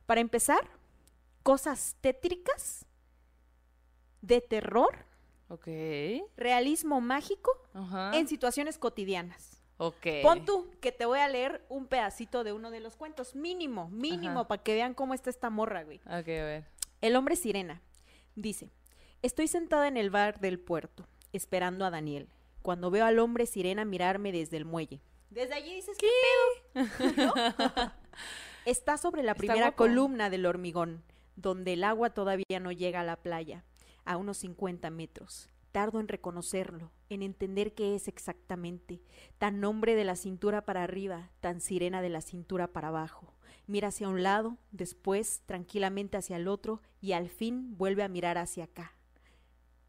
Para empezar, cosas tétricas, de terror, Ok. realismo mágico en situaciones cotidianas. Ok. Pon tú que te voy a leer un pedacito de uno de los cuentos, mínimo, mínimo, para que vean cómo está esta morra, güey. Ok, a ver. El hombre sirena dice, estoy sentada en el bar del puerto, esperando a Daniel, cuando veo al hombre sirena mirarme desde el muelle. Desde allí dices, ¿qué, pedo? ¿No? *laughs* Está sobre la Está primera guapo. columna del hormigón, donde el agua todavía no llega a la playa, a unos 50 metros. Tardo en reconocerlo, en entender qué es exactamente. Tan hombre de la cintura para arriba, tan sirena de la cintura para abajo. Mira hacia un lado, después tranquilamente hacia el otro y al fin vuelve a mirar hacia acá.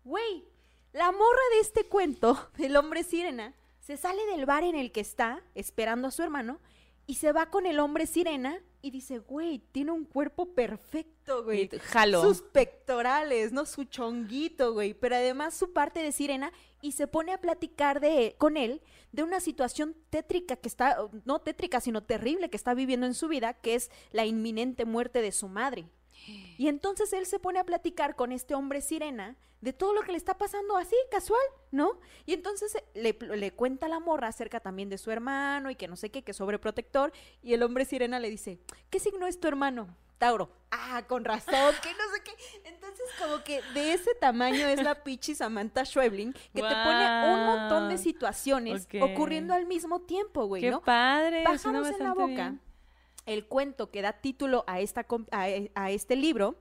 Güey, la morra de este cuento, *laughs* el hombre sirena, se sale del bar en el que está, esperando a su hermano, y se va con el hombre sirena y dice, güey, tiene un cuerpo perfecto, güey. Jalo. Sus pectorales, ¿no? Su chonguito, güey. Pero además su parte de sirena y se pone a platicar de, con él de una situación tétrica que está, no tétrica, sino terrible que está viviendo en su vida, que es la inminente muerte de su madre. *gasps* Y entonces él se pone a platicar con este hombre sirena de todo lo que le está pasando así, casual, ¿no? Y entonces eh, le, le cuenta a la morra acerca también de su hermano y que no sé qué, que es sobreprotector. Y el hombre sirena le dice, ¿qué signo es tu hermano? Tauro. Ah, con razón, que no sé qué. Entonces, como que de ese tamaño es la *laughs* pichi Samantha Schweblin, que te pone un montón de situaciones ocurriendo al mismo tiempo, güey, Qué ¿no? padre. Pájaros en la boca, bien. El cuento que da título a, esta, a, a este libro,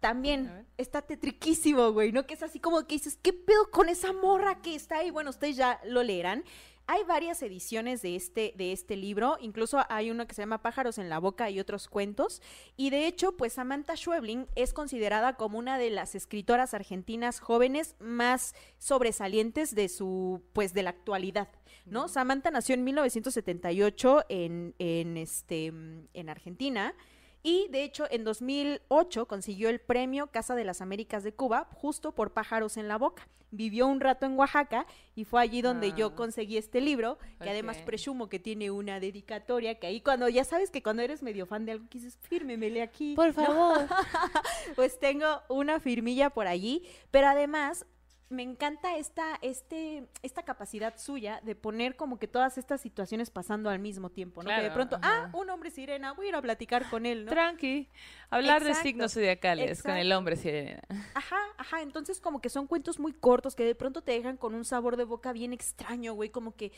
también está tetriquísimo, güey, ¿no? Que es así como que dices, ¿qué pedo con esa morra que está ahí? Bueno, ustedes ya lo leerán. Hay varias ediciones de este, de este libro, incluso hay uno que se llama Pájaros en la Boca y otros cuentos. Y de hecho, pues Samantha Schweblin es considerada como una de las escritoras argentinas jóvenes más sobresalientes de su, pues, de la actualidad. ¿no? Samantha nació en 1978 en, en, este, en Argentina y de hecho en 2008 consiguió el premio Casa de las Américas de Cuba justo por Pájaros en la Boca. Vivió un rato en Oaxaca y fue allí donde Ah. yo conseguí este libro, que además presumo que tiene una dedicatoria, que ahí cuando ya sabes que cuando eres medio fan de algo, que dices, fírmemele aquí. Por favor. *laughs* pues tengo una firmilla por allí, pero además me encanta esta, este, esta capacidad suya de poner como que todas estas situaciones pasando al mismo tiempo, ¿no? que de pronto, ajá. ah, un hombre sirena, voy a ir a platicar con él, ¿no? Tranqui. Hablar de signos zodiacales con el hombre sirena. Ajá, ajá, entonces como que son cuentos muy cortos que de pronto te dejan con un sabor de boca bien extraño, güey, como que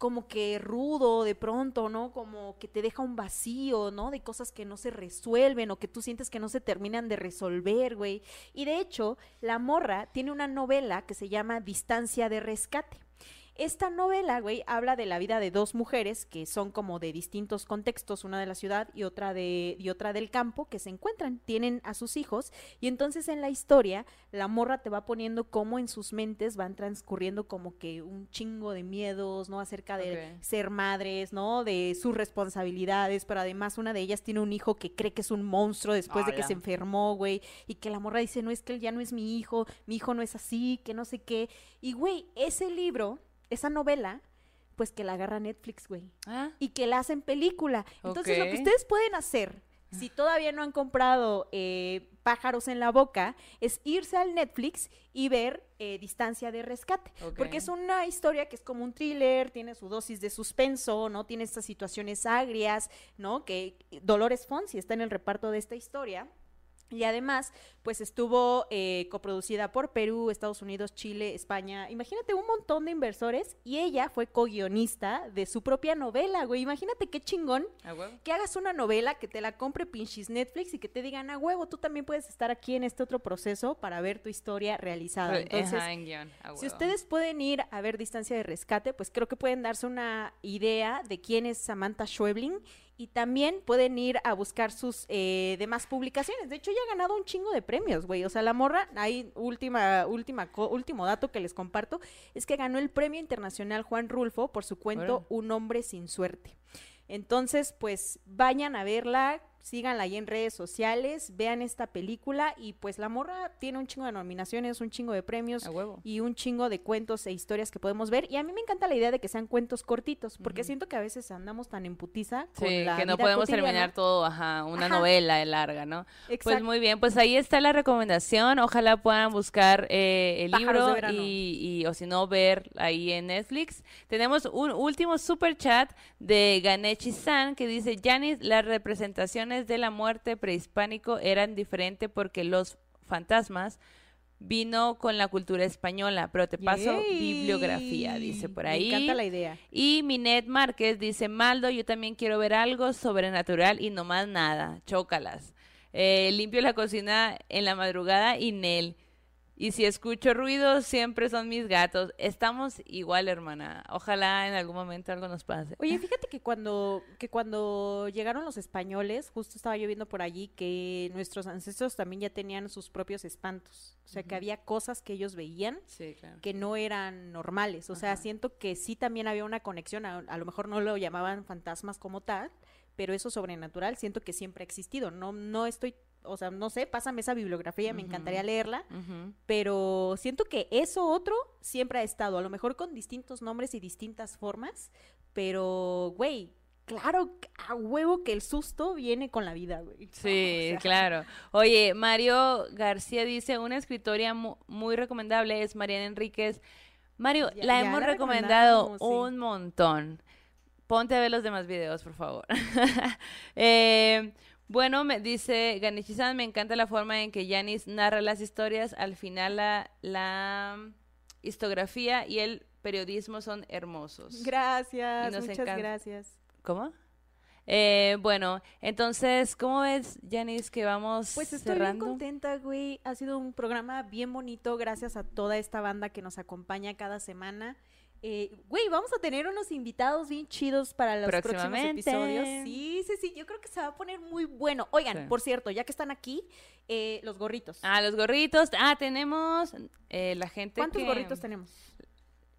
como que rudo de pronto, ¿no? Como que te deja un vacío, ¿no? De cosas que no se resuelven o que tú sientes que no se terminan de resolver, güey. Y de hecho, la morra tiene una novela que se llama Distancia de Rescate. Esta novela, güey, habla de la vida de dos mujeres que son como de distintos contextos, una de la ciudad y otra de y otra del campo, que se encuentran, tienen a sus hijos y entonces en la historia la morra te va poniendo cómo en sus mentes van transcurriendo como que un chingo de miedos, ¿no? Acerca de ser madres, ¿no? De sus responsabilidades, pero además una de ellas tiene un hijo que cree que es un monstruo después de que se enfermó, güey, y que la morra dice, no es que él ya no es mi hijo, mi hijo no es así, que no sé qué. Y, güey, ese libro, esa novela, pues que la agarra Netflix, güey, Ah, y que la hacen película. Entonces, lo que ustedes pueden hacer, si todavía no han comprado eh, pájaros en la boca, es irse al Netflix y ver eh, Distancia de Rescate. Porque es una historia que es como un thriller, tiene su dosis de suspenso, ¿no? Tiene estas situaciones agrias, ¿no? Que Dolores Fonsi está en el reparto de esta historia. Y además, pues estuvo eh, coproducida por Perú, Estados Unidos, Chile, España. Imagínate un montón de inversores y ella fue co-guionista de su propia novela, güey. Imagínate qué chingón que hagas una novela, que te la compre pinches Netflix y que te digan, a huevo, tú también puedes estar aquí en este otro proceso para ver tu historia realizada. Re- Entonces, ajá, en guion, si ustedes pueden ir a ver Distancia de Rescate, pues creo que pueden darse una idea de quién es Samantha Schweblin y también pueden ir a buscar sus eh, demás publicaciones. De hecho, ya ha ganado un chingo de premios, güey. O sea, la morra, ahí última, última, último dato que les comparto, es que ganó el Premio Internacional Juan Rulfo por su cuento. Un hombre sin suerte. Entonces, pues vayan a verla, síganla ahí en redes sociales, vean esta película y pues la morra tiene un chingo de nominaciones, un chingo de premios y un chingo de cuentos e historias que podemos ver. Y a mí me encanta la idea de que sean cuentos cortitos, porque siento que a veces andamos tan en putiza con Sí, la que no vida podemos cotidiana. terminar todo, ajá, una Ajá. novela larga, ¿no? Pues Exacto. muy bien, pues ahí está la recomendación. Ojalá puedan buscar eh, el Pájaros libro y, y- o si no, ver ahí en Netflix. Tenemos un último super chat de Ganechi-san que dice, Janis, las de la muerte prehispánico eran diferentes porque los fantasmas vino con la cultura española, pero te paso Yay. bibliografía, dice por ahí. Me encanta la idea. Y Minet Márquez dice, Maldo, yo también quiero ver algo sobrenatural y no más nada, chócalas. Eh, limpio la cocina en la madrugada y Nel. Y si escucho ruidos, siempre son mis gatos. Estamos igual, hermana. Ojalá en algún momento algo nos pase. Oye, *laughs* fíjate que cuando, que cuando llegaron los españoles, justo estaba yo viendo por allí que nuestros ancestros también ya tenían sus propios espantos. O sea, que había cosas que ellos veían Sí, claro. que no eran normales. O sea, Ajá. siento que sí también había una conexión. A, a lo mejor no lo llamaban fantasmas como tal, pero eso sobrenatural siento que siempre ha existido. No, no estoy, o sea, no sé, pásame esa bibliografía, me encantaría leerla. Pero siento que eso otro siempre ha estado, a lo mejor con distintos nombres y distintas formas, pero, güey, claro, a huevo que el susto viene con la vida, güey. *laughs* Sí, O sea, claro. Oye, Mario García dice, una escritoria mu- muy recomendable es Mariana Enríquez. Mario, Ya- la ya hemos la recomendado sí. un montón. Ponte a ver los demás videos, por favor. *laughs* Eh, bueno, me dice Ganeshi-san, me encanta la forma en que Yanis narra las historias. Al final la, la histografía y el periodismo son hermosos. Gracias, muchas encanta. gracias. ¿Cómo? Eh, bueno, entonces, ¿cómo ves, Yanis, que vamos Pues estoy cerrando? bien contenta, güey. Ha sido un programa bien bonito gracias a toda esta banda que nos acompaña cada semana. Eh, güey, vamos a tener unos invitados bien chidos para los próximos episodios. Sí, sí, sí, yo creo que se va a poner muy bueno. Oigan, Sí. por cierto, ya que están aquí, eh, los gorritos. Ah, los gorritos. Ah, tenemos eh, la gente ¿Cuántos que- gorritos tenemos?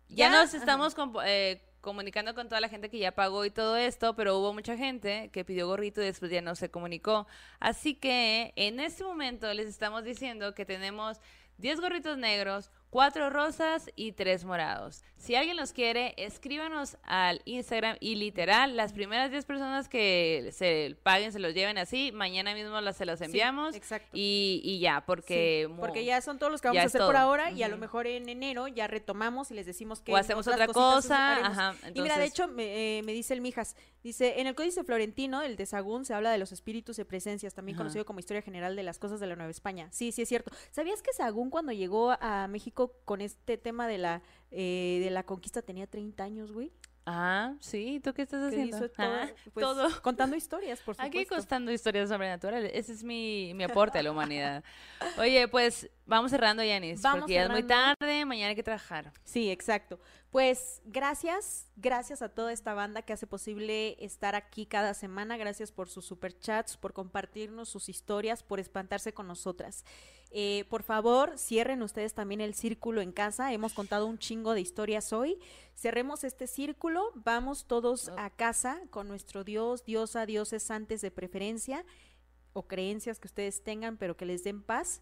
Ya, ¿Ya? nos Ajá. estamos eh, comunicando con toda la gente que ya pagó y todo esto, pero hubo mucha gente que pidió gorrito y después ya no se comunicó. Así que en este momento les estamos diciendo que tenemos 10 gorritos negros, 4 rosas y 3 morados. Si alguien los quiere, escríbanos al Instagram y literal, las primeras 10 personas que se paguen, se los lleven así, mañana mismo las, se los Sí, enviamos exacto. y, y ya, porque... Sí, porque ya son todos los que vamos a hacer por ahora y a lo mejor en enero ya retomamos y les decimos que O hacemos otra cosa, ajá, Y mira, de entonces- hecho, me, eh, me dice el Mijas, dice, en el Códice Florentino, el de Sagún, se habla de los espíritus y presencias, también conocido como historia general de las cosas de la Nueva España. Sí, sí es cierto. ¿Sabías que Sagún cuando llegó a México con este tema de la, eh, de la conquista tenía 30 años, güey? Ah, sí, ¿tú qué estás haciendo? hizo todo, Ah, pues, todo. *laughs* contando historias, por supuesto. Aquí contando historias sobrenaturales. Ese es mi, mi aporte a la humanidad. Oye, pues vamos cerrando, Yanis, Vamos porque ya es muy cerrando. tarde, mañana hay que trabajar. Sí, exacto. Pues gracias, gracias a toda esta banda que hace posible estar aquí cada semana. Gracias por sus superchats, por compartirnos sus historias, por espantarse con nosotras. Eh, por favor, cierren ustedes también el círculo en casa. Hemos contado un chingo de historias hoy. Cerremos este círculo. Vamos todos a casa con nuestro Dios, diosa, dioses antes de preferencia o creencias que ustedes tengan, pero que les den paz,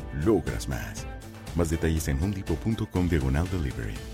logras más. Más detalles en homedepot.com diagonal delivery.